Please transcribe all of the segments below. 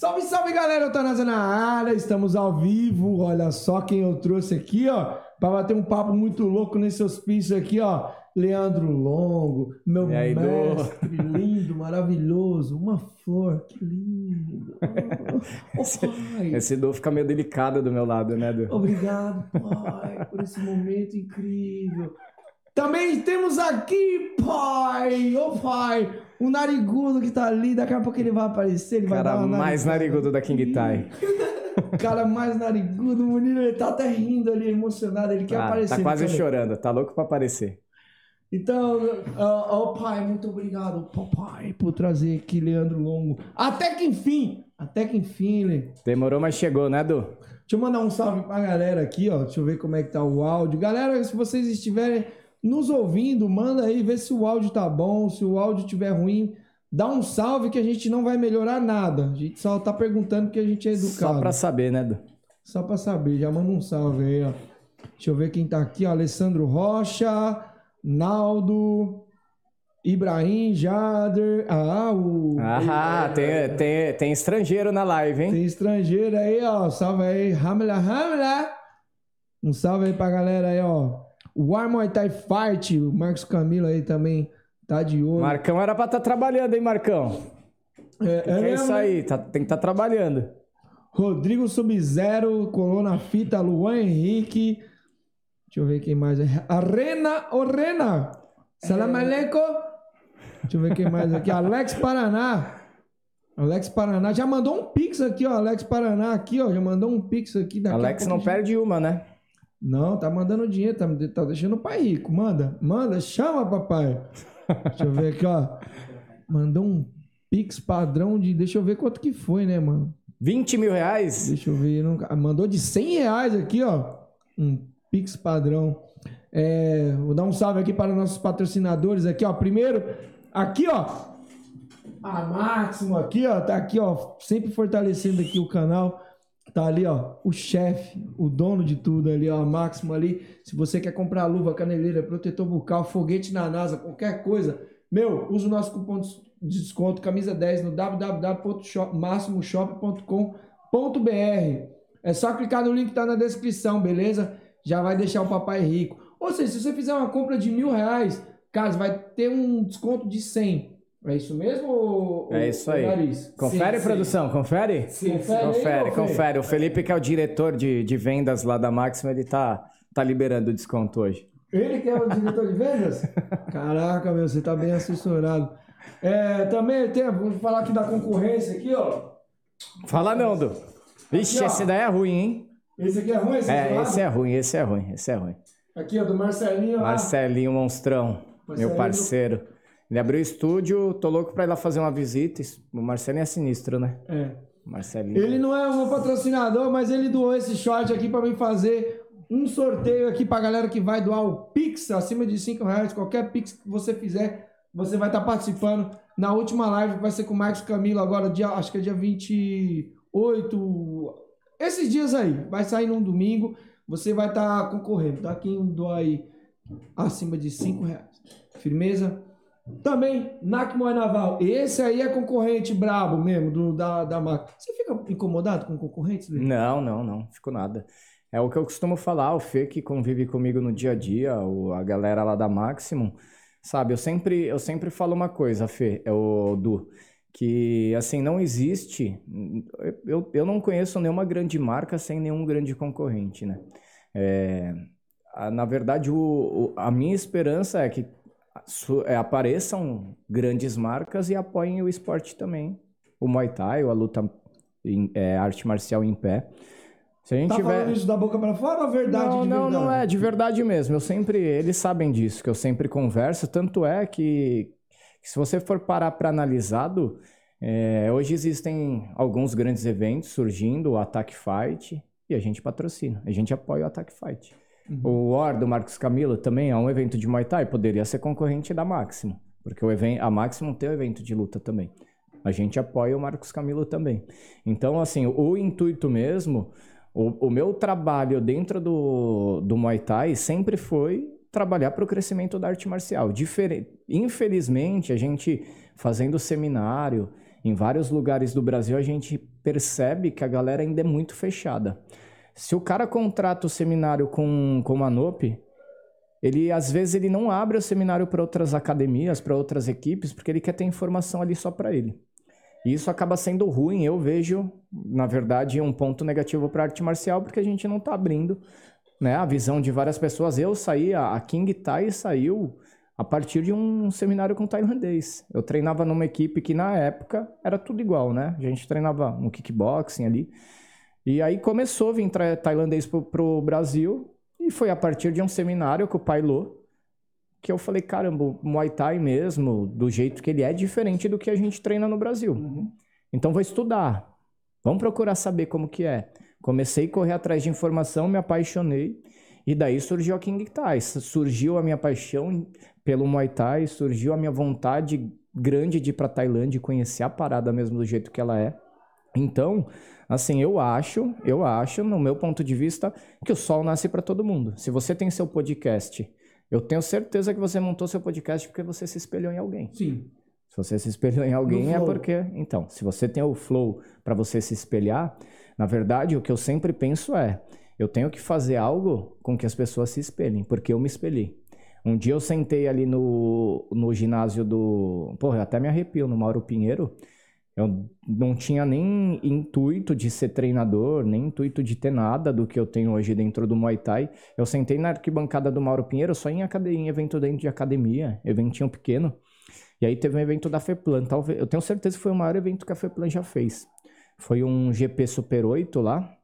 Salve, salve galera, eu tô na área, estamos ao vivo. Olha só quem eu trouxe aqui, ó, pra bater um papo muito louco nesse hospício aqui, ó. Leandro Longo, meu E aí, mestre, lindo, maravilhoso, uma flor, que lindo. Oh, oh, pai. Esse Du fica meio delicado do meu lado, né, Du? Obrigado, pai, por esse momento incrível. Também temos aqui, pai, ô pai, o narigudo que tá ali, daqui a pouco ele vai aparecer, ele vai Cara dar uma mais narigudo da King Tai. cara mais narigudo, o menino, ele tá até rindo ali, emocionado, ele quer Tá, aparecer. tá quase chorando, tá louco pra aparecer. Então, ó ó, pai, muito obrigado, papai, por trazer aqui Leandro Longo. Até que enfim, até que enfim, Le. Demorou, mas chegou, né, Du? Deixa eu mandar um salve pra galera aqui, ó. Deixa eu ver como é que tá o áudio. Galera, se vocês estiverem nos ouvindo, manda aí, vê se o áudio tá bom. Se o áudio estiver ruim, dá um salve que a gente não vai melhorar nada. A gente só tá perguntando porque a gente é educado. Só pra saber, né, Du? Só pra saber, já manda um salve aí, ó. Deixa eu ver quem tá aqui, ó. Alessandro Rocha, Naldo, Ibrahim, Jader. Ah, o. Ah, tem, tem, tem estrangeiro na live, hein? Tem estrangeiro aí, ó. Salve aí. Hamla, Hamla. Um salve aí pra galera aí, ó. O War Muay Thai Fight, o Marcos Camilo aí também tá de olho. Marcão era pra estar trabalhando, hein, Marcão? É, é mesmo, isso aí, tá- tem que estar trabalhando. Rodrigo Sub-Zero, Coluna Fita, Luan Henrique. Deixa eu ver quem mais. A Rena, ô Rena. Salam aleikum. Deixa eu ver quem mais aqui. Alex Paraná. Alex Paraná já mandou um pix aqui, ó. Alex Paraná aqui, ó. Já mandou um pix aqui. Daqui Alex não gente- perde uma, né? Não, tá mandando dinheiro, tá, tá deixando o pai rico. Manda, manda, chama, papai. Deixa eu ver aqui, ó. Mandou um pix padrão de. Deixa eu ver quanto que foi, né, mano? 20 mil reais? Deixa eu ver. Não... ah, Mandou de 100 reais aqui, ó. Um Pix padrão. É, vou dar um salve aqui para nossos patrocinadores aqui, ó. Primeiro, aqui, ó. A Máximo aqui, ó. Tá aqui, ó. Sempre fortalecendo aqui o canal. Tá ali, ó. O chefe, o dono de tudo ali, ó. Máximo ali. Se você quer comprar luva, caneleira, protetor bucal, foguete na NASA, qualquer coisa, meu, usa o nosso cupom de desconto, camisa 10 no www.maximoshop.com.br. É só clicar no link que tá na descrição, beleza? Já vai deixar o papai rico. Ou seja, se você fizer uma compra de mil reais, cara, vai ter um desconto de 100. É isso mesmo, É isso aí. Confere, Sim, produção, confere? Confere, aí, Confere, Fê. confere. O Felipe, que é o diretor de, de vendas lá da Máxima, ele tá, tá liberando o desconto hoje. Ele que é o diretor de vendas? Caraca, meu, você tá bem assessorado. É, também tem, vamos falar aqui da concorrência aqui, ó. Fala não, Du. Ixi, Aqui, esse daí é ruim, hein? Esse aqui é ruim, esse aqui É, esse é ruim, esse é ruim, esse é ruim. Aqui, ó, do Marcelinho lá. Marcelinho Monstrão, Marcelinho- meu parceiro. Ele abriu o estúdio, tô louco pra ir lá fazer uma visita. O Marcelinho é sinistro, né? É. Marcelinho. Ele não é o meu patrocinador, mas ele doou esse short aqui pra mim fazer um sorteio aqui pra galera que vai doar o Pix acima de 5 reais. Qualquer Pix que você fizer, você vai estar participando. Na última live que vai ser com o Marcos Camilo agora, dia, acho que é dia 28. Esses dias aí, vai sair num domingo. Você vai estar concorrendo, tá? Quem doar aí acima de 5 reais. Firmeza? Também, Nakmoy Naval. Esse aí é concorrente brabo mesmo, do, da, da marca. Você fica incomodado com concorrentes, Lê? Não, não, não, fico nada. É o que eu costumo falar, o Fê que convive comigo no dia a dia, o- a galera lá da Maximum, sabe? Eu sempre, eu sempre falo uma coisa, Fê, é o Du, que assim, não existe, eu, eu não conheço nenhuma grande marca sem nenhum grande concorrente, né? É, a- na verdade, o, o- a minha esperança é que apareçam grandes marcas e apoiem o esporte também. O Muay Thai, ou a luta em, é, arte marcial em pé. Se a gente Tá tiver... falando isso da boca pra fora ou verdade Não, de não, verdade? não é de verdade mesmo. Eu sempre, eles sabem disso, que eu sempre converso. Tanto é que, que se você for parar para analisado, é, hoje existem alguns grandes eventos surgindo, o Attack Fight, e a gente patrocina, a gente apoia o Attack Fight. O War do Marcos Camilo também é um evento de Muay Thai, poderia ser concorrente da Máximo, porque o evento, a Máximo tem um evento de luta também. A gente apoia o Marcos Camilo também. Então, assim, o intuito mesmo, o, o meu trabalho dentro do, do Muay Thai sempre foi trabalhar para o crescimento da arte marcial. Difere- Infelizmente, a gente fazendo seminário Em vários lugares do Brasil a gente percebe que a galera ainda é muito fechada. Se o cara contrata o seminário com, com uma NOP, ele às vezes ele não abre o seminário para outras academias, para outras equipes, porque ele quer ter informação ali só para ele. E isso acaba sendo ruim, eu vejo, na verdade, um ponto negativo para arte marcial, porque a gente não está abrindo né, a visão de várias pessoas. Eu saí, a King Tai saiu a partir de um seminário com tailandês. Eu treinava numa equipe que na época era tudo igual, né? A gente treinava um kickboxing ali. E aí começou a vir tailandês pro, pro Brasil e foi a partir de um seminário com o Pailô que eu falei, caramba, o Muay Thai mesmo, do jeito que ele é, diferente do que a gente treina no Brasil. Uhum. Então vou estudar. Vamos procurar saber como que é. Comecei a correr atrás de informação, me apaixonei. E daí surgiu a King Thai. Surgiu a minha paixão pelo Muay Thai, surgiu a minha vontade grande de ir para Tailândia e conhecer a parada mesmo do jeito que ela é. Então, assim, eu acho, eu acho, no meu ponto de vista, que o sol nasce para todo mundo. Se você tem seu podcast, eu tenho certeza que você montou seu podcast porque você se espelhou em alguém. Sim. Se você se espelhou em alguém é porque, então, se você tem o flow para você se espelhar, na verdade, o que eu sempre penso é, eu tenho que fazer algo com que as pessoas se espelhem, porque eu me espelhei. Um dia eu sentei ali no, no ginásio do. Porra, eu até me arrepio, no Mauro Pinheiro. Eu não tinha nem intuito de ser treinador, nem intuito de ter nada do que eu tenho hoje dentro do Muay Thai. Eu sentei na arquibancada do Mauro Pinheiro só em, em evento dentro de academia, eventinho pequeno. E aí teve um evento da FEPLAN. Talvez, eu tenho certeza que foi o maior evento que a FEPLAN já fez. Foi um GP Super 8 lá,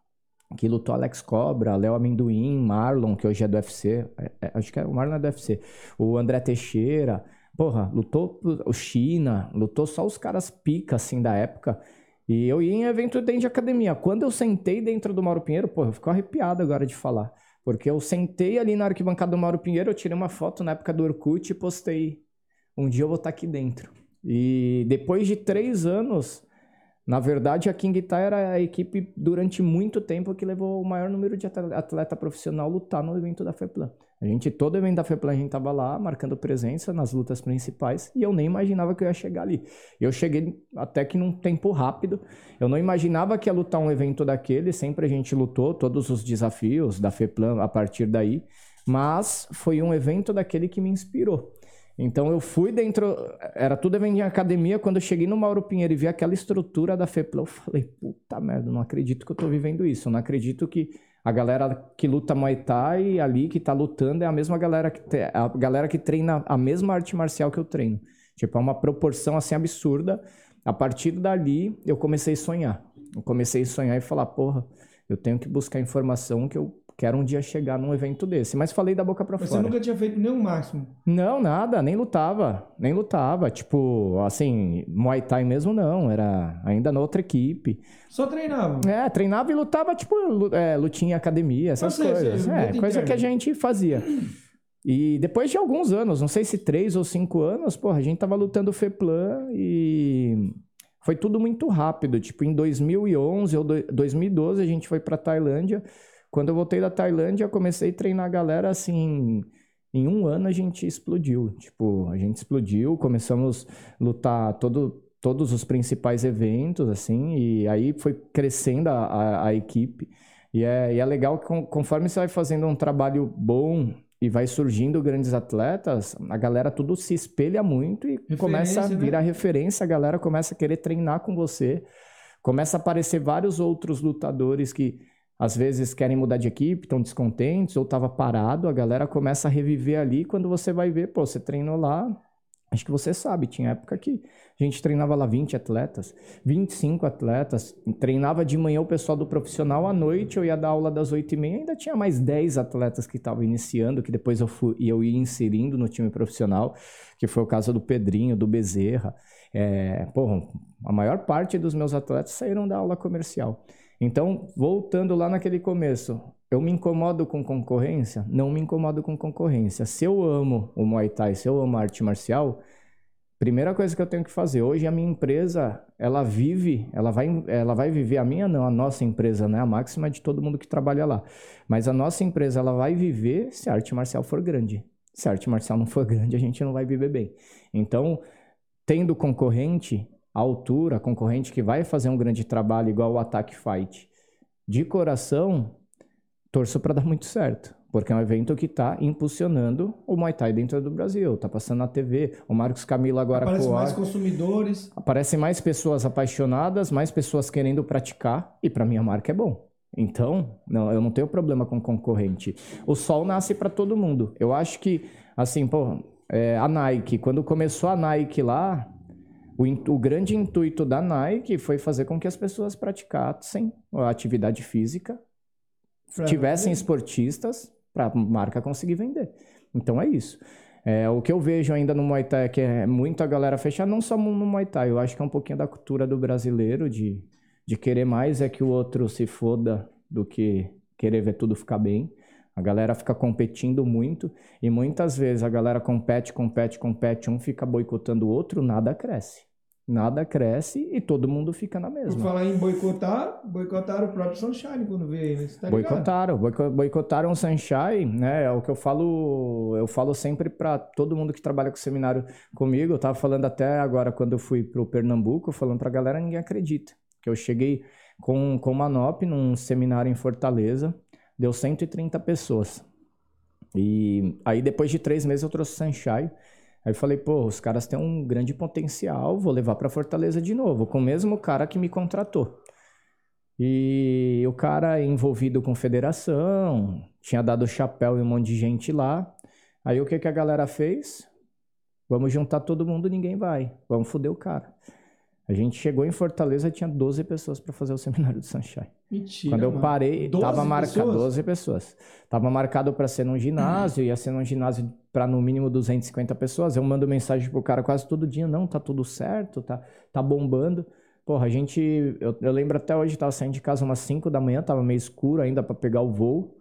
que lutou Alex Cobra, Léo Amendoim, Marlon, que hoje é do UFC. É, é, acho que é, o Marlon é do UFC. O André Teixeira. Porra, lutou o China, lutou só os caras pica, assim, da época. E eu ia em evento dentro de academia. Quando eu sentei dentro do Mauro Pinheiro, porra, eu fico arrepiado agora de falar. Porque eu sentei ali na arquibancada do Mauro Pinheiro, eu tirei uma foto na época do Orkut e postei. Um dia eu vou estar aqui dentro. E depois de três anos, na verdade, a King Tai era a equipe durante muito tempo que levou o maior número de atleta profissional lutar no evento da FEPLAN. A gente, todo evento da FEPLAN, a gente tava lá marcando presença nas lutas principais e eu nem imaginava que eu ia chegar ali. Eu cheguei até que num tempo rápido. Eu não imaginava que ia lutar um evento daquele, sempre a gente lutou todos os desafios da FEPLAN a partir daí, mas foi um evento daquele que me inspirou. Então eu fui dentro, era tudo evento em academia. Quando eu cheguei no Mauro Pinheiro e vi aquela estrutura da FEPLA, eu falei: puta merda, não acredito que eu tô vivendo isso. Eu não acredito que a galera que luta Muay Thai ali, que tá lutando, é a mesma galera que, te, a galera que treina a mesma arte marcial que eu treino. Tipo, é uma proporção assim absurda. A partir dali, eu comecei a sonhar. Eu comecei a sonhar e falar: porra, eu tenho que buscar informação que eu Quero um dia chegar num evento desse. Mas falei da boca pra fora. Você nunca tinha feito nenhum máximo? Não, nada, nem lutava. Nem lutava. Tipo, assim, Muay Thai mesmo não. Era ainda na outra equipe. Só treinava? É, treinava e lutava, tipo, é, lutinha em academia, essas sei, coisas. Sei, é, coisa que a gente fazia. E depois de alguns anos, não sei se três ou cinco anos, porra, a gente tava lutando FEPLAN e foi tudo muito rápido. Tipo, em 2011 ou 2012 a gente foi pra Tailândia. Quando eu voltei da Tailândia, eu comecei a treinar a galera assim. Em um ano a gente explodiu. Tipo, a gente explodiu, começamos a lutar todo, todos os principais eventos, assim, e aí foi crescendo a, a, a equipe. E é, e é legal que conforme você vai fazendo um trabalho bom e vai surgindo grandes atletas, a galera tudo se espelha muito e referência, começa a virar né? referência, a galera começa a querer treinar com você. Começa a aparecer vários outros lutadores que às vezes querem mudar de equipe, estão descontentes ou estava parado, a galera começa a reviver ali. Quando você vai ver, pô, você treinou lá, acho que você sabe, tinha época que a gente treinava lá 20 atletas, 25 atletas, treinava de manhã o pessoal do profissional, à noite eu ia dar aula das 8 e meia, ainda tinha mais 10 atletas que estavam iniciando, que depois eu, fui, eu ia inserindo no time profissional, que foi o caso do Pedrinho, do Bezerra. É, porra, a maior parte dos meus atletas saíram da aula comercial. Então, voltando lá naquele começo, eu me incomodo com concorrência? Não me incomodo com concorrência. Se eu amo o Muay Thai, se eu amo a arte marcial, primeira coisa que eu tenho que fazer hoje a minha empresa ela vive ela vai ela vai viver a minha não a nossa empresa né a máxima de todo mundo que trabalha lá mas a nossa empresa ela vai viver se a arte marcial for grande se a arte marcial não for grande a gente não vai viver bem então tendo concorrente à altura, concorrente que vai fazer um grande trabalho igual o Attack Fight, de coração, torço para dar muito certo. Porque é um evento que está impulsionando o Muay Thai dentro do Brasil. Está passando na TV. O Marcos Camilo agora... Aparecem mais consumidores. Aparecem mais pessoas apaixonadas, mais pessoas querendo praticar. E para minha marca é bom. Então, não, eu não tenho problema com concorrente. O sol nasce para todo mundo. Eu acho que, assim, pô, é, a Nike, quando começou a Nike lá, o, o, grande intuito da Nike foi fazer com que as pessoas praticassem a atividade física, pra tivessem ver. esportistas para a marca conseguir vender. Então é isso. É, o que eu vejo ainda no Muay Thai é que é muita galera fechada, não só no Muay Thai, eu acho que é um pouquinho da cultura do brasileiro de de querer mais é que o outro se foda do que querer ver tudo ficar bem. A galera fica competindo muito e muitas vezes a galera compete, compete, compete, um fica boicotando o outro, nada cresce. Nada cresce e todo mundo fica na mesma. Por falar em boicotar, boicotaram o próprio Sunshine quando veio, né? Tá boicotaram, boicotaram o Sunshine, né? É o que eu falo, eu falo sempre para todo mundo que trabalha com seminário comigo. Eu tava falando até agora quando eu fui pro Pernambuco, falando pra galera, ninguém acredita que eu cheguei com, com Manop num seminário em Fortaleza, deu 130 pessoas. E aí depois de três meses eu trouxe o Sunshine. Aí falei, pô, os caras têm um grande potencial, vou levar para Fortaleza de novo, com o mesmo cara que me contratou. E o cara envolvido com federação, tinha dado chapéu e um monte de gente lá. Aí o que, que a galera fez? Vamos juntar todo mundo, ninguém vai. Vamos foder o cara. A gente chegou em Fortaleza tinha 12 pessoas para fazer o seminário do Sunshine. Mentira. Quando eu mano. parei, tava marcado 12 pessoas. Tava marcado para ser num ginásio, ia ser num ginásio para no mínimo 250 pessoas. Eu mando mensagem pro cara quase todo dia, não, tá tudo certo, tá tá bombando. Porra, a gente, eu, eu lembro até hoje, tava saindo de casa umas 5 da manhã, tava meio escuro ainda para pegar o voo,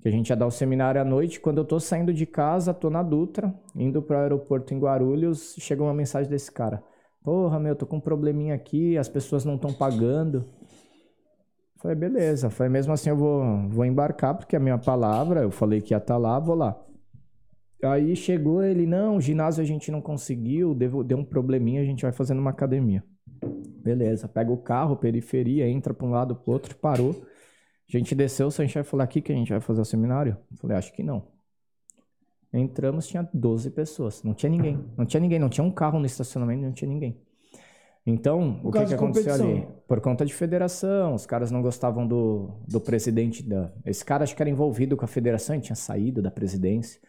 que a gente ia dar o seminário à noite. Quando eu tô saindo de casa, tô na Dutra, indo para o aeroporto em Guarulhos, chega uma mensagem desse cara. Porra, meu, tô com um probleminha aqui, as pessoas não estão pagando. Falei, beleza. Falei, mesmo assim eu vou, vou embarcar, porque é a minha palavra, eu falei que ia estar tá lá, vou lá. Aí chegou ele, não, ginásio a gente não conseguiu, deu, um probleminha, a gente vai fazendo uma academia. Beleza, pega o carro, periferia, entra para um lado, pro outro, parou. A gente desceu, o Sanchai falou, aqui que a gente vai fazer o seminário? Eu falei, acho que não. Entramos, tinha 12 pessoas. Não tinha ninguém. Não tinha ninguém. Não tinha um carro no estacionamento, não tinha ninguém. Então, o que, que aconteceu ali? Por conta de federação, os caras não gostavam do, do presidente da. Esse cara acho que era envolvido com a federação, tinha saído da presidência.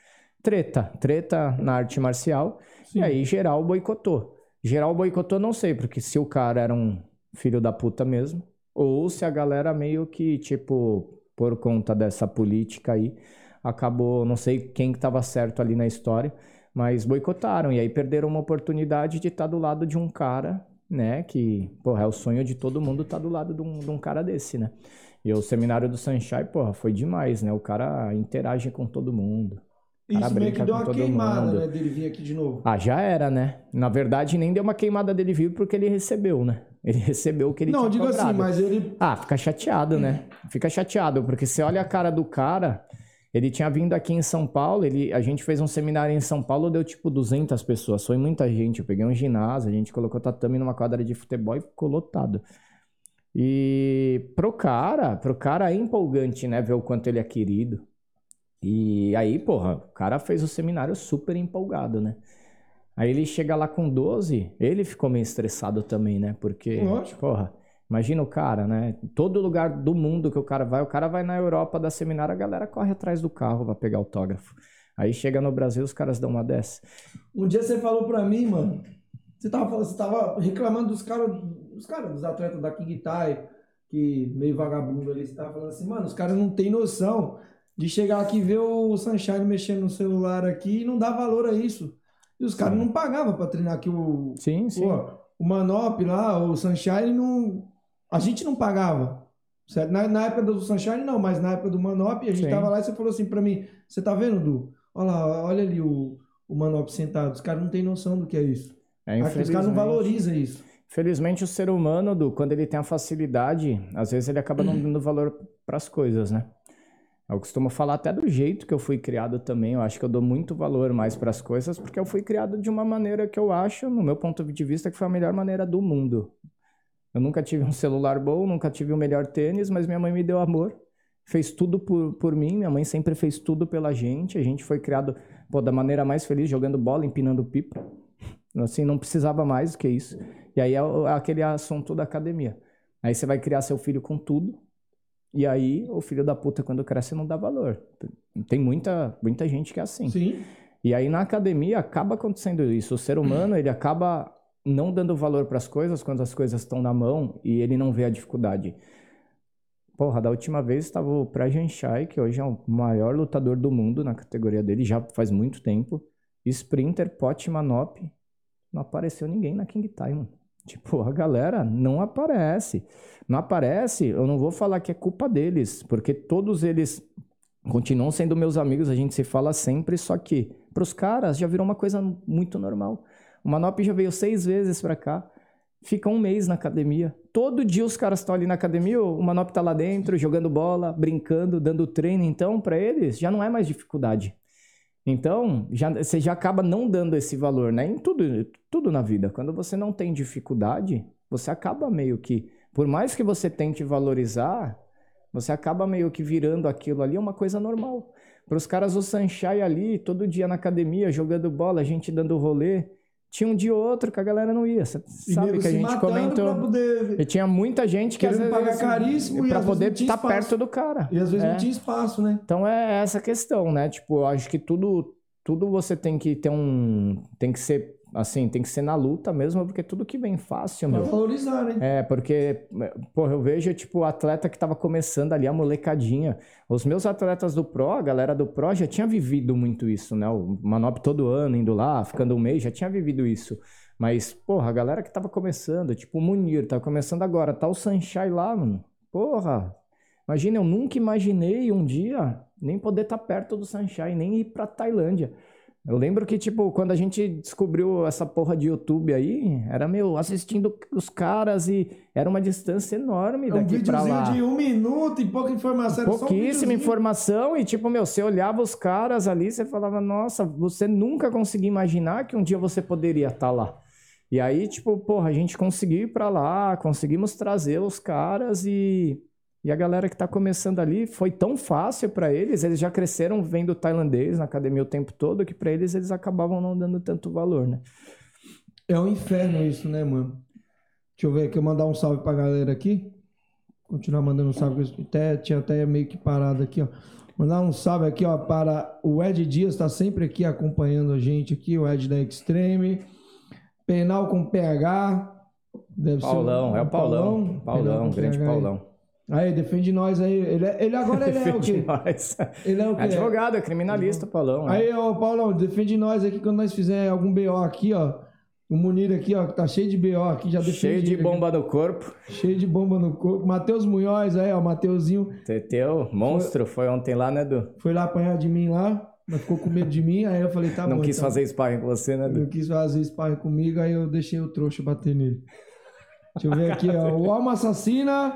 Treta, treta na arte marcial. Sim. E aí geral boicotou. Geral boicotou, não sei, porque se o cara era um filho da puta mesmo, ou se a galera meio que, tipo, por conta dessa política aí, acabou, não sei quem estava certo ali na história, mas boicotaram e aí perderam uma oportunidade de estar tá do lado de um cara, né, que, porra, é o sonho de todo mundo estar tá do lado de um, de um cara desse, né? E o seminário do Sunshine, porra, foi demais, né? O cara interage com todo mundo. Isso meio que deu uma queimada, mundo. né, dele vir aqui de novo. Ah, já era, né? Na verdade, nem deu uma queimada dele vir porque ele recebeu, né? Ele recebeu o que ele Não, tinha digo assim, mas ele... Ah, fica chateado, né? Fica chateado, porque você olha a cara do cara... Ele tinha vindo aqui em São Paulo, ele, a gente fez um seminário em São Paulo, deu tipo 200 pessoas, foi muita gente. Eu peguei um ginásio, a gente colocou tatame numa quadra de futebol e ficou lotado. E pro cara, pro cara é empolgante, né, ver o quanto ele é querido. E aí, porra, o cara fez o seminário super empolgado, né? Aí ele chega lá com 12, ele ficou meio estressado também, né? Porque, Lógico. porra, Imagina o cara, né? Todo lugar do mundo que o cara vai, o cara vai na Europa da seminário, a galera corre atrás do carro para pegar autógrafo. Aí chega no Brasil, os caras dão uma dessa. Um dia você falou pra mim, mano, você tava, falando, você tava reclamando dos caras, dos caras, dos atletas da King Tai, que meio vagabundo ali, você tava falando assim, mano, os caras não tem noção de chegar aqui e ver o Sunshine mexendo no celular aqui e não dar valor a isso. E os caras não pagavam pra treinar aqui o. Sim, sim. Pô, o Manop lá, o Sunshine não a gente não pagava. Certo? Na, na, época do Sunshine, não, mas na época do Manop, a gente Sim. tava lá e você falou assim para mim: Você tá vendo, Du? Olha lá, olha ali o, o Manop sentado. Os caras não têm noção do que é isso. É, os caras não valorizam isso. Felizmente, o ser humano, Du, quando ele tem a facilidade, às vezes ele acaba não dando valor para as coisas, né? Eu costumo falar até do jeito que eu fui criado também. Eu acho que eu dou muito valor mais para as coisas porque eu fui criado de uma maneira que eu acho, no meu ponto de vista, que foi a melhor maneira do mundo. Eu nunca tive um celular bom, nunca tive o melhor tênis, mas minha mãe me deu amor, fez tudo por, por mim. Minha mãe sempre fez tudo pela gente. A gente foi criado pô, da maneira mais feliz, jogando bola, empinando pipa. Assim, não precisava mais do que isso. E aí é aquele assunto da academia. Aí você vai criar seu filho com tudo, e aí, o filho da puta, quando cresce, não dá valor. Tem muita, muita gente que é assim. Sim. E aí, na academia, acaba acontecendo isso. O ser humano, ele acaba não dando valor para as coisas quando as coisas estão na mão e ele não vê a dificuldade. Porra, da última vez estava o Prajan Shai, que hoje é o maior lutador do mundo na categoria dele, já faz muito tempo. Sprinter, Pot Manop. Não apareceu ninguém na King Time. Tipo, a galera não aparece. Não aparece, eu não vou falar que é culpa deles, porque todos eles continuam sendo meus amigos, a gente se fala sempre, só que para os caras já virou uma coisa muito normal. O Manop já veio seis vezes para cá, fica um mês na academia. Todo dia os caras estão ali na academia, o Manop está lá dentro, jogando bola, brincando, dando treino. Então, para eles, já não é mais dificuldade. Então, já, você já acaba não dando esse valor, né? Em tudo, tudo na vida. Quando você não tem dificuldade, você acaba meio que, por mais que você tente valorizar, você acaba meio que virando aquilo ali uma coisa normal. Para os caras, o Sunshine ali, todo dia na academia, jogando bola, a gente dando rolê. Tinha um dia ou outro que a galera não ia. Você sabe que a gente comentou. Poder... E tinha muita gente que às vezes. pagar caríssimo para poder estar tá perto do cara. E às vezes é. não tinha espaço, né? Então é essa questão, né? Tipo, eu acho que tudo, tudo você tem que ter um. Tem que ser assim, tem que ser na luta mesmo, porque tudo que vem fácil, pra meu. valorizar, né? É, porque, porra, eu vejo, tipo, o atleta que tava começando ali, a molecadinha. Os meus atletas do Pro, a galera do Pro já tinha vivido muito isso, né? O Manop todo ano indo lá, ficando um mês, já tinha vivido isso. Mas, porra, a galera que tava começando, tipo o Munir, tava começando agora, tá o Sunshine lá, mano. Porra, imagina, eu nunca imaginei um dia nem poder estar tá perto do Sunshine, nem ir pra Tailândia. Eu lembro que, tipo, quando a gente descobriu essa porra de YouTube aí, era meu, assistindo os caras e era uma distância enorme É um daqui pra lá. videozinho de um minuto e pouca informação. um Pouquíssima videozinho. informação e, tipo, meu, você olhava os caras ali, você falava, nossa, você nunca conseguia imaginar que um dia você poderia estar lá. E aí, tipo, porra, a gente conseguiu ir pra lá, conseguimos trazer os caras e, e a galera que tá começando ali foi tão fácil pra eles, eles já cresceram vendo tailandês na academia o tempo todo, que pra eles eles acabavam não dando tanto valor, né? É um inferno isso, né, mano? Deixa eu ver aqui, eu mandar um salve pra galera aqui. Continuar mandando um salve. Até, tinha até meio que parado aqui, ó. Mandar um salve aqui, ó, para o Ed Dias, tá sempre aqui acompanhando a gente aqui, o Ed da Extreme. Penal com PH. Deve Paulão, ser é o Paulão. Paulão, com grande PH. Paulão. Aí, defende nós aí. Ele, é- ele agora ele é o quê? Nós. Ele é o quê? Advogado, é criminalista, Paulão. né? Aí, ó, Paulão, defende nós aqui quando nós fizer algum BO aqui, ó. O Munir aqui, ó, que tá cheio de BO aqui, já defende. Cheio de bomba no corpo. Cheio de bomba no corpo. Matheus Munhoz aí, ó, Mateuzinho Teteu, monstro, foi ontem lá, né, Du? foi lá apanhar de mim lá, mas ficou com medo de mim, aí eu falei, tá Não bom. quis então. fazer sparring com você, né, Não Du? quis fazer sparring comigo, aí eu deixei o trouxa bater nele. Deixa eu ver aqui, ó. O Alma Assassina.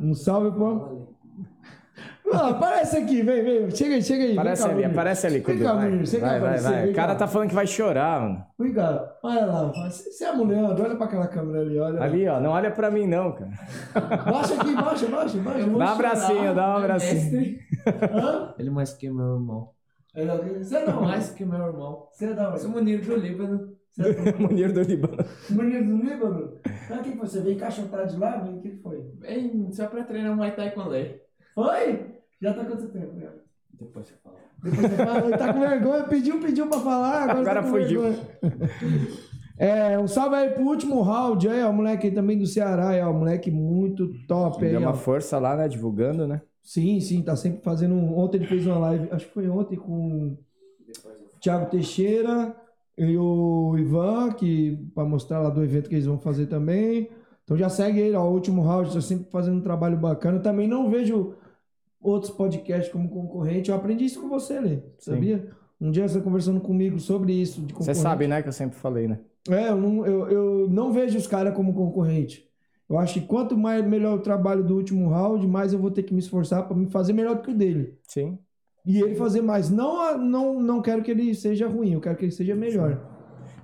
Um salve pro. Ah, aparece aqui, vem, vem. Chega aí, chega aí. Aparece vem cá, ali, Munir. aparece ali, Vem cá, Vai, Munir, você vai, vai, vai. O cara tá falando que vai chorar, mano. Vem cá, olha lá. Você é mulher, olha pra aquela câmera ali, olha. Ali, ó, não olha pra mim, não, cara. Baixa aqui, baixa, baixa, baixa. Dá um abracinho, dá um abracinho. Hã? Ele mais que meu irmão. É Você é da onde? Mais que meu irmão. Você é da Eu sou? Munir do Líbano. Munir do Líbano. Menino do Líbano? Ah, o que foi? Você veio encaixotar de lá? O que foi? Bem, só pra treinar Muay Thai com lei. Foi? Já tá quanto tempo? né? Depois você fala. Depois você fala, ele tá com vergonha, pediu, pediu pra falar, agora, Agora tá fugiu. É, um salve aí pro último round aí, ó, o moleque aí também do Ceará, aí, ó, moleque muito top aí, Deu uma ó. força lá, né, divulgando, né? Sim, sim, tá sempre fazendo. um- Ontem ele fez uma live, acho que foi ontem com o Thiago Teixeira e o Ivan, que para mostrar lá do evento que eles vão fazer também. Então já segue ele, ó, o último round, tá sempre fazendo um trabalho bacana. Eu também não vejo outros podcasts como concorrente. Eu aprendi isso com você, Lê, sabia? Um dia você conversando comigo sobre isso de Você sabe, né, que eu sempre falei, né? É, eu não, eu, eu não vejo os caras como concorrente. Eu acho que quanto mais melhor o trabalho do último round, mais eu vou ter que me esforçar para me fazer melhor do que o dele. Sim. E ele fazer mais. Não, não, não quero que ele seja ruim, eu quero que ele seja melhor.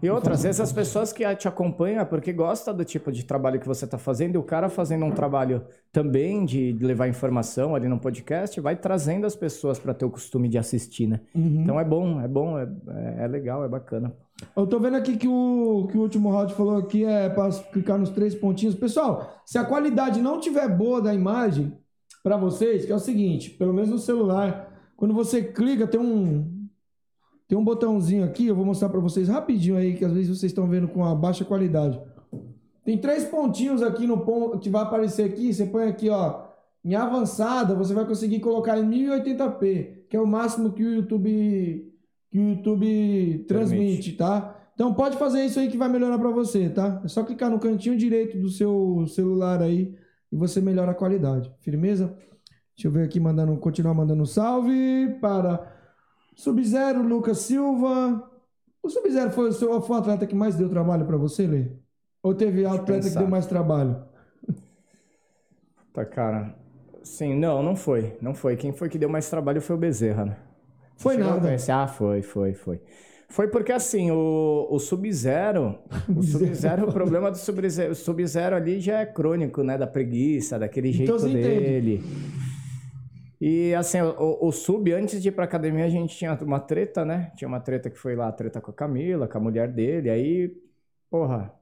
E outras vezes as pessoas que te acompanham é porque gosta do tipo de trabalho que você está fazendo e o cara fazendo um trabalho também de de levar informação ali no podcast vai trazendo as pessoas para ter o costume de assistir, né? Uhum. Então é bom, é bom, é, é- é legal, é bacana. Eu tô vendo aqui que o, que o último round falou aqui é para clicar nos três pontinhos. Pessoal, se a qualidade não tiver boa da imagem para vocês, que é o seguinte, pelo menos no celular, quando você clica, tem um tem um botãozinho aqui, eu vou mostrar para vocês rapidinho aí, que às vezes vocês estão vendo com a baixa qualidade. Tem três pontinhos aqui no ponto que vai aparecer aqui, você põe aqui, ó, em avançada, você vai conseguir colocar em 1080p, que é o máximo que o YouTube que o YouTube transmite, tá? Então pode fazer isso aí que vai melhorar para você, tá? É só clicar no cantinho direito do seu celular aí e você melhora a qualidade. Firmeza? Deixa eu ver aqui mandando, continuar mandando salve para Sub-Zero, Lucas Silva. O Sub-Zero foi foi o atleta que mais deu trabalho para você, Lê? Ou teve atleta que deu mais trabalho? Tá, cara. Sim, não, não foi. Não foi. Quem foi que deu mais trabalho foi o Bezerra, né? Você Foi nada. Ah, foi, foi, foi. Foi porque assim, o, o Sub-Zero, o Sub-Zero, o problema do Sub-Zero, o Sub-Zero ali já é crônico, né? Da preguiça, daquele jeito Então você entende. E assim, o, o Sub, antes de ir pra academia, a gente tinha uma treta, né? Tinha uma treta que foi lá, treta com a Camila, com a mulher dele. Aí, porra,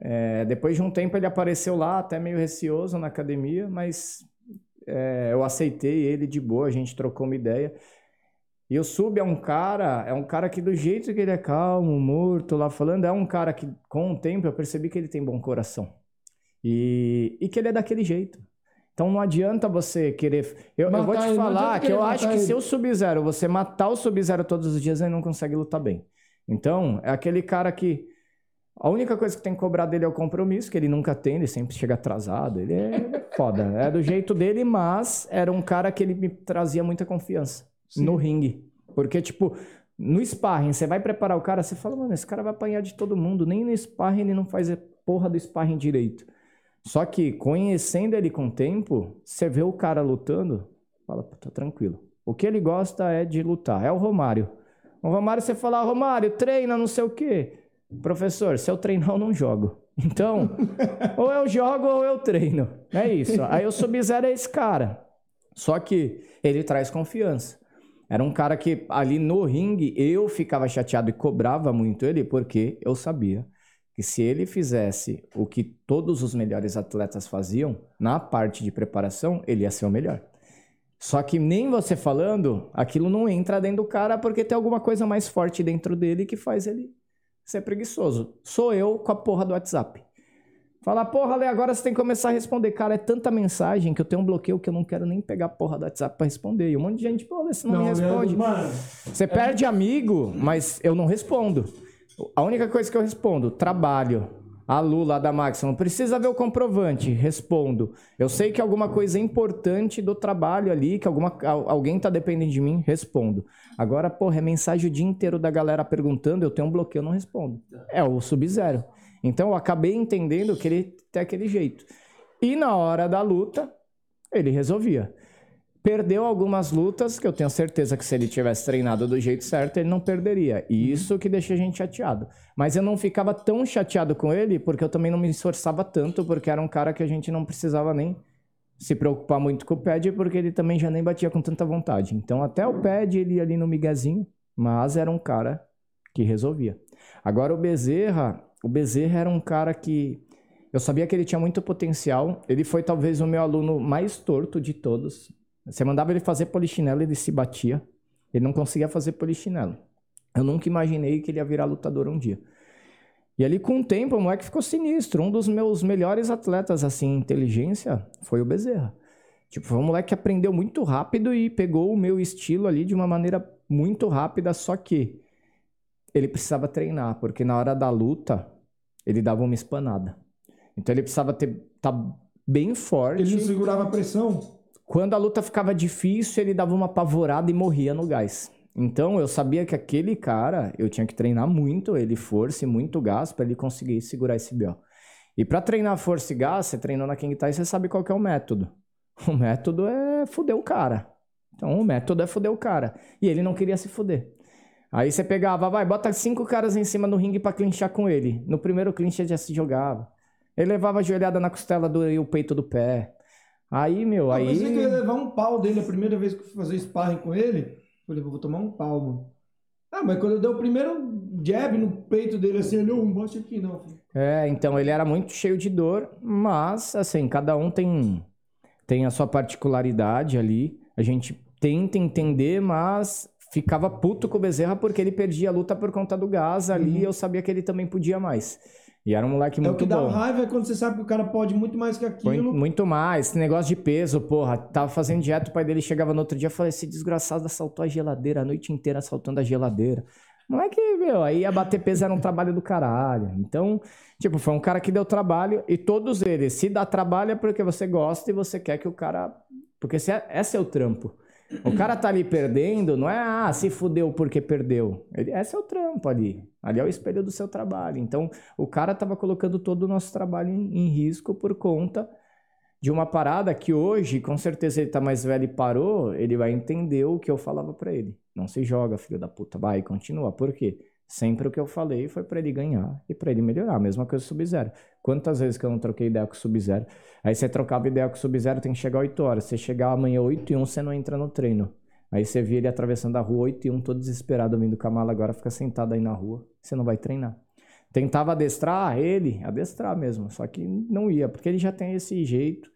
é, depois de um tempo ele apareceu lá, até meio receoso na academia, mas é, eu aceitei ele de boa, a gente trocou uma ideia. E o Sub é um cara, é um cara que do jeito que ele é calmo, morto lá falando, é um cara que com o tempo eu percebi que ele tem bom coração. E, e que ele é daquele jeito. Então não adianta você querer. Eu, eu vou te ele, falar que eu acho que ele. se o Sub-Zero, você matar o Sub-Zero todos os dias, ele não consegue lutar bem. Então, é aquele cara que. A única coisa que tem que cobrar dele é o compromisso, que ele nunca tem, ele sempre chega atrasado. Ele é foda. É do jeito dele, mas era um cara que ele me trazia muita confiança no ringue. Porque, tipo, no sparring, você vai preparar o cara, você fala, mano, esse cara vai apanhar de todo mundo. Nem no sparring ele não faz a porra do sparring direito. Só que, conhecendo ele com o tempo, você vê o cara lutando, fala, tá tranquilo. O que ele gosta é de lutar. É o Romário. O Romário, você fala, ah, Romário, treina, não sei o quê. Professor, se eu treinar, eu não jogo. Então, ou eu jogo ou eu treino. É isso. Aí o Sub-Zero é esse cara. Só que ele traz confiança. Era um cara que ali no ringue eu ficava chateado e cobrava muito ele porque eu sabia que se ele fizesse o que todos os melhores atletas faziam na parte de preparação, ele ia ser o melhor. Só que nem você falando, aquilo não entra dentro do cara porque tem alguma coisa mais forte dentro dele que faz ele ser preguiçoso. Sou eu com a porra do WhatsApp. Falar, porra, Lê, agora você tem que começar a responder. Cara, é tanta mensagem que eu tenho um bloqueio que eu não quero nem pegar a porra do WhatsApp pra responder. E um monte de gente, pô, Lê, você não, me responde. Mano, Você perde amigo, mas eu não respondo. A única coisa que eu respondo, trabalho. A Lula da não precisa ver o comprovante. Respondo. Eu sei que alguma coisa importante do trabalho ali, que alguma, al- alguém tá dependendo de mim, respondo. Agora, porra, é mensagem o dia inteiro da galera perguntando, eu tenho um bloqueio, eu não respondo. É o Sub-Zero. Então eu acabei entendendo que ele tem aquele jeito. E na hora da luta, ele resolvia. Perdeu algumas lutas que eu tenho certeza que se ele tivesse treinado do jeito certo, ele não perderia. E isso que deixa a gente chateado. Mas eu não ficava tão chateado com ele porque eu também não me esforçava tanto, porque era um cara que a gente não precisava nem se preocupar muito com o pad, porque ele também já nem batia com tanta vontade. Então até o pad ele ia ali no miguezinho, mas era um cara que resolvia. Agora o Bezerra, o Bezerra era um cara que eu sabia que ele tinha muito potencial. Ele foi talvez o meu aluno mais torto de todos. Você mandava ele fazer polichinelo, ele se batia. Ele não conseguia fazer polichinelo. Eu nunca imaginei que ele ia virar lutador um dia. E ali, com o tempo, o moleque ficou sinistro. Um dos meus melhores atletas, assim, em inteligência, foi o Bezerra. Tipo, foi um moleque que aprendeu muito rápido e pegou o meu estilo ali de uma maneira muito rápida, só que ele precisava treinar, porque na hora da luta, ele dava uma espanada. Então ele precisava ter tá bem forte. ele não segurava a pressão. Quando a luta ficava difícil, ele dava uma apavorada e morria no gás. Então eu sabia que aquele cara, eu tinha que treinar muito ele, força e muito gás para ele conseguir segurar esse BO. E pra treinar força e gás, você treinou na King Tai, você sabe qual é o método. O método é fuder o cara. Então o método é fuder o cara. E ele não queria se fuder. Aí você pegava, vai, bota cinco caras em cima no ringue pra clinchar com ele. No primeiro clinch ele já se jogava. Ele levava a joelhada na costela do, e o peito do pé. Aí, meu, Eu pensei que eu ia aí. levar um pau dele a primeira vez que eu fui fazer sparring com ele. Eu falei, vou tomar um pau, mano. Ah, mas quando eu dei o primeiro jab no peito dele, assim, ele, não bote aqui não. filho." É, então ele era muito cheio de dor, mas, assim, cada um tem, tem a sua particularidade ali. A gente tenta entender, mas ficava puto com o Bezerra porque ele perdia a luta por conta do gás ali. e Eu sabia que ele também podia mais. E era um moleque Uhum. É o muito que dá bom. raiva é quando você sabe que o cara pode muito mais que Muito, aquilo. muito mais. Esse negócio de peso, porra. Tava fazendo dieta, o pai dele chegava no outro dia e falou: esse desgraçado assaltou a geladeira, a noite inteira assaltando a geladeira. Moleque, meu, aí ia bater peso era um trabalho do caralho. Então, tipo, foi um cara que deu trabalho e todos eles, se dá trabalho é porque você gosta e você quer que o cara. Porque esse é, esse é o trampo. O cara tá ali perdendo, não é, ah, se fudeu porque perdeu. Ele, esse é o trampo ali. Ali é o espelho do seu trabalho. Então, o cara tava colocando todo o nosso trabalho em, em risco por conta de uma parada que hoje, com certeza ele tá mais velho e parou, ele vai entender o que eu falava pra ele. Não se joga, filho da puta, vai, continua. Por quê? Sempre o que eu falei foi pra ele ganhar e pra ele melhorar. Mesma coisa o Sub-Zero. Quantas vezes que eu não troquei ideia com o Sub-Zero? Aí você trocava ideia com o Sub-Zero, tem que chegar 8 horas. Você chegar amanhã 8 e 1, você não entra no treino. Aí você vê ele atravessando a rua 8 e 1, todo desesperado, vindo com a mala, agora fica sentado aí na rua. Você não vai treinar. Tentava adestrar ele, adestrar mesmo, só que não ia, porque ele já tem esse jeito.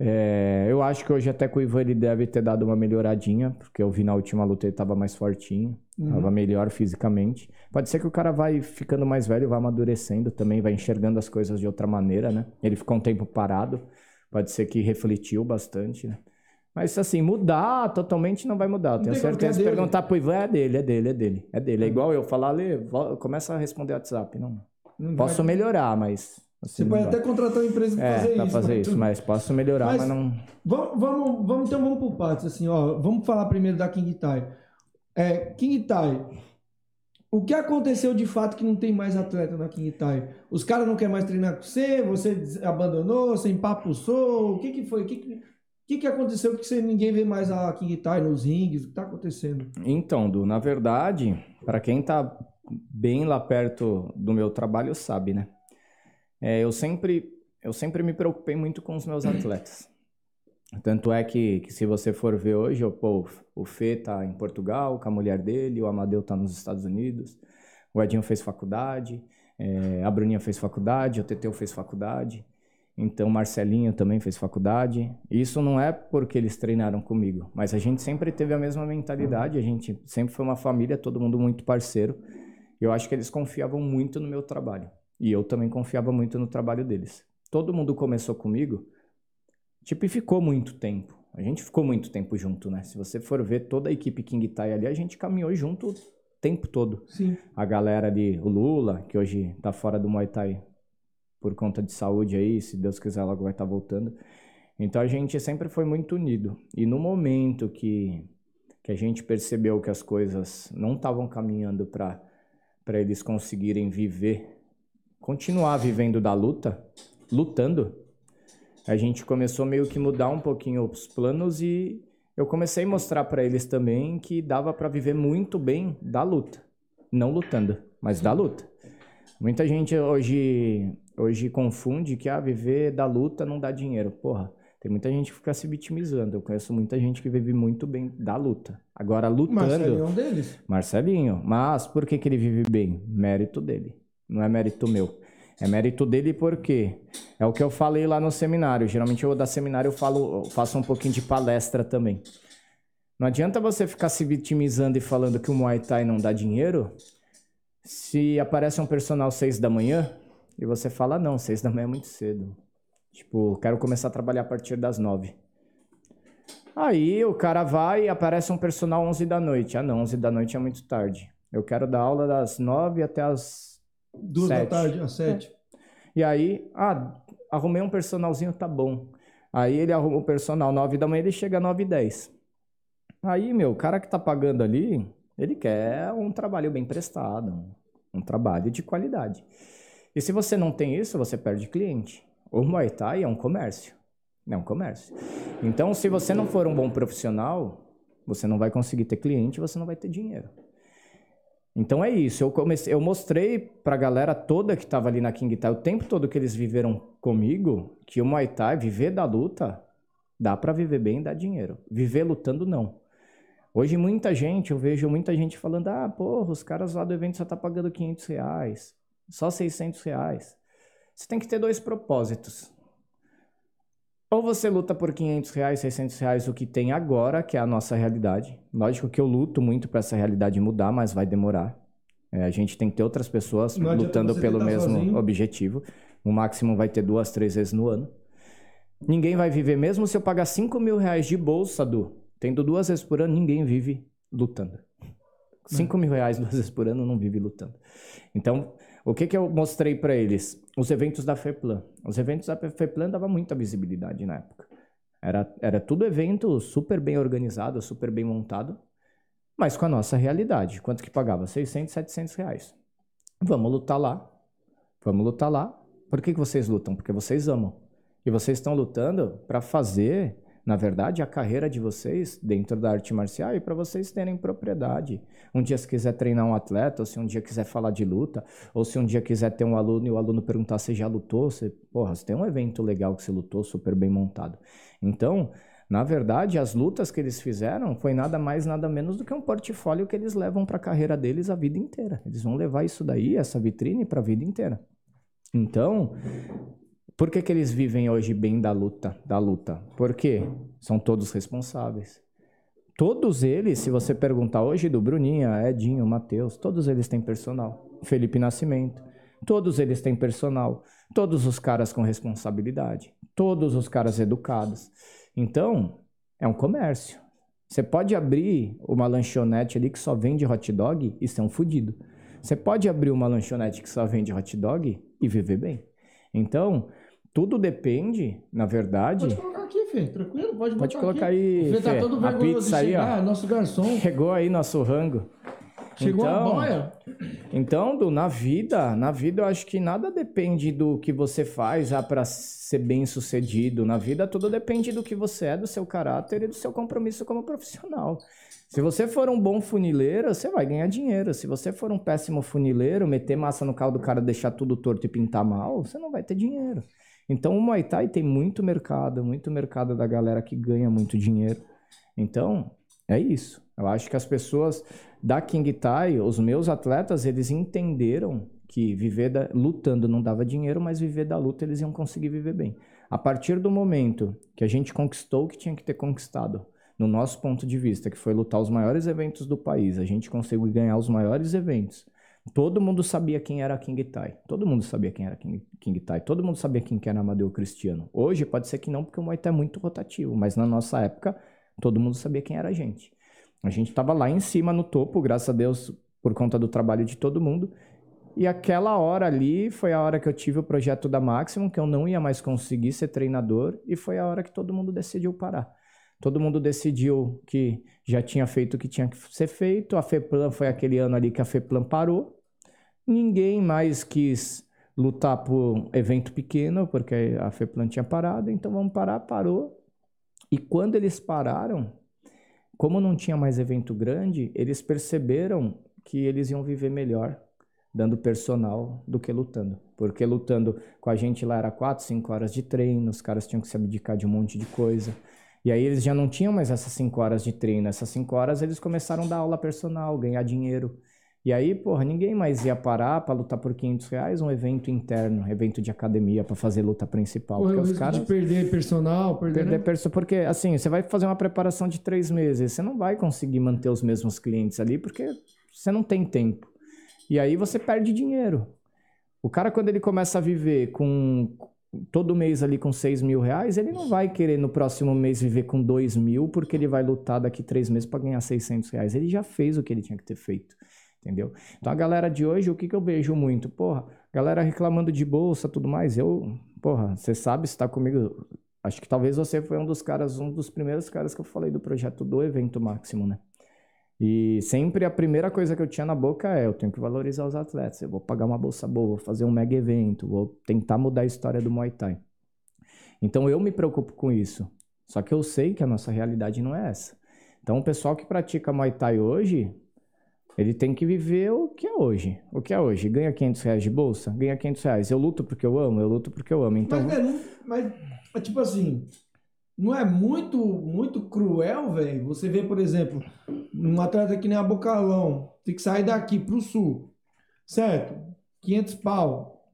É, eu acho que hoje até com o Ivan ele deve ter dado uma melhoradinha, porque eu vi na última luta ele tava mais fortinho, tava melhor fisicamente. Pode ser que o cara vai ficando mais velho, vai amadurecendo também, vai enxergando as coisas de outra maneira, né? Ele ficou um tempo parado, pode ser que refletiu bastante, né? Mas assim, mudar totalmente não vai mudar. Eu Tenho é certeza. Dele. perguntar pro Ivan, é dele, é dele, é dele. É dele. É igual eu falar, Lê, começa a responder WhatsApp. Não. Não Posso vai- melhorar, mas. Assim, Você pode até contratar uma empresa pra É, fazer pra isso. fazer mas isso, mas posso melhorar, Mas- mas, não. Vamos, vamos, vamos, então vamos por partes, assim, ó. Vamos falar primeiro da King Tai. É, King Tai, o que aconteceu de fato que não tem mais atleta na King Tai? Os caras não querem mais treinar com você, você abandonou, você empapuçou, o que que foi? O que que, o que, que aconteceu que você, ninguém vê mais a King Tai nos ringues? O que tá acontecendo? Então, Du, na verdade, para quem tá bem lá perto do meu trabalho sabe, né? É, eu sempre eu sempre me preocupei muito com os meus atletas. Tanto é que, que se você for ver hoje, eu, pô, o Fê tá em Portugal com a mulher dele, o Amadeu tá nos Estados Unidos, o Edinho fez faculdade, é, a Bruninha fez faculdade, o Teteu fez faculdade, então o Marcelinho também fez faculdade. Isso não é porque eles treinaram comigo, mas a gente sempre teve a mesma mentalidade, a gente sempre foi uma família, todo mundo muito parceiro. Eu acho que eles confiavam muito no meu trabalho. E eu também confiava muito no trabalho deles. Todo mundo começou comigo, tipo, e ficou muito tempo. A gente ficou muito tempo junto, né? Se você for ver toda a equipe King Tai ali, a gente caminhou junto o tempo todo. Sim. A galera ali, o Lula, que hoje tá fora do Muay Thai por conta de saúde aí, se Deus quiser logo vai estar voltando. Então a gente sempre foi muito unido. E no momento que, que a gente percebeu que as coisas não estavam caminhando para para eles conseguirem viver, continuar vivendo da luta, lutando, a gente começou meio que mudar um pouquinho os planos e eu comecei a mostrar para eles também que dava para viver muito bem da luta, não lutando, mas da luta. Muita gente hoje hoje confunde que ah, viver da luta não dá dinheiro. Porra, tem muita gente que fica se vitimizando. Eu conheço muita gente que vive muito bem da luta. Agora lutando, Marcelinho é um deles. Marcelinho. Mas por que, que ele vive bem? Mérito dele. Não é mérito meu. É mérito dele porque é o que eu falei lá no seminário. Geralmente eu da seminário eu falo, eu faço um pouquinho de palestra também. Não adianta você ficar se vitimizando e falando que o Muay Thai não dá dinheiro se aparece um personal seis da manhã e você fala, não, seis da manhã é muito cedo. Tipo, quero começar a trabalhar a partir das nove. Aí o cara vai e aparece um personal 11 da noite. Ah, não, 11 da noite é muito tarde. Eu quero dar aula das 9 até as. Duas Sete. da tarde, às sete. E aí, ah, arrumei um personalzinho, tá bom. Aí ele arruma o personal 9 da manhã, ele chega 9 e 10. Aí, meu, o cara que tá pagando ali, ele quer um trabalho bem prestado, um, um trabalho de qualidade. E se você não tem isso, você perde cliente. O Muay Thai é um comércio. É um comércio. Então, se você não for um bom profissional, você não vai conseguir ter cliente, você não vai ter dinheiro. Então é isso. Eu comecei, eu mostrei pra galera toda que tava ali na King Thai, o tempo todo que eles viveram comigo, que o Muay Thai, viver da luta, dá para viver bem e dar dinheiro. Viver lutando, não. Hoje muita gente, eu vejo muita gente falando, ah, porra, os caras lá do evento só tá pagando 500 reais, só 600 reais. Você tem que ter dois propósitos. Ou você luta por 500 reais, 600 reais, o que tem agora, que é a nossa realidade. Lógico que eu luto muito para essa realidade mudar, mas vai demorar. É, a gente tem que ter outras pessoas Não lutando pelo mesmo sozinho. objetivo. No máximo vai ter duas, três vezes no ano. Ninguém vai viver, mesmo se eu pagar 5 mil reais de bolsa, Du, tendo duas vezes por ano, ninguém vive lutando. 5 mil reais duas vezes por ano não vive lutando. Então, o que, que eu mostrei para eles? Os eventos da FEPLAN. Os eventos da FEPLAN davam muita visibilidade na época. Era, era tudo evento super bem organizado, super bem montado, mas com a nossa realidade. Quanto que pagava? 600, 700 reais. Vamos lutar lá. Vamos lutar lá. Por que, que vocês lutam? Porque vocês amam. E vocês estão lutando para fazer, na verdade, a carreira de vocês dentro da arte marcial e para vocês terem propriedade. Um dia, se quiser treinar um atleta, ou se um dia quiser falar de luta, ou se um dia quiser ter um aluno e o aluno perguntar se já lutou, você, porra, você tem um evento legal que você lutou, super bem montado. Então, na verdade, as lutas que eles fizeram foi nada mais, nada menos do que um portfólio que eles levam para a carreira deles a vida inteira. Eles vão levar isso daí, essa vitrine, para a vida inteira. Então, por que, que eles vivem hoje bem da luta? Da luta? Porque são todos responsáveis. Todos eles, se você perguntar hoje do Bruninha, Edinho, Matheus, todos eles têm personal. Felipe Nascimento, todos eles têm personal. Todos os caras com responsabilidade. Todos os caras educados. Então, é um comércio. Você pode abrir uma lanchonete ali que só vende hot dog e ser um fudido. Você pode abrir uma lanchonete que só vende hot dog e viver bem. Então, tudo depende, na verdade. Pode colocar aqui, Fê. Tranquilo? Pode, Pode colocar aqui. aí, O Fê tá Fê, todo a pizza aí, ó. chegar. Nosso garçom. Chegou aí nosso rango. Chegou a Então, boia. Então, Du, na vida, na vida eu acho que nada depende do que você faz já para ser bem sucedido. Na vida tudo depende do que você é, do seu caráter e do seu compromisso como profissional. Se você for um bom funileiro, você vai ganhar dinheiro. Se você for um péssimo funileiro, meter massa no carro do cara, deixar tudo torto e pintar mal, você não vai ter dinheiro. Então o Muay Thai tem muito mercado, muito mercado da galera que ganha muito dinheiro. Então, é isso. Eu acho que as pessoas da King Thai, os meus atletas, eles entenderam que viver da- lutando não dava dinheiro, mas viver da luta eles iam conseguir viver bem. A partir do momento que a gente conquistou o que tinha que ter conquistado, no nosso ponto de vista, que foi lutar os maiores eventos do país, a gente conseguiu ganhar os maiores eventos. Todo mundo sabia quem era King Thai. Todo mundo sabia quem era King, King Thai. Todo mundo sabia quem que era Amadeu Cristiano. Hoje pode ser que não, porque o Muay Thai é muito rotativo, mas na nossa época todo mundo sabia quem era a gente. A gente estava lá em cima no topo, graças a Deus, por conta do trabalho de todo mundo. E aquela hora ali foi a hora que eu tive o projeto da Maximum, que eu não ia mais conseguir ser treinador, e foi a hora que todo mundo decidiu parar. Todo mundo decidiu que já tinha feito o que tinha que ser feito. A FEPLAN foi aquele ano ali que a FEPLAN parou. Ninguém mais quis lutar por evento pequeno, porque a FEPLAN tinha parado, então vamos parar, parou. E quando eles pararam, como não tinha mais evento grande, eles perceberam que eles iam viver melhor dando personal do que lutando. Porque lutando com a gente lá era 4, 5 horas de treino, os caras tinham que se abdicar de um monte de coisa. E aí eles já não tinham mais essas 5 horas de treino. Essas 5 horas eles começaram a dar aula personal, ganhar dinheiro. E aí, porra, ninguém mais ia parar para lutar por 500 reais um evento interno, evento de academia para fazer luta principal. Corre o Porque os caras de perder personal, perder... perder perso porque assim você vai fazer uma preparação de três meses você não vai conseguir manter os mesmos clientes ali porque você não tem tempo. E aí você perde dinheiro. O cara quando ele começa a viver com todo mês ali com seis mil reais ele não vai querer no próximo mês viver com dois mil porque ele vai lutar daqui três meses para ganhar 600 reais. Ele já fez o que ele tinha que ter feito entendeu então a galera de hoje o que que eu vejo muito porra galera reclamando de bolsa tudo mais eu porra você sabe se tá comigo Acho que talvez você foi um dos caras, um dos primeiros caras que eu falei do projeto do evento máximo, né? E sempre a primeira coisa que eu tinha na boca é: eu tenho que valorizar os atletas, eu vou pagar uma bolsa boa, vou fazer um mega evento, vou tentar mudar a história do Muay Thai. Então eu me preocupo com isso. Só que eu sei que a nossa realidade não é essa. Então o pessoal que pratica Muay Thai hoje, ele tem que viver o que é hoje. O que é hoje? Ganha 500 reais de bolsa? Ganha 500 reais. Eu luto porque eu amo? Eu luto porque eu amo. Então, Mas, é, não- mas, tipo assim, não é muito, muito cruel, velho? Você vê, por exemplo, um atleta que nem a Bocalão, tem que sair daqui pro sul, certo? 500 pau.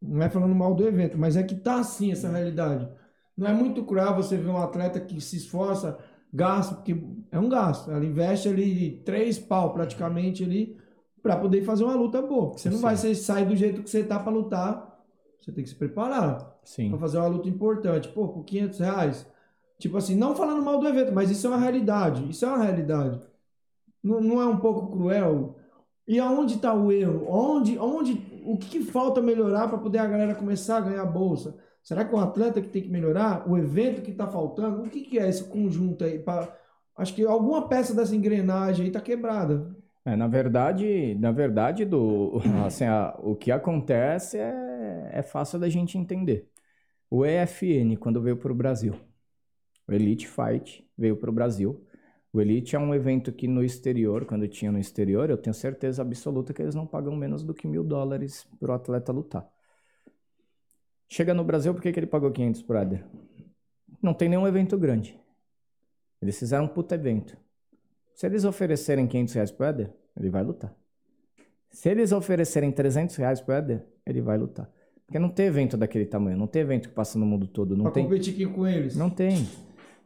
Não é falando mal do evento, mas é que tá assim essa realidade. Não é muito cruel você ver um atleta que se esforça, gasta, porque é um gasto. Ela investe ali três pau praticamente ali para poder fazer uma luta boa. Você não Sim. vai ser- sair do jeito que você tá para lutar. Você tem que se preparar para fazer uma luta importante. Pô, por 500 reais. Tipo assim, não falando mal do evento, mas isso é uma realidade. Isso é uma realidade. Não, não é um pouco cruel? E aonde está o erro? Onde, onde, o que, que falta melhorar para poder a galera começar a ganhar bolsa? Será que o atleta que tem que melhorar? O evento que está faltando? O que, que é esse conjunto aí? Pra- Acho que alguma peça dessa engrenagem aí está quebrada. É, na verdade, na verdade, do, assim, a- o que acontece é, é fácil da gente entender. O EFN, quando veio para o Brasil, o Elite Fight veio para o Brasil. O Elite é um evento que no exterior, quando tinha no exterior, eu tenho certeza absoluta que eles não pagam menos do que mil dólares para o atleta lutar. Chega no Brasil, por que, que ele pagou 500 por Éder? Não tem nenhum evento grande. Eles fizeram um puta evento. Se eles oferecerem 500 reais pro Éder, ele vai lutar. Se eles oferecerem 300 reais pro Éder, ele vai lutar. Porque não tem evento daquele tamanho, não tem evento que passa no mundo todo, não Para tem. competir aqui com eles. Não tem.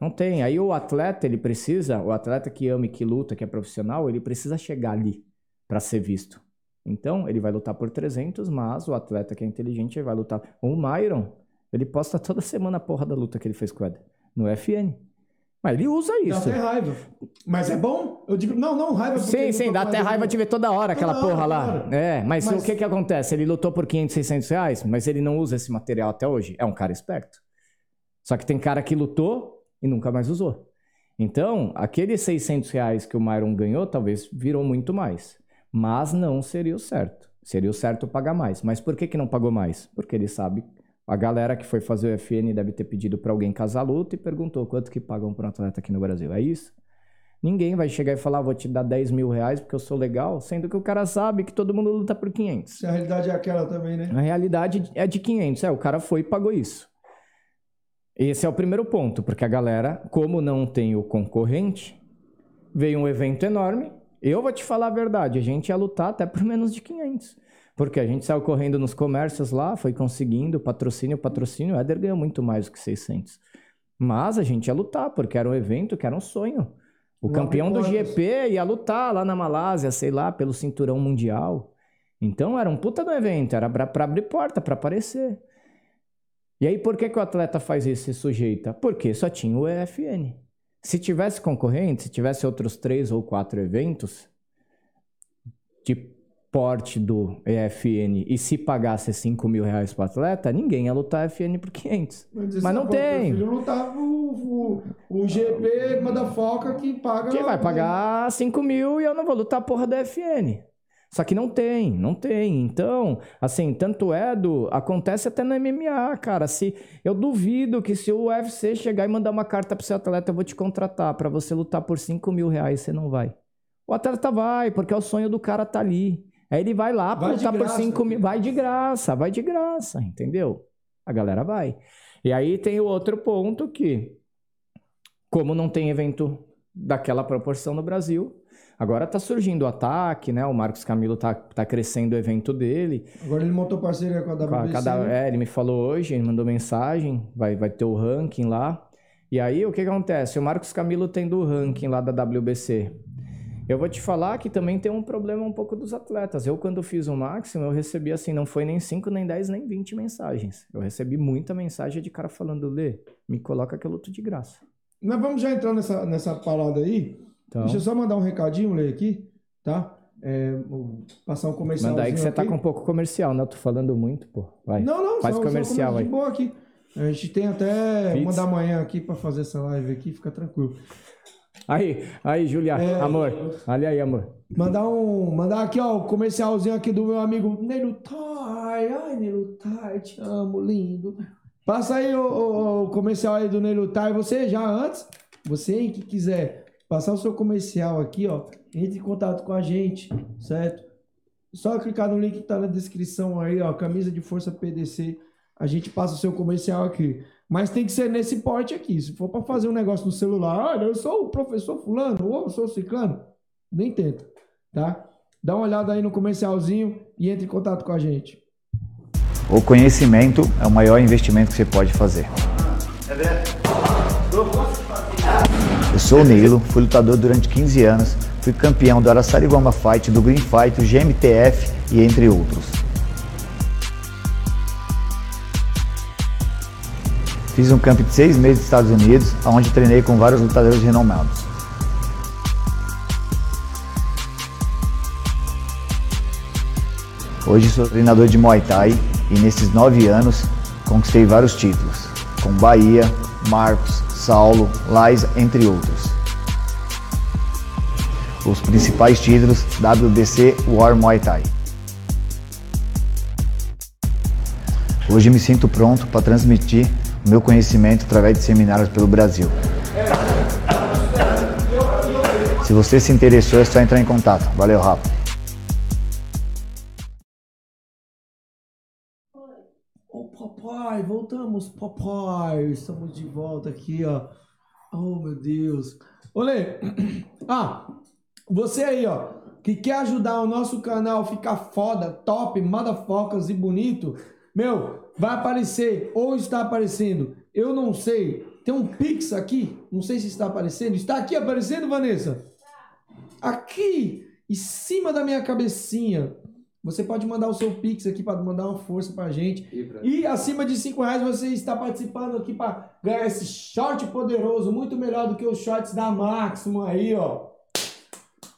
Não tem. Aí o atleta, ele precisa, o atleta que ama e que luta, que é profissional, ele precisa chegar ali para ser visto. Então, ele vai lutar por 300, mas o atleta que é inteligente, ele vai lutar. O Myron, ele posta toda semana a porra da luta que ele fez com o Éder, no FN. Mas ele usa Dá isso. até raiva. Mas é bom? Eu digo, não, não, raiva. Sim, sim, dá até raiva de ver toda hora aquela Toda hora, porra lá. toda hora. É, mas, Mas- o que que acontece? Ele lutou por 500, 600 reais, mas ele não usa esse material até hoje. É um cara esperto. Só que tem cara que lutou e nunca mais usou. Então, aqueles 600 reais que o Myron ganhou, talvez virou muito mais. Mas não seria o certo. Seria o certo pagar mais. Mas por que, que não pagou mais? Porque ele sabe. A galera que foi fazer o FN deve ter pedido para alguém casar a luta e perguntou quanto que pagam para um atleta aqui no Brasil. É isso? Ninguém vai chegar e falar, vou te dar 10 mil reais porque eu sou legal, sendo que o cara sabe que todo mundo luta por 500. Se a realidade é aquela também, né? A realidade é de 500. É, o cara foi e pagou isso. Esse é o primeiro ponto, porque a galera, como não tem o concorrente, veio um evento enorme. Eu vou te falar a verdade, a gente ia lutar até por menos de 500. Porque a gente saiu correndo nos comércios lá, foi conseguindo patrocínio, patrocínio. O Éder ganhou muito mais do que 600. Mas a gente ia lutar, porque era um evento que era um sonho. O Não campeão do abre portas. GP ia lutar lá na Malásia, sei lá, pelo cinturão mundial. Então era um puta do evento, era pra, pra abrir porta, pra aparecer. E aí por que, que o atleta faz isso, se sujeita? Porque só tinha o EFN. Se tivesse concorrente, se tivesse outros três ou quatro eventos de porte do EFN e se pagasse 5 mil reais pro atleta, ninguém ia lutar EFN por 500. Mas, Mas não tem. Eu prefiro lutar o, o, o GP que paga. Que vai pagar 5 mil e eu não vou lutar a porra da FN. Só que não tem, não tem. Então, assim, tanto é do. Acontece até no MMA, cara. Se eu duvido que se o UFC chegar e mandar uma carta pro seu atleta, eu vou te contratar pra você lutar por 5 mil reais, você não vai. O atleta vai, porque é o sonho do cara tá ali. Aí ele vai lá pra Vai lutar por graça, 5 mil. Vai de graça, vai de graça, entendeu? A galera vai. E aí tem o outro ponto que, como não tem evento daquela proporção no Brasil, agora tá surgindo o ataque, né? O Marcos Camilo tá, tá crescendo o evento dele. Agora ele montou parceria com a WBC. cada- né? é, ele me falou hoje, ele mandou mensagem, vai, vai ter o ranking lá. E aí, o que, que acontece? O Marcos Camilo tendo o ranking lá da WBC. Eu vou te falar que também tem um problema um pouco dos atletas. Eu, quando fiz o máximo, eu recebi assim, não foi nem 5, nem 10, nem 20 mensagens. Eu recebi muita mensagem de cara falando, Lê, me coloca que eu luto de graça. Nós vamos já entrar nessa, nessa parada aí. Então, Deixa eu só mandar um recadinho, ler aqui, tá? É, passar um comercial. manda aí que você tá com um pouco comercial, né? Eu tô falando muito, pô. Vai. Não, não, Faz só, só comercial começo aí. boa aqui. A gente tem até Fix. uma da manhã aqui pra fazer essa live aqui, fica tranquilo. Aí, aí, Julia, É. amor. Olha aí, amor. Mandar um. Mandar aqui, ó, o comercialzinho aqui do meu amigo Nelo Tai. Ai, Nelo Tai, te amo, lindo. Passa aí o, o- o comercial aí do Nelo Tai. Você já antes, você que quiser passar o seu comercial aqui, ó, entre em contato com a gente, certo? Só clicar no link que tá na descrição aí, ó, camisa de força PDC. A gente passa o seu comercial aqui. Mas tem que ser nesse porte aqui. Se for para fazer um negócio no celular, olha, eu sou o professor fulano, ou eu sou o ciclano, nem tenta, tá? Dá uma olhada aí no comercialzinho e entre em contato com a gente. O conhecimento é o maior investimento que você pode fazer. Eu sou o Nilo, fui lutador durante 15 anos, fui campeão do Araçariguama Fight, do Green Fight, do GMTF e entre outros. Fiz um camp de seis meses nos Estados Unidos, onde treinei com vários lutadores renomados. Hoje sou treinador de Muay Thai e nesses nove anos conquistei vários títulos, com Bahia, Marcos, Saulo, Lais, entre outros. Os principais títulos WBC War Muay Thai. Hoje me sinto pronto para transmitir o meu conhecimento através de seminários pelo Brasil. Se você se interessou, é só entrar em contato. Valeu, Rafa. Voltamos, papai. Estamos de volta aqui, ó. Oh, meu Deus. Olê, ah, você aí, ó, que quer ajudar o nosso canal a ficar foda, top, motherfuckers e bonito, meu, vai aparecer ou está aparecendo, eu não sei. Tem um Pix aqui, não sei se está aparecendo. Está aqui aparecendo, Vanessa? Aqui, em cima da minha cabecinha. Você pode mandar o seu Pix aqui para mandar uma força pra gente. E acima de 5 reais você está participando aqui para ganhar esse short poderoso, muito melhor do que os shorts da Máximo aí, ó.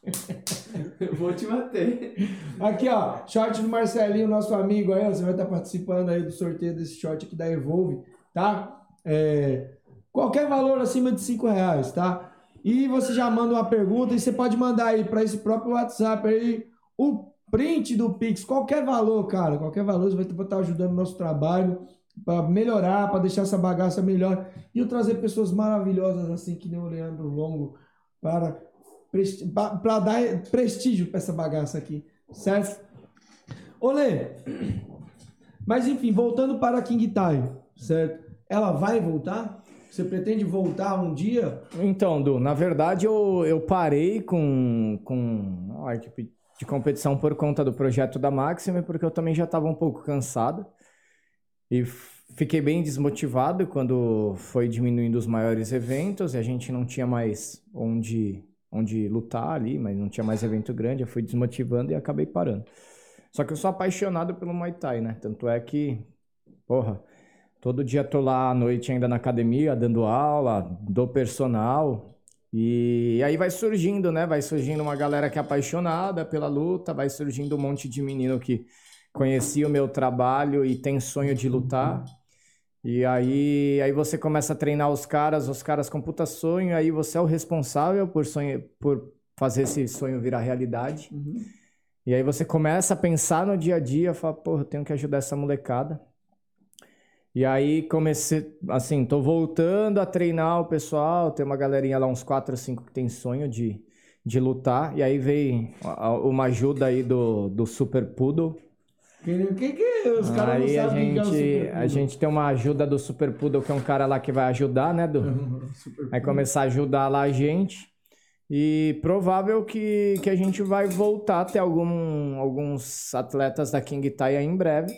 Eu vou te bater. Aqui, ó, short do Marcelinho, nosso amigo aí, você vai estar participando aí do sorteio desse short aqui da Evolve, tá? É, qualquer valor acima de 5 reais, tá? E você já manda uma pergunta e você pode mandar aí para esse próprio WhatsApp aí o print do Pix, qualquer valor, cara, qualquer valor, você vai estar ajudando o nosso trabalho para melhorar, para deixar essa bagaça melhor e eu trazer pessoas maravilhosas assim que nem o Leandro Longo para para dar prestígio para essa bagaça aqui, certo? Olê, mas enfim, voltando para a King Time, certo? Ela vai voltar? Você pretende voltar um dia? Então, Du, na verdade eu, eu parei com, com a equipe de competição por conta do projeto da Maxima, porque eu também já estava um pouco cansado e fiquei bem desmotivado quando foi diminuindo os maiores eventos e a gente não tinha mais onde, onde lutar ali, mas não tinha mais evento grande, eu fui desmotivando e acabei parando. Só que eu sou apaixonado pelo Muay Thai, né? Tanto é que, porra, Todo dia tô lá à noite ainda na academia, dando aula, dou personal. E aí vai surgindo, né? Vai surgindo uma galera que é apaixonada pela luta, vai surgindo um monte de menino que conhecia o meu trabalho e tem sonho de lutar. E aí, aí você começa a treinar os caras, os caras com puta sonho, aí você é o responsável por sonho, por fazer esse sonho virar realidade. E aí você começa a pensar no dia a dia, fala, porra, eu tenho que ajudar essa molecada. E aí comecei, assim, tô voltando a treinar o pessoal, tem uma galerinha lá, uns 4 ou 5 que tem sonho de, de lutar. E aí veio uma ajuda aí do, do Super Poodle. O que, que é? Os caras não Aí a sabem o que é gente, a gente tem uma ajuda do Super Poodle, que é um cara lá que vai ajudar, né, Du? Super Vai começar a ajudar lá a gente. E provável que, que a gente vai voltar a ter algum, alguns atletas da King Thai aí em breve.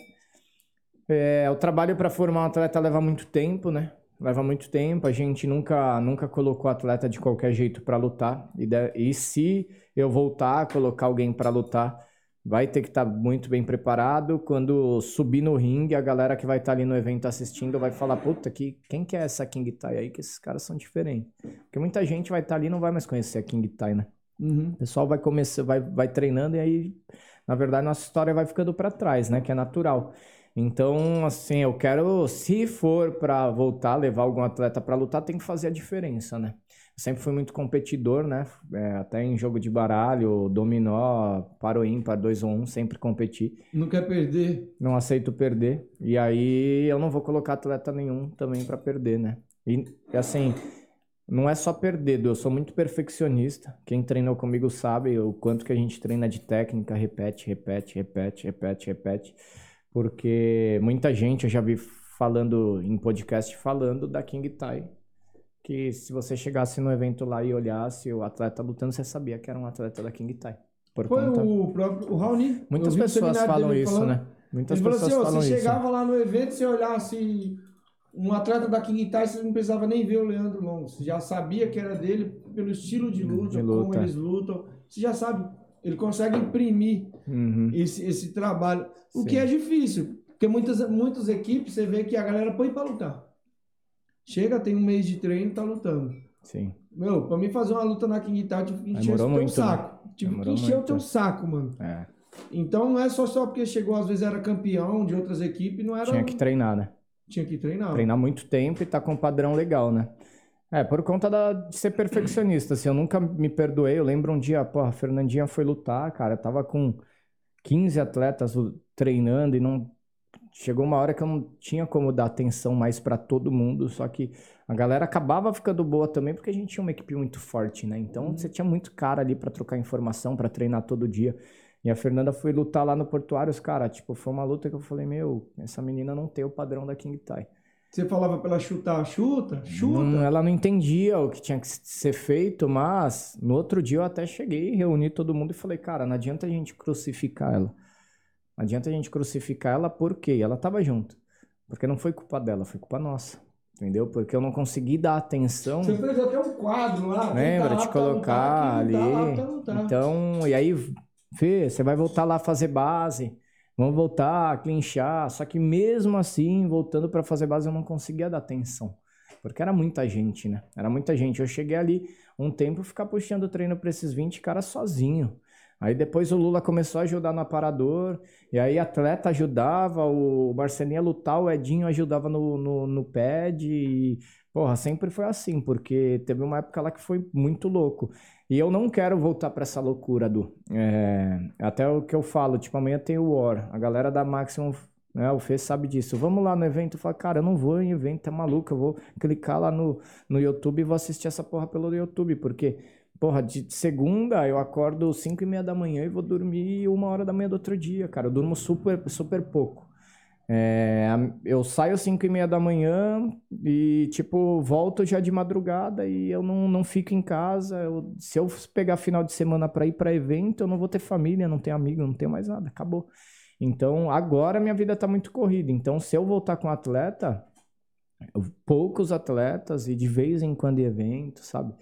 É, o trabalho para formar um atleta leva muito tempo, né? Leva muito tempo. A gente nunca, nunca colocou atleta de qualquer jeito para lutar. E, de- e se eu voltar a colocar alguém para lutar, vai ter que estar muito bem preparado. Quando subir no ringue, a galera que vai estar ali no evento assistindo vai falar: Puta, que, quem que é essa King Thai aí? Que esses caras são diferentes. Porque muita gente vai estar ali e não vai mais conhecer a King Thai, né? Uhum. O pessoal vai começar, vai, vai treinando e aí, na verdade, nossa história vai ficando para trás, né? Que é natural. Então, assim, eu quero, se for para voltar, levar algum atleta para lutar, tem que fazer a diferença, né? Eu sempre fui muito competidor, né? É, até em jogo de baralho, dominó, paro ímpar, 2 ou 1, um, sempre competi. Não quer perder. Não aceito perder. E aí eu não vou colocar atleta nenhum também para perder, né? E assim, não é só perder, eu sou muito perfeccionista. Quem treinou comigo sabe o quanto que a gente treina de técnica, repete, repete, repete, repete, repete. Porque muita gente eu já vi falando em podcast falando da King Tai que se você chegasse no evento lá e olhasse o atleta lutando, você sabia que era um atleta da King Tai. Por Foi conta... o próprio o Raoni. Muitas pessoas falam isso, falando, né? Muitas ele pessoas falou assim, falam você isso. chegava lá no evento, você olhasse um atleta da King Tai, você não precisava nem ver o Leandro Longo. Você já sabia que era dele pelo estilo de luta, de luta. como eles lutam. Você já sabe. Ele consegue imprimir uhum. esse, esse trabalho. O Sim. que é difícil. Porque muitas, muitas equipes você vê que a galera põe para lutar. Chega, tem um mês de treino e tá lutando. Sim. Meu, pra mim fazer uma luta na King Tower, tive que encher o teu muito, saco. Né? Tive que encher muito. o teu saco, mano. É. Então não é só, só porque chegou, às vezes era campeão de outras equipes, não era. Tinha que treinar, né? Tinha que treinar. Treinar muito tempo e tá com um padrão legal, né? É, por conta da, de ser perfeccionista, assim, eu nunca me perdoei. Eu lembro um dia, pô, a Fernandinha foi lutar, cara, tava com 15 atletas treinando e não chegou uma hora que eu não tinha como dar atenção mais para todo mundo, só que a galera acabava ficando boa também porque a gente tinha uma equipe muito forte, né? Então uhum. você tinha muito cara ali para trocar informação, para treinar todo dia. E a Fernanda foi lutar lá no Portuários, cara, tipo, foi uma luta que eu falei, meu, essa menina não tem o padrão da King Tai. Você falava pra ela chutar, chuta, chuta. Não, ela não entendia o que tinha que ser feito, mas no outro dia eu até cheguei, reuni todo mundo e falei, cara, não adianta a gente crucificar ela. Não adianta a gente crucificar ela porque ela estava junto. Porque não foi culpa dela, foi culpa nossa. Entendeu? Porque eu não consegui dar atenção. Você fez até um quadro lá. Lembra tá de colocar tá, ali. Tá, tá, então, e aí, Fê, você vai voltar lá a fazer base. Vamos voltar clinchar. Só que mesmo assim, voltando para fazer base, eu não conseguia dar atenção. Porque era muita gente, né? Era muita gente. Eu cheguei ali um tempo ficar puxando o treino para esses 20 caras sozinho. Aí depois o Lula começou a ajudar no aparador, e aí atleta ajudava, o Marcelinho lutar, o Edinho ajudava no, no, no pad, e, porra, sempre foi assim, porque teve uma época lá que foi muito louco. E eu não quero voltar para essa loucura, do é, até o que eu falo, tipo, amanhã tem o War, a galera da Maximum né? O Fê sabe disso. Vamos lá no evento fala, cara, eu não vou em evento, é maluco, eu vou clicar lá no, no YouTube e vou assistir essa porra pelo YouTube, porque Porra, de segunda eu acordo 5 e meia da manhã e vou dormir uma hora da manhã do outro dia, cara. Eu durmo super, super pouco. É, eu saio 5 e meia da manhã e, tipo, volto já de madrugada e eu não, não fico em casa. Eu, se eu pegar final de semana para ir para evento, eu não vou ter família, não tenho amigo, não tenho mais nada. Acabou. Então, agora minha vida tá muito corrida. Então, se eu voltar com atleta, poucos atletas e de vez em quando evento, sabe?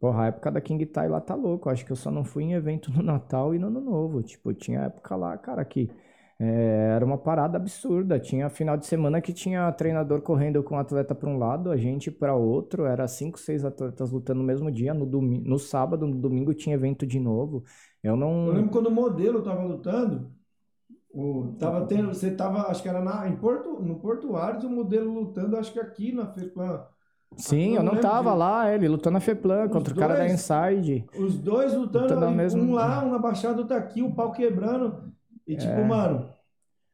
Porra, a época da King Tai lá tá louco. Acho que eu só não fui em evento no Natal e no Ano Novo. Tipo, tinha época lá, cara, que é, era uma parada absurda. Tinha final de semana que tinha treinador correndo com um atleta para um lado, a gente para outro. Era cinco, seis atletas lutando no mesmo dia. No, domingo, no sábado, no domingo tinha evento de novo. Eu não. Eu lembro quando o modelo tava lutando. O, tava tendo, você tava, acho que era na, em Porto, no Portuários, o modelo lutando, acho que aqui na FEPLAN. Sim, eu não tava de... lá, ele lutou na FEPLAN contra dois, o cara da Inside. Os dois lutando, lutando mesmo... um lá, um na Baixada, outro aqui, o pau quebrando. E é. tipo, mano,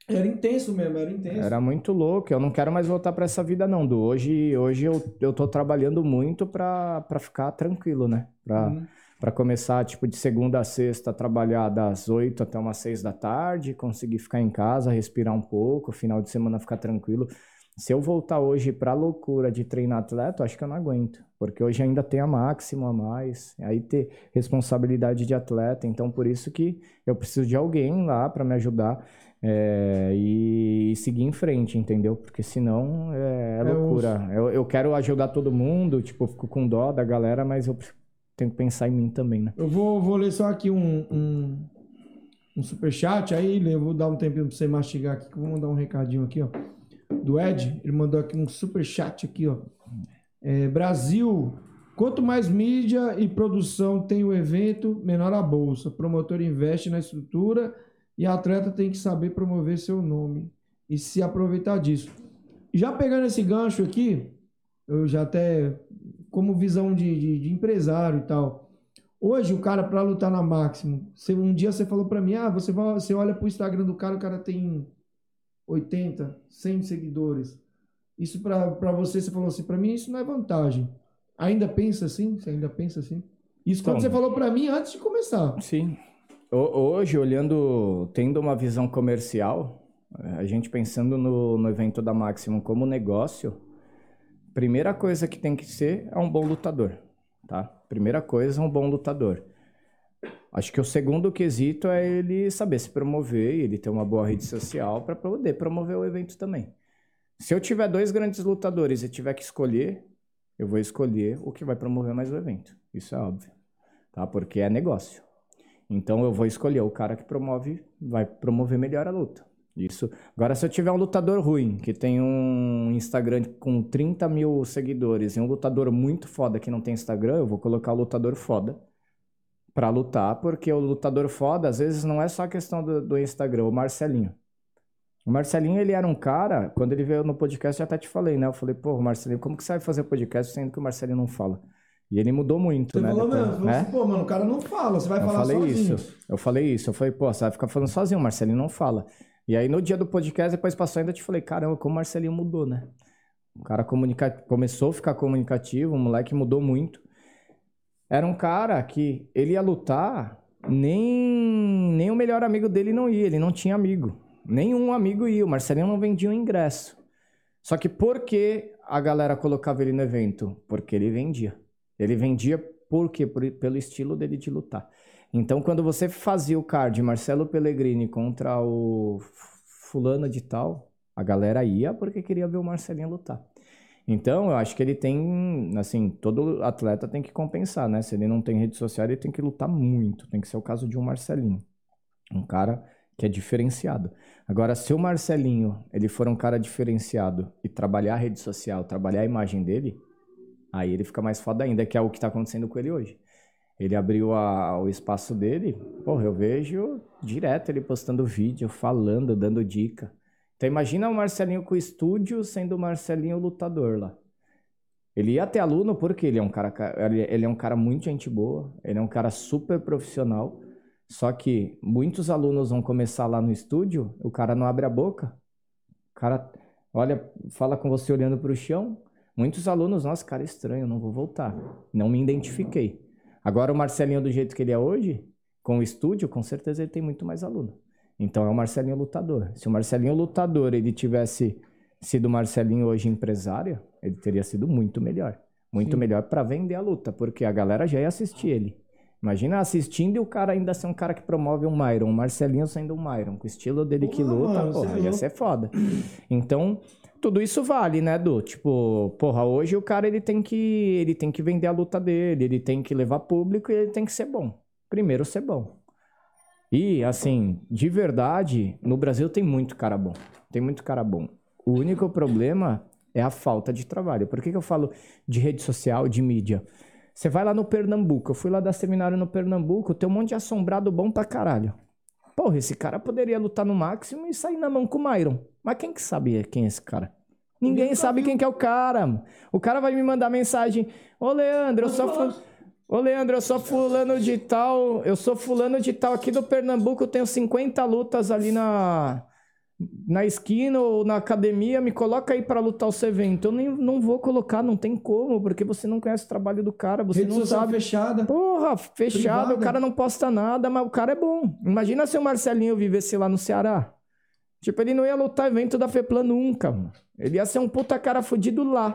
era intenso mesmo, era intenso. Era muito louco. Eu não quero mais voltar para essa vida, não, Du. Hoje, hoje eu, eu tô trabalhando muito pra, pra ficar tranquilo, né? Pra, uhum. pra começar, tipo, de segunda a sexta, trabalhar das oito até umas seis da tarde, conseguir ficar em casa, respirar um pouco, final de semana ficar tranquilo. Se eu voltar hoje para a loucura de treinar atleta, acho que eu não aguento, porque hoje ainda tem a máxima a mais, aí ter responsabilidade de atleta, então por isso que eu preciso de alguém lá para me ajudar é, e seguir em frente, entendeu? Porque senão é, é loucura. Eu, eu quero ajudar todo mundo, tipo, eu fico com dó da galera, mas eu tenho que pensar em mim também, né? Eu vou, vou ler só aqui um, um, um superchat, aí eu vou dar um tempinho para você mastigar aqui, que eu vou mandar um recadinho aqui, ó do Ed, ele mandou aqui um super chat aqui, ó. É, Brasil, quanto mais mídia e produção tem o evento, menor a bolsa. Promotor investe na estrutura e atleta tem que saber promover seu nome. e se aproveitar disso. Já pegando esse gancho aqui, eu já até, como visão de, de, de empresário e tal, hoje o cara para lutar na Máximo, um dia você falou para mim, ah, você, vai, você olha pro Instagram do cara, o cara tem 80, 100 seguidores. Isso para você, você falou assim, para mim isso não é vantagem. Ainda pensa assim? Você ainda pensa assim? Isso quando Então. você falou para mim antes de começar. Sim. Ho- Hoje, olhando, tendo uma visão comercial, a gente pensando no, no evento da Maximum como negócio, primeira coisa que tem que ser é um bom lutador, tá? Primeira coisa é um bom lutador. Acho que o segundo quesito é ele saber se promover e ele ter uma boa rede social para poder promover o evento também. Se eu tiver dois grandes lutadores e tiver que escolher, eu vou escolher o que vai promover mais o evento. Isso é óbvio, tá? Porque é negócio. Então eu vou escolher o cara que promove, vai promover melhor a luta. Isso. Agora, se eu tiver um lutador ruim, que tem um Instagram com 30 mil seguidores, e um lutador muito foda que não tem Instagram, eu vou colocar o lutador foda pra lutar, porque o lutador foda, às vezes, não é só a questão do, do Instagram, o Marcelinho. O Marcelinho, ele era um cara, quando ele veio no podcast, eu até te falei, né? Eu falei, pô, Marcelinho, como que você vai fazer podcast sendo que o Marcelinho não fala? E ele mudou muito, Você né? falou depois, mesmo, né? pô, mano, o cara não fala, você vai Eu falar falei sozinho. isso. Eu falei isso. Eu falei, pô, você vai ficar falando sozinho, o Marcelinho não fala. E aí no dia do podcast, depois passou ainda, eu te falei, caramba, como o Marcelinho mudou, né? O cara comunica... começou a ficar comunicativo, o moleque mudou muito. Era um cara que ele ia lutar, nem, nem o melhor amigo dele não ia, ele não tinha amigo. Nenhum amigo ia, o Marcelinho não vendia um ingresso. Só que por que a galera colocava ele no evento? Porque ele vendia. Ele vendia por quê? Por- pelo estilo dele de lutar. Então, quando você fazia o card Marcelo Pellegrini contra o fulano de tal, a galera ia porque queria ver o Marcelinho lutar. Então, eu acho que ele tem, assim, todo atleta tem que compensar, né? Se ele não tem rede social, ele tem que lutar muito. Tem que ser o caso de um Marcelinho. Um cara que é diferenciado. Agora, se o Marcelinho, ele for um cara diferenciado e trabalhar a rede social, trabalhar a imagem dele, aí ele fica mais foda ainda, que é o que tá acontecendo com ele hoje. Ele abriu a- o espaço dele, porra, eu vejo direto ele postando vídeo, falando, dando dica. Então imagina o Marcelinho com o estúdio sendo o Marcelinho lutador lá. Ele ia ter aluno porque ele é um cara, ca- ele ele é um cara muito gente boa, ele é um cara super profissional. Só que muitos alunos vão começar lá no estúdio, o cara não abre a boca. O cara olha, fala com você olhando para o chão. Muitos alunos, nossa, cara, estranho, não vou voltar. Não me identifiquei. Agora o Marcelinho do jeito que ele é hoje, com o estúdio, com certeza ele tem muito mais aluno. Então é o Marcelinho lutador. Se o Marcelinho lutador ele tivesse sido o Marcelinho hoje empresário, ele teria sido muito melhor. Muito Sim. melhor para vender a luta, porque a galera já ia assistir ele. Imagina assistindo e o cara ainda ser um cara que promove um Myron, o Marcelinho sendo um Myron, com o estilo dele que Porra, luta, mano, porra, é ia louco. ser foda. Então, tudo isso vale, né, Du? Tipo, porra, hoje o cara ele tem que ele tem que vender a luta dele, ele tem que levar público e ele tem que ser bom. Primeiro ser bom. E assim, de verdade, no Brasil tem muito cara bom. Tem muito cara bom. O único problema é a falta de trabalho. Por que, que eu falo de rede social, de mídia? Você vai lá no Pernambuco, eu fui lá dar seminário no Pernambuco, tem um monte de assombrado bom pra caralho. Porra, esse cara poderia lutar no máximo e sair na mão com o Myron. Mas quem que sabe quem é esse cara? Ninguém nunca sabe viu. quem que é o cara. O cara vai me mandar mensagem: Ô Leandro, eu sou. fu- Ô Leandro, eu sou fulano de tal. Eu sou fulano de tal aqui do Pernambuco, eu tenho 50 lutas ali na. Na esquina ou na academia, me coloca aí pra lutar o seu evento. Eu nem, não vou colocar, não tem como, porque você não conhece o trabalho do cara, você Rede não sabe. fechada. Porra, fechado, Privada. o cara não posta nada, mas o cara é bom. Imagina se o Marcelinho vivesse lá no Ceará. Tipo, ele não ia lutar evento da FEPLAN nunca, mano. Ele ia ser um puta cara fudido lá.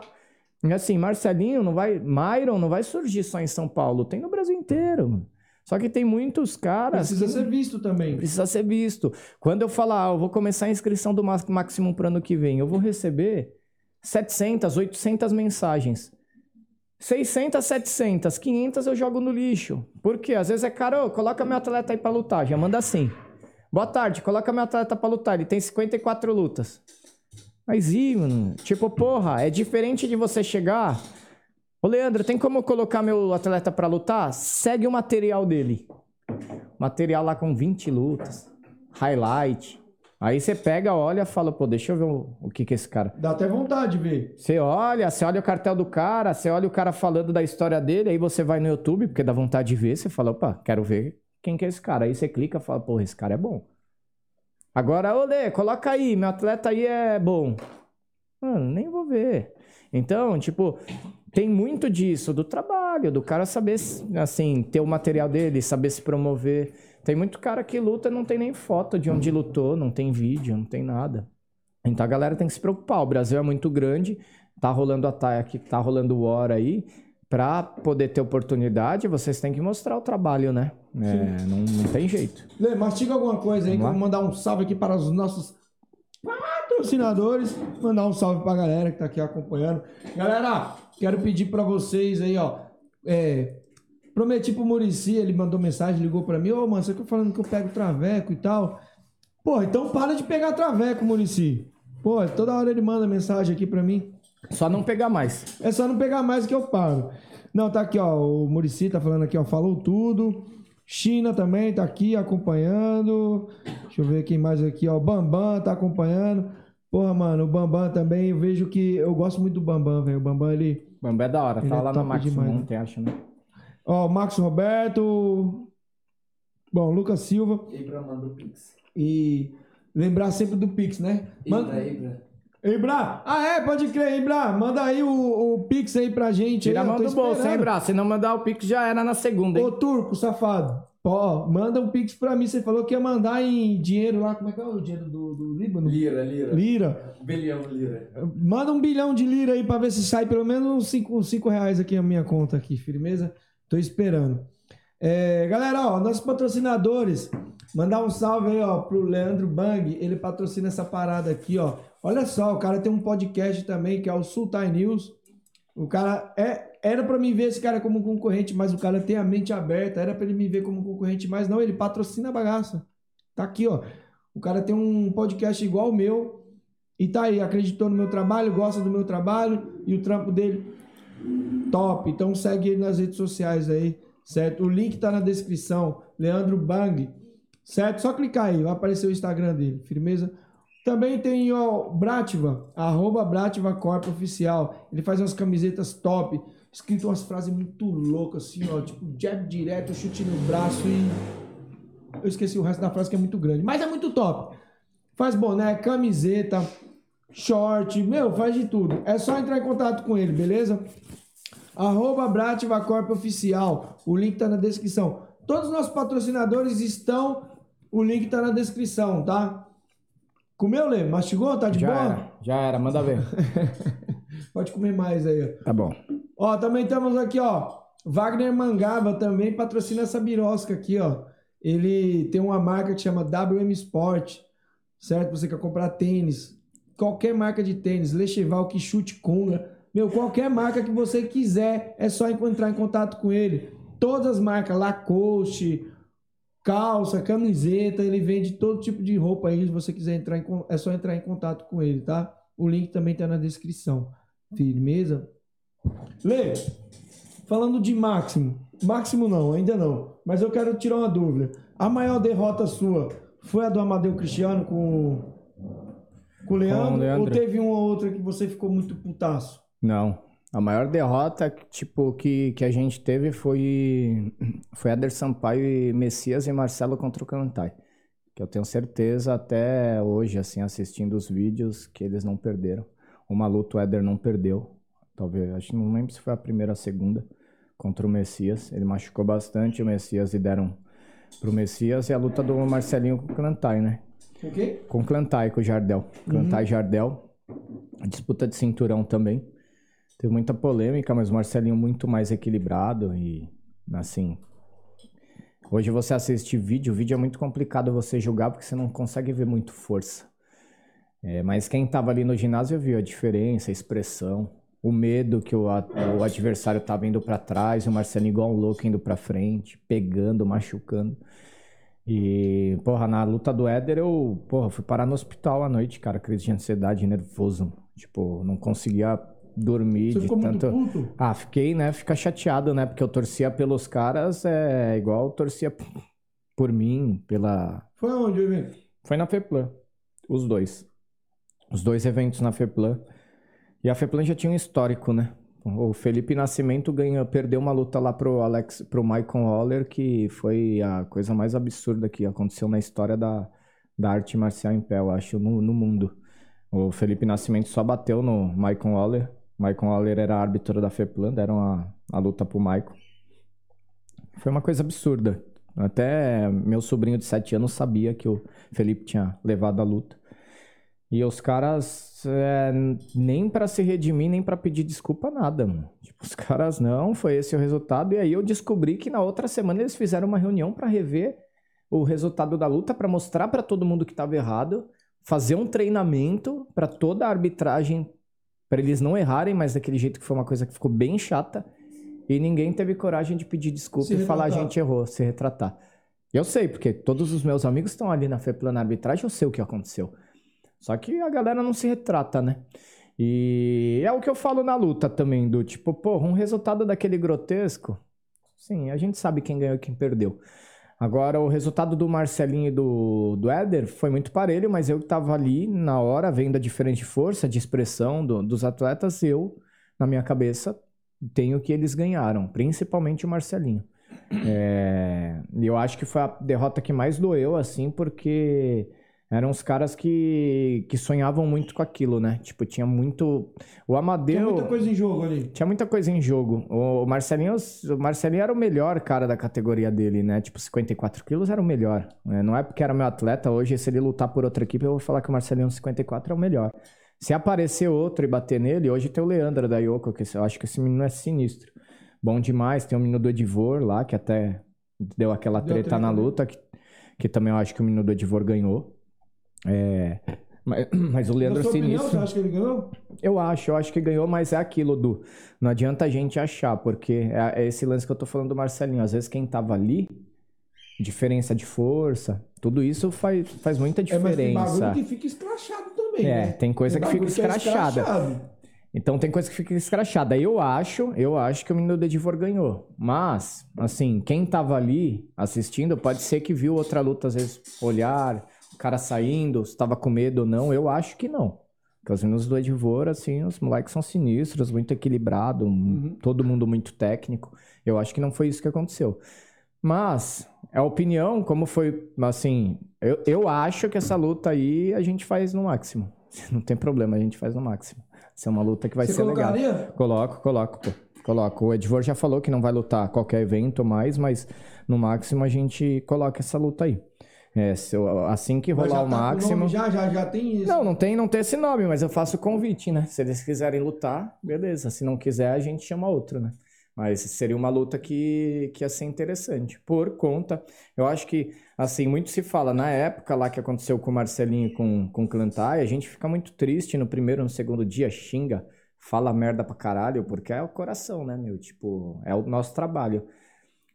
E assim, Marcelinho não vai. Myron não vai surgir só em São Paulo, tem no Brasil inteiro, mano. Só que tem muitos caras. Precisa ser visto também. Precisa ser visto. Quando eu falar, ah, eu vou começar a inscrição do Max- Maximum pro ano que vem, eu vou receber 700, 800 mensagens. 600, 700, 500 eu jogo no lixo. Por quê? Às vezes é caro, coloca meu atleta aí pra lutar, já manda assim. Boa tarde, coloca meu atleta pra lutar, ele tem 54 lutas. Mas ih, mano, tipo, porra, é diferente de você chegar. Ô Leandro, tem como eu colocar meu atleta pra lutar? Segue o material dele. Material lá com 20 lutas. Highlight. Aí você pega, olha, fala, pô, deixa eu ver o, o que que é esse cara. Dá até vontade de ver. Você olha, você olha o cartel do cara, você olha o cara falando da história dele, aí você vai no YouTube, porque dá vontade de ver, você fala, opa, quero ver quem que é esse cara. Aí você clica e fala, pô, esse cara é bom. Agora, olê, coloca aí, meu atleta aí é bom. Mano, nem vou ver. Então, tipo, tem muito disso, do trabalho, do cara saber, assim, ter o material dele, saber se promover. Tem muito cara que luta e não tem nem foto de onde lutou, não tem vídeo, não tem nada. Então a galera tem que se preocupar. O Brasil é muito grande, tá rolando a TAI aqui, tá rolando o War aí. Pra poder ter oportunidade, vocês têm que mostrar o trabalho, né? É, não, não tem jeito. Lê, mastiga alguma coisa aí, que eu Vamos vou lá. mandar um salve aqui para os nossos patrocinadores. Mandar um salve pra galera que tá aqui acompanhando. Galera, quero pedir pra vocês aí, ó. É, prometi pro Murici, ele mandou mensagem, ligou pra mim. Ô, mano, você tá falando que eu pego traveco e tal. Pô, então para de pegar traveco, Murici. Pô, toda hora ele manda mensagem aqui pra mim. Só não pegar mais. É só não pegar mais que eu paro. Não, tá aqui, ó. O Murici tá falando aqui, ó. Falou tudo. China também tá aqui acompanhando. Deixa eu ver quem mais aqui, ó. O Bambam tá acompanhando. Porra, mano, o Bambam também. Eu vejo que. Eu gosto muito do Bambam, velho. O Bambam, ele. Bambé é da hora, Ele tá é lá top no Max demais, ontem, acho, né? Ó, o Max Roberto. Bom, Lucas Silva. Ibra manda o Pix. E lembrar sempre do Pix, né? Manda- Ibra, Ibra. Ibra! Ah, é, pode crer, Ibra. Manda aí o, o Pix aí pra gente. Tira a aí, mão do bolso, hein, esperando. Bra? Se não mandar o Pix, já era na segunda, hein? Ô, turco, safado. Ó, manda um pix pra mim. Você falou que ia mandar em dinheiro lá. Como é que é o dinheiro do, do Líbano? Lira, lira. Lira. Bilhão, lira. Manda um bilhão de lira aí pra ver se sai pelo menos uns 5 cinco reais aqui na minha conta aqui, firmeza? Tô esperando. É, galera, ó, nossos patrocinadores, mandar um salve aí, ó, pro Leandro Bang, ele patrocina essa parada aqui, ó. Olha só, o cara tem um podcast também, que é o Sultan News. O cara é, era pra me ver esse cara como concorrente, mas o cara tem a mente aberta, era pra ele me ver como concorrente, mas não, ele patrocina a bagaça. Tá aqui, ó. O cara tem um podcast igual o meu, e tá aí, acreditou no meu trabalho, gosta do meu trabalho e o trampo dele top. Então segue ele nas redes sociais aí, certo? O link tá na descrição. Leandro Bang, certo? Só clicar aí, vai aparecer o Instagram dele, firmeza? Também tem o Brativa, arroba Brativa Corp Oficial. Ele faz umas camisetas top, escrito umas frases muito loucas, assim, ó, tipo jab direto, chute no braço e. Eu esqueci o resto da frase que é muito grande, mas é muito top. Faz boné, camiseta, short, meu, faz de tudo. É só entrar em contato com ele, beleza? Arroba Brativa Corp Oficial. O link tá na descrição. Todos os nossos patrocinadores estão. O link tá na descrição, tá? Comeu, Lê? Mastigou? Tá de Já boa? era, já era, manda ver. Pode comer mais aí. Tá bom. Ó, também temos aqui, ó. Wagner Mangaba também patrocina essa birosca aqui, ó. Ele tem uma marca que chama WM Sport, certo? Você quer comprar tênis, qualquer marca de tênis, Lecheval, Kixute, Conga, meu, qualquer marca que você quiser, é só entrar em contato com ele. Todas as marcas, Lacoste, calça, camiseta, ele vende todo tipo de roupa aí, se você quiser entrar em, é só entrar em contato com ele, tá? O link também tá na descrição. Firmeza? Lê, falando de Máximo, Máximo não, ainda não, mas eu quero tirar uma dúvida. A maior derrota sua foi a do Amadeu Cristiano com, com o Leandro, Com o Leandro. ou teve uma outra que você ficou muito putaço? Não. A maior derrota, tipo, que, que a gente teve foi foi Eder Sampaio e Messias e Marcelo contra o Cantai. Que eu tenho certeza até hoje, assim, assistindo os vídeos, que eles não perderam. Uma luta o Eder não perdeu. Talvez, acho que não lembro se foi a primeira ou a segunda contra o Messias. Ele machucou bastante o Messias e deram pro Messias. E a luta do Marcelinho com o Cantai, né? O quê? Com o Clantai, com o Jardel. Clantai e Jardel. A disputa de cinturão também. Teve muita polêmica, mas o Marcelinho muito mais equilibrado e, assim... Hoje você assiste vídeo, o vídeo é muito complicado você julgar porque você não consegue ver muito força. É, mas quem tava ali no ginásio viu a diferença, a expressão, o medo que o, o adversário tava indo para trás, o Marcelinho igual um louco indo para frente, pegando, machucando. E, porra, na luta do Éder, eu, porra, fui parar no hospital à noite, cara, crise de ansiedade, nervoso. Tipo, não conseguia dormir Você de ficou muito tanto. puto? Ah, fiquei, né? Fica chateado, né? Porque eu torcia pelos caras, é igual eu torcia por mim, pela. Foi onde o evento? Foi na FEPLAN. Os dois. Os dois eventos na FEPLAN. E a FEPLAN já tinha um histórico, né? O Felipe Nascimento perdeu uma luta lá pro Alex, pro Michael Waller, que foi a coisa mais absurda que aconteceu na história da, da arte marcial em pé, eu acho, no, no mundo. O Felipe Nascimento só bateu no Michael Waller. Michael Waller era árbitro da FEPLAN, deram a, a luta pro Michael. Foi uma coisa absurda. Até meu sobrinho de 7 anos sabia que o Felipe tinha levado a luta. E os caras, é, nem para se redimir, nem para pedir desculpa, nada, mano. Tipo, os caras, não, foi esse o resultado. E aí eu descobri que na outra semana eles fizeram uma reunião para rever o resultado da luta, para mostrar para todo mundo que estava errado, fazer um treinamento para toda a arbitragem, para eles não errarem, mas daquele jeito que foi uma coisa que ficou bem chata. E ninguém teve coragem de pedir desculpa Se e falar a retratar. gente errou, se retratar. Eu sei, porque todos os meus amigos estão ali na FEPLAN arbitragem, eu sei o que aconteceu. Só que a galera não se retrata, né? E é o que eu falo na luta também, do tipo, porra, um resultado daquele grotesco. Sim, a gente sabe quem ganhou e quem perdeu. Agora, o resultado do Marcelinho e do, do Éder foi muito parelho, mas eu que tava ali na hora, vendo a diferente força de expressão do- dos atletas, eu, na minha cabeça, tenho que eles ganharam, principalmente o Marcelinho. É, eu acho que foi a derrota que mais doeu, assim, porque eram os caras que, que sonhavam muito com aquilo, né? Tipo, tinha muito. O Amadeu. Tem muita coisa em jogo ali. Tinha muita coisa em jogo. O Marcelinho, o Marcelinho era o melhor cara da categoria dele, né? Tipo, 54 quilos era o melhor. né? Não é porque era meu atleta. Hoje, se ele lutar por outra equipe, eu vou falar que o Marcelinho 54 é o melhor. Se aparecer outro e bater nele, hoje tem o Leandro da Yoko, que eu acho que esse menino é sinistro. Bom demais. Tem o menino do Edivor lá, que até deu aquela Deu treta treta, na né? luta, que, que também eu acho que o menino do Edivor ganhou. É, mas, mas o Leandro Na opinião, Sinistro. você acha que ele ganhou? Eu acho, eu acho que ganhou, mas é aquilo do. Não adianta a gente achar, porque é, é esse lance que eu tô falando do Marcelinho. Às vezes quem tava ali, diferença de força, tudo isso faz, faz muita É, mas tem diferença. bagulho que fica escrachado também, É, né? tem coisa que fica é escrachada. escrachado. Então tem coisa que fica escrachada. Eu acho, eu acho que o menino do Edivor ganhou. Mas, assim, quem tava ali assistindo, pode ser que viu outra luta, às vezes, olhar, o cara saindo, se tava com medo ou não. Eu acho que não. Porque os meninos do Edivor, assim, os moleques são sinistros, muito equilibrado, um- todo mundo muito técnico. Eu acho que não foi isso que aconteceu. Mas, a opinião, como foi, assim, eu, eu acho que essa luta aí a gente faz no máximo. Não tem problema, a gente faz no máximo. Isso é uma luta que vai Você ser legal. colocaria? Coloco, coloco, pô. Coloco. O Edvor já falou que não vai lutar qualquer evento mais, mas no máximo a gente coloca essa luta aí. É, se eu- assim que rolar o tá máximo. Já, já, já tem isso. Não, não tem, não tem esse nome, mas eu faço o convite, né? Se eles quiserem lutar, beleza. Se não quiser, a gente chama outro, né? Mas seria uma luta que, que ia ser interessante. Por conta, eu acho que, assim, muito se fala na época lá que aconteceu com o Marcelinho e com, com o Clantai, a gente fica muito triste no primeiro, no segundo dia, xinga, fala merda pra caralho, porque é o coração, né, meu? Tipo, é o nosso trabalho.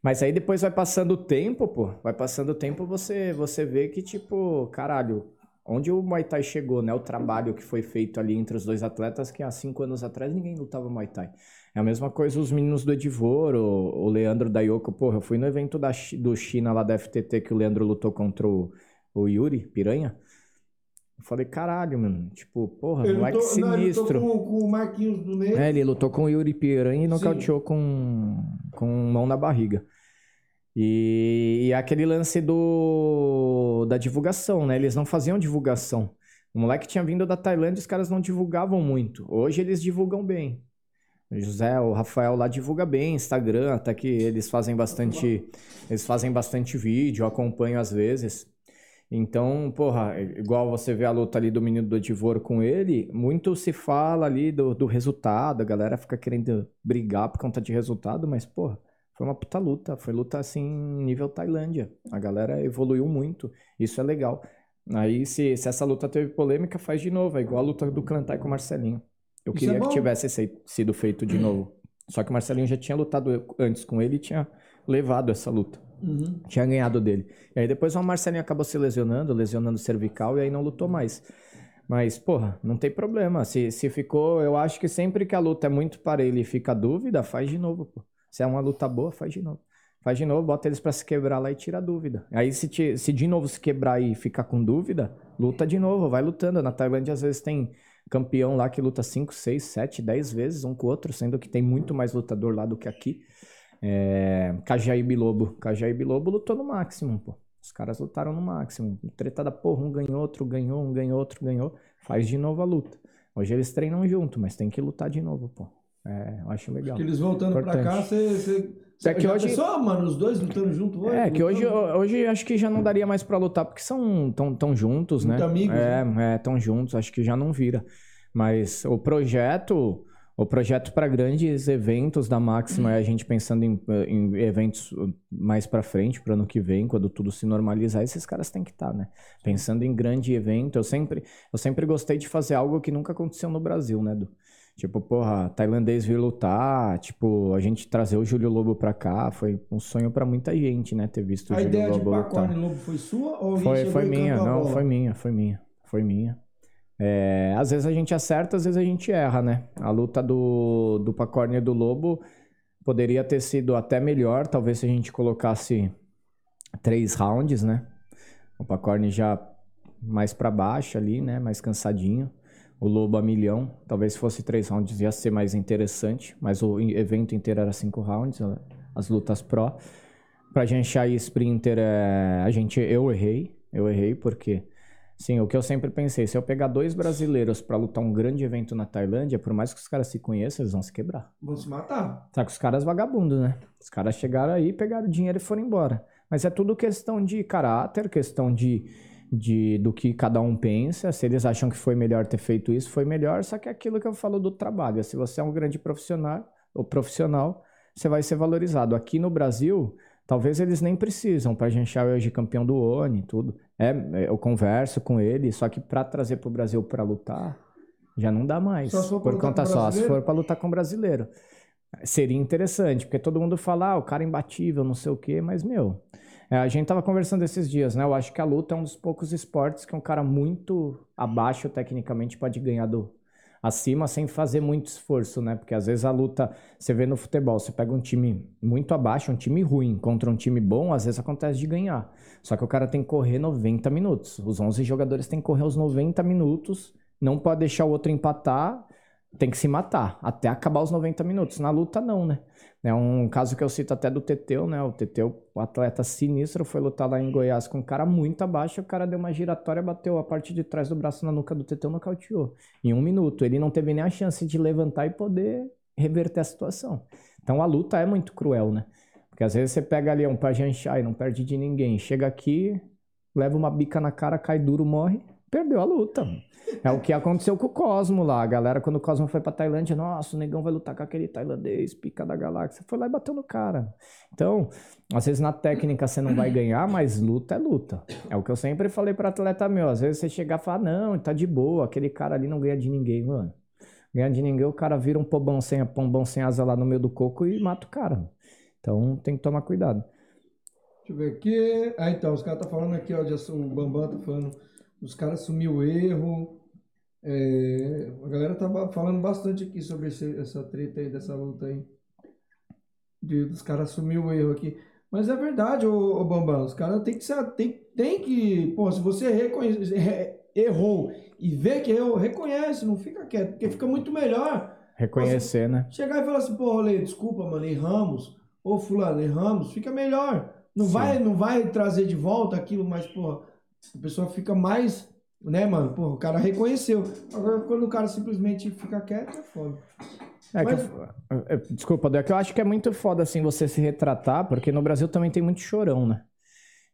Mas aí depois vai passando o tempo, pô, vai passando o tempo, você, você vê que, tipo, caralho, onde o Muay Thai chegou, né? O trabalho que foi feito ali entre os dois atletas, que há cinco anos atrás ninguém lutava Muay Thai. É a mesma coisa os meninos do Edivor, o, Leandro da Yoko, porra, eu fui no evento da, do China lá da FTT que o Leandro lutou contra o, o Yuri, Piranha. Eu falei, caralho, mano, tipo, porra, Ele moleque lutou- não, ele lutou sinistro. com, com o Marquinhos do Negro. É, ele lutou com o Yuri Piranha e Sim. nocauteou com, com mão na barriga. E, e aquele lance do, da divulgação, né? Eles não faziam divulgação. O moleque tinha vindo da Tailândia, os caras não divulgavam muito. Hoje eles divulgam bem. O José, o Rafael lá divulga bem, Instagram, até que eles fazem bastante, eles fazem bastante vídeo, acompanho às vezes. Então, porra, igual você vê a luta ali do menino do Edivor com ele, muito se fala ali do, do resultado, a galera fica querendo brigar por conta de resultado, mas, porra, foi uma puta luta, foi luta assim, nível Tailândia. A galera evoluiu muito, isso é legal. Aí, se, se essa luta teve polêmica, faz de novo, é igual a luta do Clantai com o Marcelinho. Eu Isso é queria que bom. tivesse sei- sido feito de novo. Só que o Marcelinho já tinha lutado antes com ele e tinha levado essa luta. Uhum. Tinha ganhado dele. E aí depois o Marcelinho acabou se lesionando, lesionando o cervical, e aí não lutou mais. Mas, porra, não tem problema. Se, se ficou, eu acho que sempre que a luta é muito parelha e fica dúvida, faz de novo, pô. Se é uma luta boa, faz de novo. Faz de novo, bota eles pra se quebrar lá e tira a dúvida. Aí se, te- se de novo se quebrar e ficar com dúvida, luta de novo, vai lutando. Na Tailândia às vezes tem campeão lá que luta 5, 6, 7, 10 vezes um com o outro, sendo que tem muito mais lutador lá do que aqui. É... Cajaíbe Lobo. Cajaíbe Lobo lutou no máximo, pô. Os caras lutaram no máximo. Tretada, porra, um ganhou, outro ganhou, um ganhou, outro ganhou. Faz de novo a luta. Hoje eles treinam junto, mas tem que lutar de novo, pô. É, eu acho legal. Porque eles voltando pra cá, você. você É que hoje- pensou, mano, os dois lutando junto hoje? É, que hoje, lutando? hoje acho que já não daria mais pra lutar, porque são tão, tão juntos, Muito né? amigos, É, é, tão juntos, acho que já não vira. Mas o projeto, o projeto para grandes eventos da Máxima é a gente pensando em, em eventos mais pra frente, pro ano que vem, quando tudo se normalizar, esses caras têm que estar, né? Pensando em grande evento, eu sempre, eu sempre gostei de fazer algo que nunca aconteceu no Brasil, né, Du? Tipo, porra, tailandês vir lutar, tipo, a gente trazer o Júlio Lobo pra cá, foi um sonho pra muita gente, né, ter visto o A Júlio ideia de Lobo lutar. Pacorne Lobo foi sua ou Foi, foi minha, a não, foi minha, foi minha, foi minha. É, às vezes a gente acerta, às vezes a gente erra, né? A luta do, do Pacorne e do Lobo poderia ter sido até melhor, talvez se a gente colocasse três rounds, né? O Pacorne já mais pra baixo ali, né? Mais cansadinho. O Lobo a milhão. Talvez se fosse três rounds ia ser mais interessante, mas o evento inteiro era cinco rounds, as lutas pró. Pra Janshai Sprinter, é, a gente, eu errei. Eu errei porque, sim, o que eu sempre pensei, se eu pegar dois brasileiros pra lutar um grande evento na Tailândia, por mais que os caras se conheçam, eles vão se quebrar. Vão se matar. Só que os caras vagabundos, né? Os caras chegaram aí, pegaram o dinheiro e foram embora. Mas é tudo questão de caráter, questão de, de do que cada um pensa. Se eles acham que foi melhor ter feito isso, foi melhor. Só que é aquilo que eu falo do trabalho. Se você é um grande profissional, ou profissional, você vai ser valorizado. Aqui no Brasil, talvez eles nem precisam. Para gente hoje campeão do ONI e tudo. É, é, eu converso com ele, só que para trazer para o Brasil para lutar, já não dá mais. Por conta só, se for para lutar com brasileiro. Seria interessante, porque todo mundo fala, ah, o cara é imbatível, não sei o quê, mas, meu, é, a gente tava conversando esses dias, né? Eu acho que a luta é um dos poucos esportes que um cara muito abaixo tecnicamente pode ganhar do acima sem fazer muito esforço, né? Porque às vezes a luta, você vê no futebol, você pega um time muito abaixo, um time ruim, contra um time bom, às vezes acontece de ganhar. Só que o cara tem que correr 90 minutos. Os 11 jogadores têm que correr os 90 minutos, não pode deixar o outro empatar, tem que se matar até acabar os 90 minutos. Na luta, não, né? É um caso que eu cito até do Teteu, né? O Teteu, o atleta sinistro, foi lutar lá em Goiás com um cara muito abaixo. O cara deu uma giratória, bateu a parte de trás do braço na nuca do Teteu, nocauteou. Em um minuto. Ele não teve nem a chance de levantar e poder reverter a situação. Então a luta é muito cruel, né? Porque às vezes você pega ali um Pajanchai, não perde de ninguém. Chega aqui, leva uma bica na cara, cai duro, morre. Perdeu a luta. É o que aconteceu com o Cosmo lá. A galera, quando o Cosmo foi pra Tailândia, nossa, o negão vai lutar com aquele tailandês, pica da galáxia. Foi lá e bateu no cara. Então, às vezes na técnica você não vai ganhar, mas luta é luta. É o que eu sempre falei pra atleta meu. Às vezes você chegar e falar, não, tá de boa, aquele cara ali não ganha de ninguém, mano. Ganha de ninguém, o cara vira um pombão sem, pombão sem asa lá no meio do coco e mata o cara. Então tem que tomar cuidado. Deixa eu ver aqui. Ah, então, os caras tá falando aqui, ó, de, o Bambam tá falando, os caras assumiu o erro. É, a galera tá ba- falando bastante aqui sobre esse- essa treta aí, dessa luta aí. De, dos caras assumir o erro aqui. Mas é verdade, ô, ô Bambam, os caras tem que ser, tem, tem que, pô, se você reconhece, re- errou e vê que errou, reconhece, não fica quieto, porque fica muito melhor Reconhecer, né? chegar e falar assim, pô, Rolê, desculpa, mano, erramos. Ô, fulano, erramos. Fica melhor. Não Sim. vai, não vai trazer de volta aquilo, mas, pô, a pessoa fica mais, né, mano? Pô, o cara reconheceu. Agora, quando o cara simplesmente fica quieto, é foda. É que Mas- eu- é, desculpa, Dé, que eu acho que é muito foda assim você se retratar, porque no Brasil também tem muito chorão, né?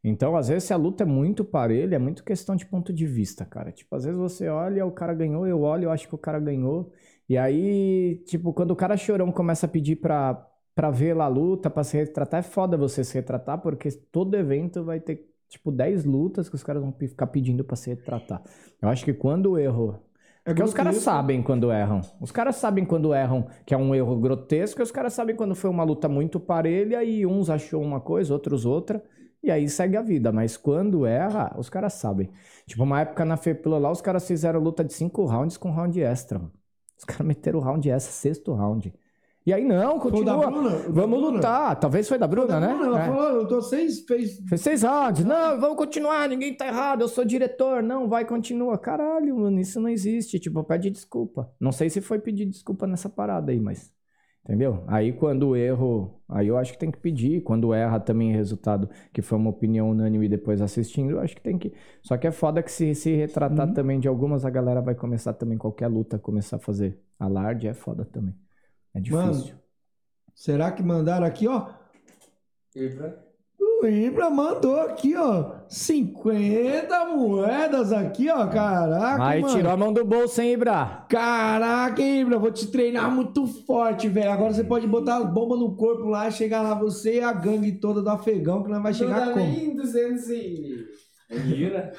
Então, às vezes, se a luta é muito parelha, é muito questão de ponto de vista, cara. Tipo, às vezes você olha, o cara ganhou, eu olho, eu acho que o cara ganhou. E aí, tipo, quando o cara chorão começa a pedir pra, pra ver lá a luta, pra se retratar, é foda você se retratar, porque todo evento vai ter, tipo, 10 lutas que os caras vão ficar pedindo pra se retratar. Eu acho que quando o erro É porque os caras sabem quando erram. Os caras sabem quando erram que é um erro grotesco, e os caras sabem quando foi uma luta muito parelha e uns achou uma coisa, outros outra, e aí segue a vida. Mas quando erra, os caras sabem. Tipo, uma época na FEPLA lá, os caras fizeram luta de cinco rounds com round extra. mano. Os caras meteram o round extra, sexto round. E aí, não, Foi o da continua. Bruna? Da Vamos Bruna? lutar. Talvez foi da Foi Bruna, da né? Bruna, Ela É. falou, eu tô seis, fez... Fez seis rounds. Não, vamos continuar, ninguém tá errado, eu sou diretor. Não, vai, continua. Caralho, mano, isso não existe. Tipo, pede desculpa. Não sei se foi pedir desculpa nessa parada aí, mas. Entendeu? Aí quando erro. Aí eu acho que tem que pedir. Quando erra também resultado, que foi uma opinião unânime depois assistindo, eu acho que tem que. Só que é foda que se, se retratar Uhum. também de algumas, a galera vai começar também, qualquer luta, começar a fazer alarde, é foda também. É Mano, difícil. Será que mandaram aqui, ó? O Ibra mandou aqui, ó. 50 moedas aqui, ó. Caraca, aí mano. tirou a mão do bolso, hein, Ibra? Caraca, hein, Ibra. Vou te treinar muito forte, velho. Agora você pode botar as bombas no corpo lá e chegar lá você e a gangue toda do afegão, que nós vai chegar não dá como? nem 200 e... É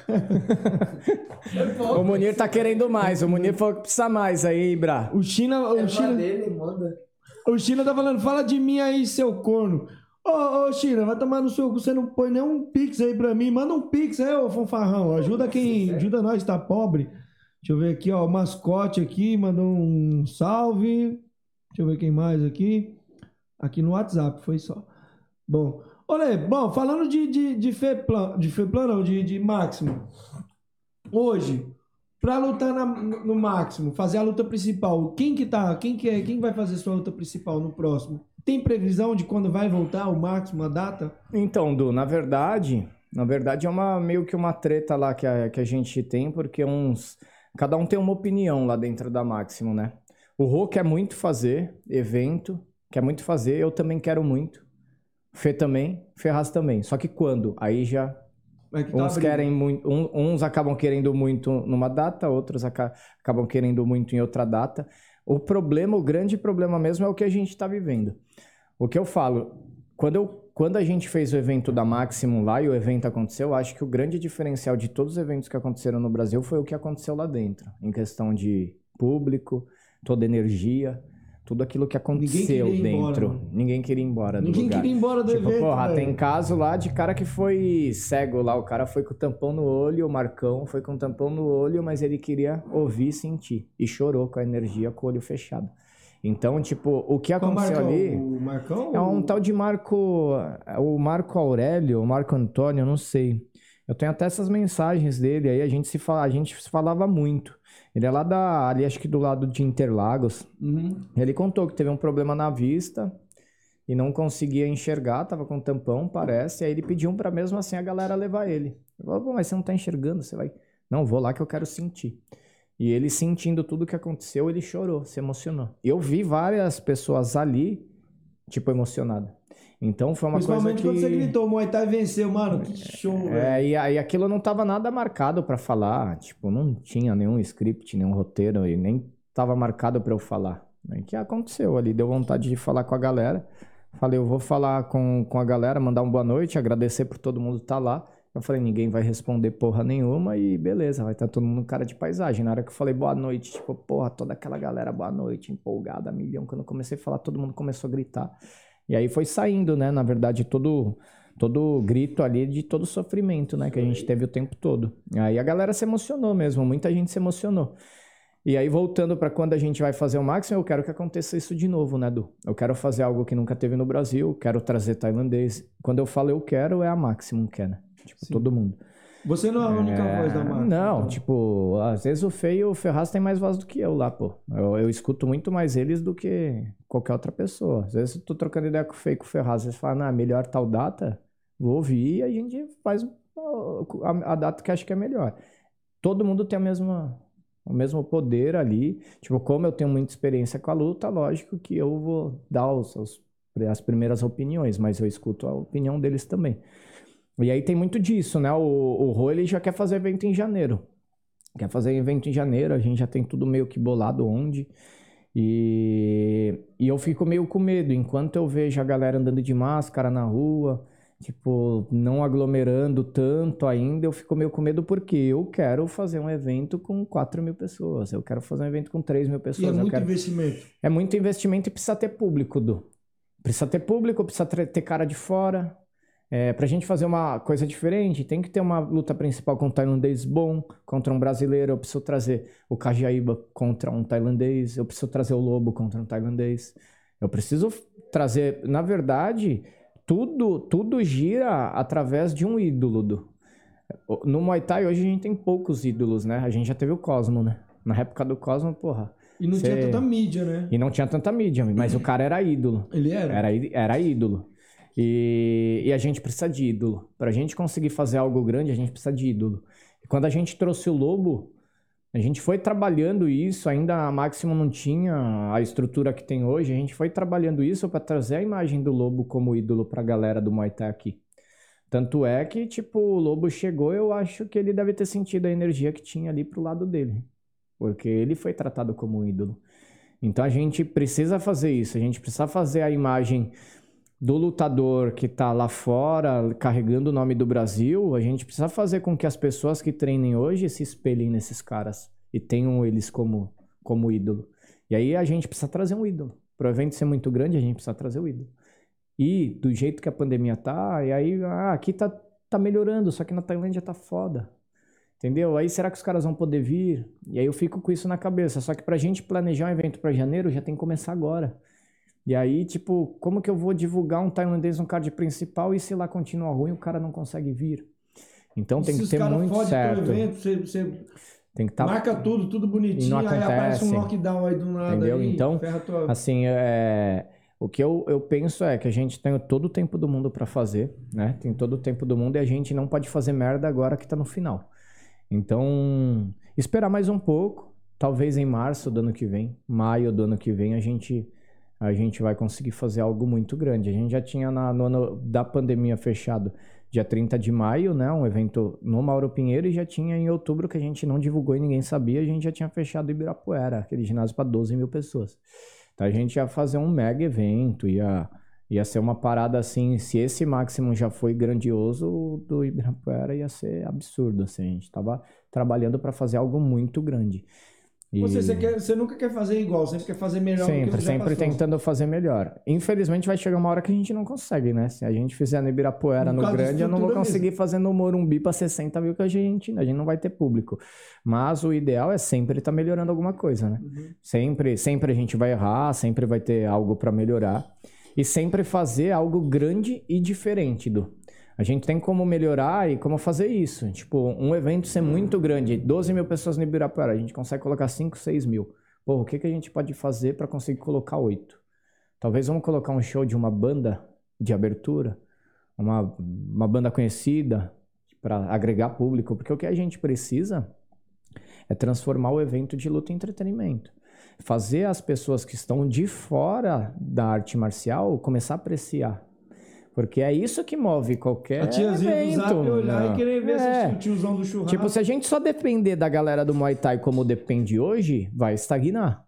O. Munir tá querendo mais. O Munir falou que precisa mais aí, Ibra. O China, É o pra China, dele, manda. o China tá falando, fala de mim aí, seu corno. Ô, ô, China, vai tomar no seu cu, você não põe nenhum pix aí pra mim. Manda um pix aí, ô fanfarrão. Ajuda quem, ajuda nós, tá pobre. Deixa eu ver aqui, ó, o mascote aqui, mandou um salve. Deixa eu ver quem mais aqui. Aqui no WhatsApp, foi só. Bom, olha, bom, falando de, de, de Feplan, de Feplan não, de, de Máximo. Hoje, pra lutar na- no Máximo, fazer a luta principal, quem que tá, quem que é, quem vai fazer sua luta principal no próximo? Tem previsão de quando vai voltar o Máximo, a data? Então, Du, na verdade, na verdade é uma meio que uma treta lá que a, que a gente tem, porque uns cada um tem uma opinião lá dentro da Máximo, né? O Rô quer muito fazer evento, quer muito fazer, eu também quero muito. Fê também, Ferraz também. Só que quando? Aí já É que tá uns abrindo. querem muito, um- uns acabam querendo muito numa data, outros aca- acabam querendo muito em outra data. O problema, o grande problema mesmo é o que a gente está vivendo. O que eu falo, quando, eu, quando a gente fez o evento da Maximum lá e o evento aconteceu, eu acho que o grande diferencial de todos os eventos que aconteceram no Brasil foi o que aconteceu lá dentro, em questão de público, toda energia, tudo aquilo que aconteceu embora, dentro. mano. Ninguém queria ir embora do Ninguém lugar. queria ir embora do Tipo, evento, porra, velho. tem caso lá de cara que foi cego lá, o cara foi com o tampão no olho, o Marcão foi com o tampão no olho, mas ele queria ouvir e sentir. E chorou com a energia com o olho fechado. Então, tipo, o que aconteceu Marcão? ali O Marcão? é um tal de Marco, o Marco Aurélio, o Marco Antônio, não sei. Eu tenho até essas mensagens dele aí, a gente se fala, a gente se falava muito. Ele é lá da, ali acho que do lado de Interlagos. Uhum. Ele contou que teve um problema na vista e não conseguia enxergar, tava com tampão, parece. Aí ele pediu pra mesmo assim a galera levar ele. Eu falei, Pô, mas você não tá enxergando, você vai. Não, vou lá que eu quero sentir. E ele sentindo tudo que aconteceu, ele chorou, se emocionou. Eu vi várias pessoas ali, tipo, emocionada. Então foi uma coisa Principalmente que. quando você gritou, o Muay Thai venceu, mano. Que show, velho. É, e aí aquilo não tava nada marcado pra falar, tipo, não tinha nenhum script, nenhum roteiro e nem tava marcado pra eu falar. O que aconteceu ali? Deu vontade de falar com a galera. Falei, eu vou falar com, com a galera, mandar uma boa noite, agradecer por todo mundo estar lá. Eu falei, ninguém vai responder porra nenhuma e beleza, vai estar todo mundo cara de paisagem. Na hora que eu falei boa noite, tipo, porra, toda aquela galera, boa noite, empolgada, milhão. Quando eu comecei a falar, todo mundo começou a gritar. E aí foi saindo, né? Na verdade, todo todo grito ali de todo sofrimento, né, que a gente teve o tempo todo. Aí a galera se emocionou mesmo, muita gente se emocionou. E aí voltando para quando a gente vai fazer o máximo, eu quero que aconteça isso de novo, né, Du? Eu quero fazer algo que nunca teve no Brasil, quero trazer tailandês. Quando eu falo eu quero, é a Maximum que quer, né? Tipo, Sim. todo mundo. Você não é a única É, voz da marca. Não, então. tipo, às vezes o Fê e o Ferraz têm mais voz do que eu lá, pô. Eu, eu escuto muito mais eles do que qualquer outra pessoa. Às vezes eu tô trocando ideia com o Fê e com o Ferraz, eles falam, ah, melhor tal data, vou ouvir e a gente faz a, a data que acha que é melhor. Todo mundo tem a mesma, o mesmo poder ali. Tipo, como eu tenho muita experiência com a luta, lógico que eu vou dar os, os- as primeiras opiniões, mas eu escuto a opinião deles também. E aí tem muito disso, né? O, o Rô, ele já quer fazer evento em janeiro. Quer fazer evento em janeiro, a gente já tem tudo meio que bolado onde. E, e eu fico meio com medo, enquanto eu vejo a galera andando de máscara na rua, tipo, não aglomerando tanto ainda, eu fico meio com medo porque eu quero fazer um evento com 4 mil pessoas, eu quero fazer um evento com 3 mil E pessoas. é eu muito quero... investimento. É muito investimento e precisa ter público, Du. Precisa ter público, precisa ter cara de fora. É, pra gente fazer uma coisa diferente, tem que ter uma luta principal com um tailandês bom, contra um brasileiro. Eu preciso trazer o Kajaíba contra um tailandês. Eu preciso trazer o Lobo contra um tailandês. Eu preciso trazer, na verdade, tudo tudo gira através de um ídolo. Do, no Muay Thai hoje a gente tem poucos ídolos, né? A gente já teve o Cosmo, né? Na época do Cosmo, porra. E não Cê- tinha tanta mídia, né? E não tinha tanta mídia, mas o cara era ídolo. Ele era? Era, era ídolo. E, e a gente precisa de ídolo. Pra gente conseguir fazer algo grande, a gente precisa de ídolo. E quando a gente trouxe o Lobo, a gente foi trabalhando isso, ainda a Máximo não tinha a estrutura que tem hoje, a gente foi trabalhando isso para trazer a imagem do Lobo como ídolo pra galera do Muay Thai aqui. Tanto é que, tipo, o Lobo chegou, eu acho que ele deve ter sentido a energia que tinha ali pro lado dele. Porque ele foi tratado como um ídolo. Então a gente precisa fazer isso, a gente precisa fazer a imagem do lutador que tá lá fora carregando o nome do Brasil, a gente precisa fazer com que as pessoas que treinem hoje se espelhem nesses caras e tenham eles como, como ídolo. E aí a gente precisa trazer um ídolo. Para o evento ser muito grande, a gente precisa trazer o ídolo. E do jeito que a pandemia tá, e aí ah, aqui tá, tá melhorando, só que na Tailândia tá foda. Entendeu? Aí será que os caras vão poder vir? E aí eu fico com isso na cabeça. Só que pra gente planejar um evento para janeiro já tem que começar agora. E aí, tipo, como que eu vou divulgar um tailandês no card principal e se lá continua ruim o cara não consegue vir? Então E tem que os ter muito certo. evento, você, você Tem que estar marca tudo, tudo bonitinho, E não aí aparece um acontece. lockdown aí do nada. Entendeu? Aí, Então, ferra tua... Assim, é, o que eu, eu penso é que a gente tem todo o tempo do mundo pra fazer, né? Tem todo o tempo do mundo e a gente não pode fazer merda agora que tá no final. Então, esperar mais um pouco, talvez em março do ano que vem, maio do ano que vem, a gente a gente vai conseguir fazer algo muito grande. A gente já tinha na, no da pandemia fechado dia 30 de maio, né? Um evento no Mauro Pinheiro e já tinha em outubro que a gente não divulgou e ninguém sabia, a gente já tinha fechado Ibirapuera, aquele ginásio para 12 mil pessoas. Então a gente ia fazer um mega evento, ia, ia ser uma parada assim, se esse máximo já foi grandioso, do Ibirapuera ia ser absurdo, assim, a gente tava trabalhando para fazer algo muito grande. E- Você, você, quer- você nunca quer fazer igual, sempre quer fazer melhor Sempre, sempre tentando fazer melhor. Infelizmente vai chegar uma hora que a gente não consegue, né? Se a gente fizer no Ibirapuera, no da grande, eu não vou conseguir fazer no Morumbi para 60 mil que a gente, a gente não vai ter público. Mas o ideal é sempre estar melhorando alguma coisa, né? Uhum. Sempre, sempre a gente vai errar, sempre vai ter algo para melhorar. E sempre fazer algo grande e diferente do. A gente tem como melhorar e como fazer isso. Tipo, um evento ser muito grande, 12 mil pessoas no Ibirapuera, a gente consegue colocar 5, 6 mil. Pô, o que, que a gente pode fazer para conseguir colocar 8? Talvez vamos colocar um show de uma banda de abertura, uma, uma banda conhecida, para agregar público, porque o que a gente precisa é transformar o evento de luta em entretenimento. Fazer as pessoas que estão de fora da arte marcial começar a apreciar. Porque é isso que move qualquer A tiazinha do evento. zap olhar né? e querer ver É. se o tiozão do churrasco. Tipo, se a gente só depender da galera do Muay Thai como depende hoje, vai estagnar.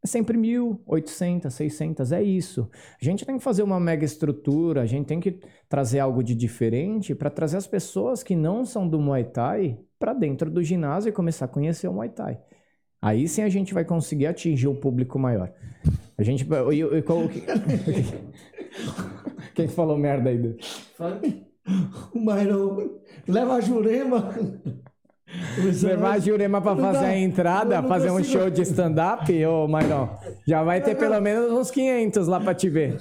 É sempre mil, 800, 600, é isso. A gente tem que fazer uma mega estrutura, a gente tem que trazer algo de diferente para trazer as pessoas que não são do Muay Thai para dentro do ginásio e começar a conhecer o Muay Thai. Aí sim a gente vai conseguir atingir um público maior. A gente. Eu, eu, eu, quem falou merda aí? Du? O Mairão leva a Jurema. Levar a Jurema pra fazer a entrada, fazer um show de stand-up, ô Mairão, já vai ter pelo menos uns 500 lá pra te ver.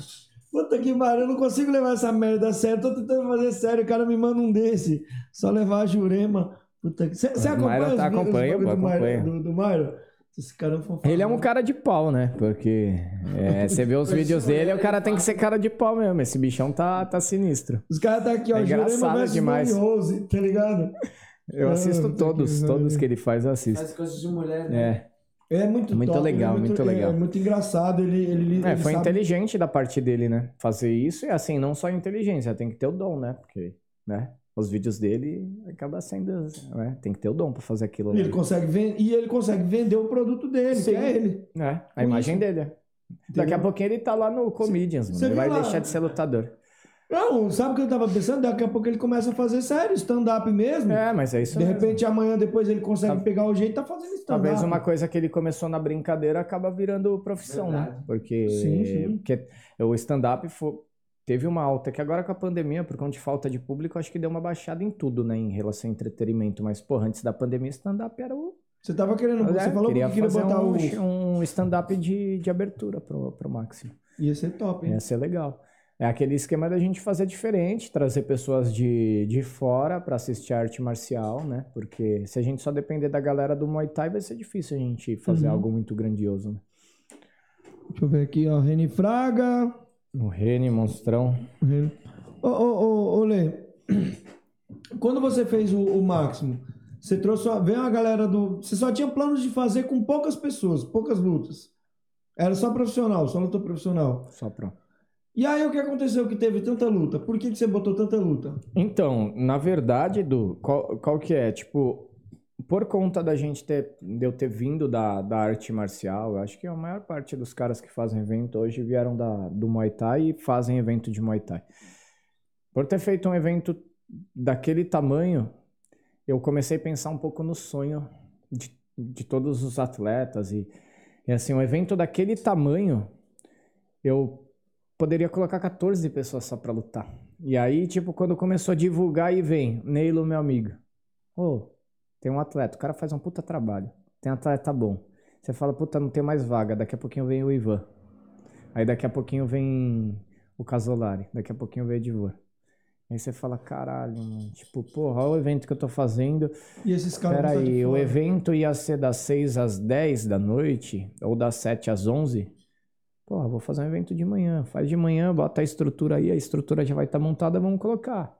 Puta que pariu, eu não consigo levar essa merda a sério. Tô tentando fazer sério, o cara me manda um desse. Só levar a Jurema. Puta que... Você acompanha os tá- vídeos acompanha, do, do, do? Esse cara é um fofão. Ele é um cara de pau, né? Porque é, você vê os vídeos dele, o cara tem que ser cara de pau mesmo. Esse bichão tá, tá sinistro. Os caras tá aqui, ó. É engraçado demais. Rose, tá ligado? Eu Ah, assisto puta todos, que todos que ele faz, eu assisto. Faz coisas de mulher, né? É, É muito, Muito top, legal, é muito é- legal. É muito engraçado, ele, ele, é ele foi sabe- inteligente da parte dele, né? Fazer isso e assim, não só inteligência, tem que ter o dom, né? Porque, né? Os vídeos dele acaba sendo, né? Tem que ter o dom pra fazer aquilo. E ele consegue ven- e ele consegue vender o produto dele, Sim. que é ele. É, a Com imagem isso. dele. é. Daqui a pouquinho ele tá lá no Comedians, Ele vai lá? deixar de ser lutador. Não, sabe o que eu tava pensando? Daqui a pouco ele começa a fazer sério, stand-up mesmo. É, mas é isso De mesmo. repente amanhã depois ele consegue Tá- pegar o jeito e tá fazendo stand-up. Talvez uma coisa que ele começou na brincadeira acaba virando profissão, né? Verdade. Porque, Sim, sim. porque o stand-up fo- teve uma alta, que agora com a pandemia, por conta de falta de público, acho que deu uma baixada em tudo, né? Em relação ao entretenimento. Mas, porra, antes da pandemia, stand-up era o. Você tava querendo, É, você falou que queria queria fazer botar um, um stand-up de, de abertura pro, pro Máximo. Ia ser top, hein? Ia ser legal. É aquele esquema da gente fazer diferente, trazer pessoas de, de fora para assistir a arte marcial, né? Porque se a gente só depender da galera do Muay Thai, vai ser difícil a gente fazer Uhum. algo muito grandioso, né? Deixa eu ver aqui, ó. Reni Fraga. O Rene, Monstrão. Reni- Ô, ô, ô, ô, Lê. Quando você fez o, o Máximo, você trouxe. Veio uma galera do. Você só tinha planos de fazer com poucas pessoas, poucas lutas. Era só profissional, só luta profissional. Só pra... E aí o que aconteceu que teve tanta luta? Por que, que você botou tanta luta? Então, na verdade, Edu, qual, qual que é? Tipo, por conta da gente ter, de eu ter vindo da, da arte marcial, acho que a maior parte dos caras que fazem evento hoje vieram da, do Muay Thai e fazem evento de Muay Thai. Por ter feito um evento daquele tamanho, eu comecei a pensar um pouco no sonho de, de todos os atletas e, e assim, um evento daquele tamanho, eu poderia colocar 14 pessoas só pra lutar. E aí, tipo, quando começou a divulgar, aí vem, Neilo, meu amigo. Ô, tem um atleta, o cara faz um puta trabalho. Tem um atleta bom. Você fala, puta, não tem mais vaga. Daqui a pouquinho vem o Ivan. Aí daqui a pouquinho vem o Casolari. Daqui a pouquinho vem o Edivor. Aí você fala, caralho, mano. Tipo, porra, olha o evento que eu tô fazendo. E esses caras. Peraí, o evento ia ser das 6 às 10 da noite, ou das 7 às 11. Porra, vou fazer um evento de manhã. Faz de manhã, bota a estrutura aí, a estrutura já vai estar montada, vamos colocar.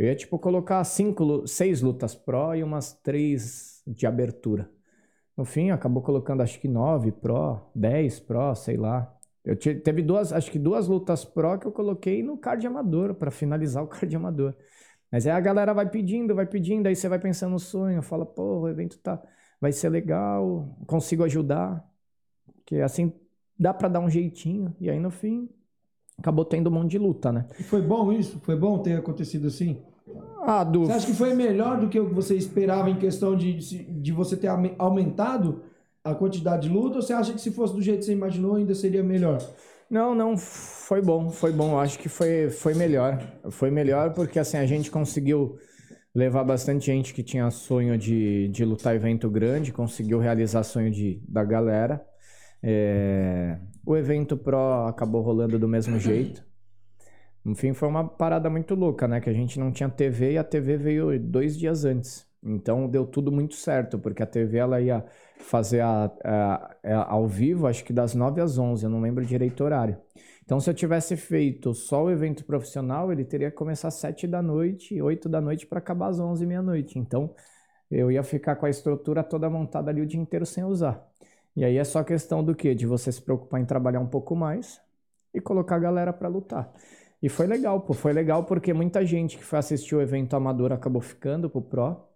Eu ia, tipo, colocar cinco, seis lutas pró e umas três de abertura. No fim, acabou colocando acho que nove pró, 10 pró, sei lá. Eu te- teve duas, acho que duas lutas pró que eu coloquei no card amador, para finalizar o card amador. Mas aí a galera vai pedindo, vai pedindo, aí você vai pensando no sonho, fala, pô, o evento tá, vai ser legal, consigo ajudar. Que assim dá pra dar um jeitinho. E aí no fim, acabou tendo um monte de luta, né? E Foi bom isso? Foi bom ter acontecido assim? Ah, do. Você acha que foi melhor do que o que você esperava em questão de, de você ter aume- aumentado a quantidade de luta? Ou você acha que se fosse do jeito que você imaginou ainda seria melhor? Não, não, foi bom, foi bom. Eu acho que foi, foi melhor. Foi melhor porque assim a gente conseguiu levar bastante gente que tinha sonho de, de lutar evento grande, conseguiu realizar sonho de, da galera. É, o evento Pro acabou rolando do mesmo jeito. Enfim, foi uma parada muito louca, né? Que a gente não tinha TV e a TV veio dois dias antes. Então deu tudo muito certo, porque a TV ela ia fazer a, a- a- ao vivo, acho que das 9 às 11, eu não lembro direito o horário. Então, se eu tivesse feito só o evento profissional, ele teria que começar às 7 da noite, 8 da noite para acabar às 11 meia-noite. Então, eu ia ficar com a estrutura toda montada ali o dia inteiro sem usar. E aí é só questão do quê? De você se preocupar em trabalhar um pouco mais e colocar a galera para lutar. E foi legal, pô, foi legal porque muita gente que foi assistir o evento amador acabou ficando pro Pro.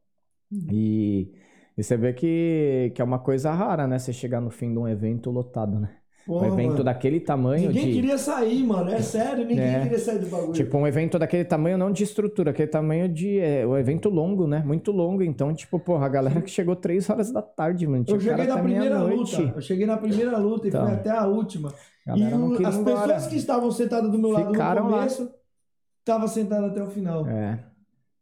E, e você vê que, que é uma coisa rara, né? Você chegar no fim de um evento lotado, né? Um evento mano, daquele tamanho Ninguém de. queria sair, mano. É sério, ninguém É. queria sair do bagulho. Tipo, um evento daquele tamanho, não de estrutura, aquele tamanho de. É, um evento longo, né? Muito longo. Então, tipo, porra, a galera que chegou 3 horas da tarde, mano. Tinha eu cheguei na primeira luta. Eu cheguei na primeira luta e Então. fui até a última. A E o- as embora. pessoas que estavam sentadas do meu lado Ficaram no começo estavam sentadas até o final. É.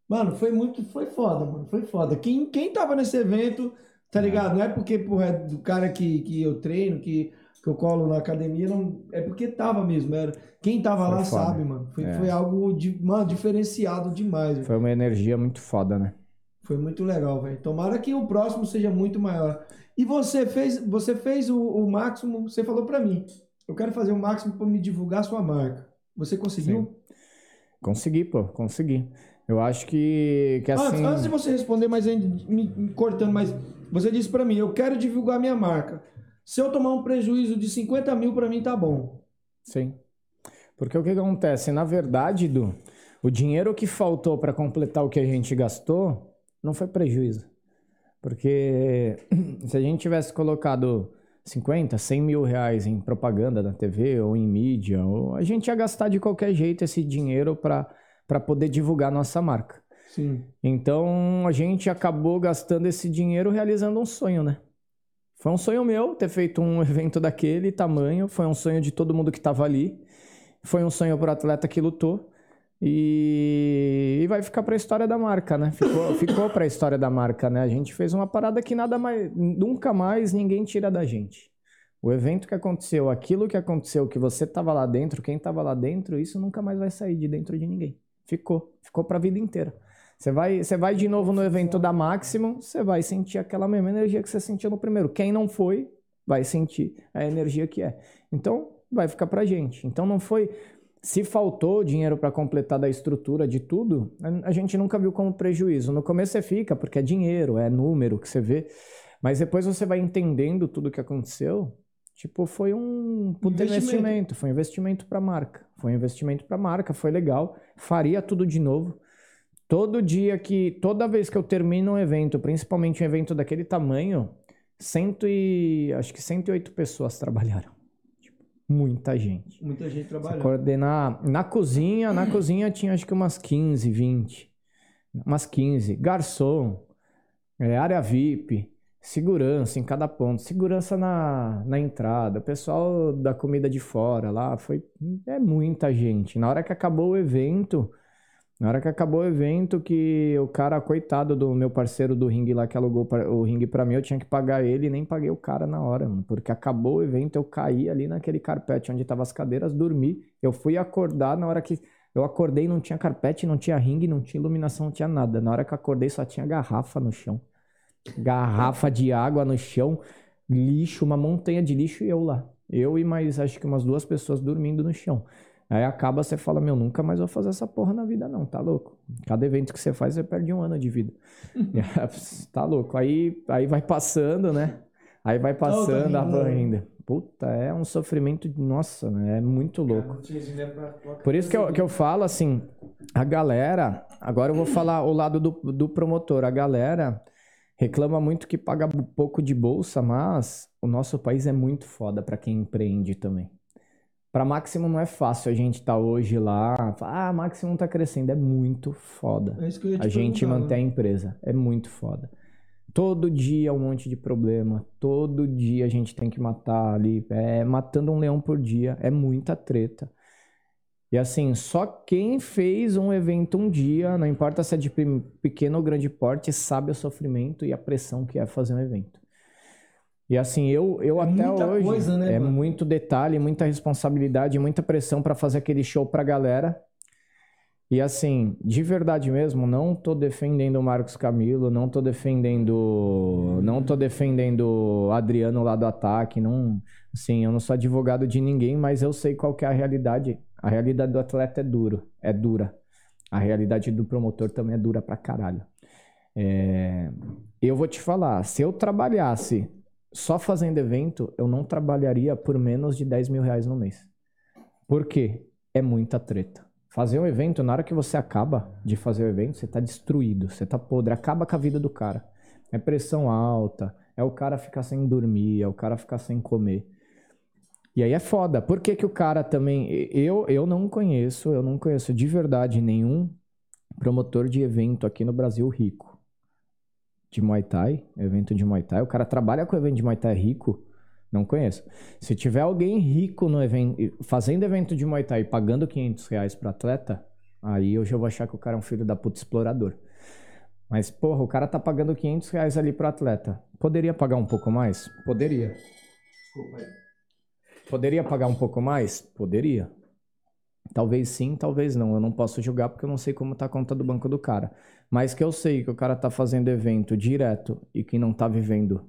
Mano, foi muito, foi foda, mano, foi foda. Quem, quem tava nesse evento, tá ligado? Não é porque, porra, é do cara que, que eu treino, que, que eu colo na academia, não, é porque tava mesmo, era. Quem tava Foi lá foda. sabe, mano. Foi, É. foi algo, de, mano, diferenciado demais. Foi uma energia muito foda, né? Foi muito legal, velho. Tomara que o próximo seja muito maior. E você fez, você fez o, o máximo, você falou pra mim. Eu quero fazer o máximo pra me divulgar sua marca. Você conseguiu? Consegui, pô, consegui. Eu acho que, que Antes, assim. antes de você responder, mas me, me cortando, mas você disse pra mim, eu quero divulgar minha marca. Se eu tomar um prejuízo de 50 mil, pra mim tá bom. Sim. Porque o que acontece? Na verdade, Du, o dinheiro que faltou para completar o que a gente gastou não foi prejuízo. Porque se a gente tivesse colocado 50, 100 mil reais em propaganda na TV ou em mídia, ou a gente ia gastar de qualquer jeito esse dinheiro para poder divulgar nossa marca. Sim. Então a gente acabou gastando esse dinheiro realizando um sonho, né? Foi um sonho meu ter feito um evento daquele tamanho, foi um sonho de todo mundo que estava ali, foi um sonho para o atleta que lutou e, e vai ficar para a história da marca, né? Ficou, ficou para a história da marca, né? A gente fez uma parada que nada mais, nunca mais ninguém tira da gente. O evento que aconteceu, aquilo que aconteceu, que você tava lá dentro, quem tava lá dentro, isso nunca mais vai sair de dentro de ninguém. Ficou, ficou pra vida inteira. Você vai, você vai de novo no evento da Maximum, você vai sentir aquela mesma energia que você sentiu no primeiro. Quem não foi, vai sentir a energia que é. Então, vai ficar pra gente. Então não foi se faltou dinheiro para completar da estrutura de tudo, a gente nunca viu como prejuízo. No começo você fica, porque é dinheiro, é número que você vê, mas depois você vai entendendo tudo o que aconteceu. Tipo, foi um puta investimento. investimento, foi um investimento para marca. Foi um investimento para marca, foi legal. Faria tudo de novo. Todo dia que, toda vez que eu termino um evento, principalmente um evento daquele tamanho, cento e, acho que 108 pessoas trabalharam. Muita gente. Muita gente trabalhando. Coordenar na cozinha, na cozinha tinha acho que umas 15, 20. Umas 15. Garçom, é, área VIP, segurança em cada ponto, segurança na, na entrada, pessoal da comida de fora lá, foi é muita gente. Na hora que acabou o evento, na hora que acabou o evento, que o cara, coitado do meu parceiro do ringue lá que alugou o ringue para mim, eu tinha que pagar ele e nem paguei o cara na hora, mano, porque acabou o evento, eu caí ali naquele carpete onde tava as cadeiras, dormi. Eu fui acordar na hora que eu acordei, não tinha carpete, não tinha ringue, não tinha iluminação, não tinha nada. Na hora que acordei, só tinha garrafa no chão. Garrafa de água no chão, lixo, uma montanha de lixo e eu lá. Eu e mais acho que umas duas pessoas dormindo no chão. Aí acaba, você fala, meu, nunca mais vou fazer essa porra na vida, não, tá louco? Cada evento que você faz, você perde um ano de vida. tá louco. Aí, aí vai passando, né? Aí vai passando a van ainda. Puta, é um sofrimento, nossa, é muito louco. Por isso que eu, que eu falo assim, a galera, agora eu vou falar o lado do, do promotor, a galera reclama muito que paga pouco de bolsa, mas o nosso país é muito foda para quem empreende também. Para Maximum não é fácil a gente estar tá hoje lá. Ah, Maximum tá crescendo. É muito foda. É a gente manter né? a empresa. É muito foda. Todo dia um monte de problema. Todo dia a gente tem que matar ali. É, matando um leão por dia. É muita treta. E assim, só quem fez um evento um dia, não importa se é de pequeno ou grande porte, sabe o sofrimento e a pressão que é fazer um evento. E assim, eu, eu é até hoje. Coisa, né, é mano? muito detalhe, muita responsabilidade, muita pressão para fazer aquele show pra galera. E assim, de verdade mesmo, não tô defendendo o Marcos Camilo, não tô defendendo. Não tô defendendo o Adriano lá do ataque. Não, assim, eu não sou advogado de ninguém, mas eu sei qual é a realidade. A realidade do atleta é duro, é dura. A realidade do promotor também é dura pra caralho. É... Eu vou te falar, se eu trabalhasse só fazendo evento, eu não trabalharia por menos de 10 mil reais no mês. Por quê? É muita treta. Fazer um evento, na hora que você acaba de fazer o evento, você tá destruído, você tá podre, acaba com a vida do cara. É pressão alta, é o cara ficar sem dormir, é o cara ficar sem comer. E aí é foda. Por que, que o cara também. Eu, eu não conheço, eu não conheço de verdade nenhum promotor de evento aqui no Brasil rico de Muay Thai, evento de Muay Thai. O cara trabalha com evento de Muay Thai rico, não conheço. Se tiver alguém rico no evento, fazendo evento de Muay Thai e pagando 500 reais para atleta, aí eu já vou achar que o cara é um filho da puta explorador. Mas, porra, o cara tá pagando 500 reais ali pro atleta. Poderia pagar um pouco mais? Poderia. Desculpa aí. Poderia pagar um pouco mais? Poderia. Talvez sim, talvez não. Eu não posso julgar porque eu não sei como tá a conta do banco do cara. Mas que eu sei que o cara tá fazendo evento direto e que não tá vivendo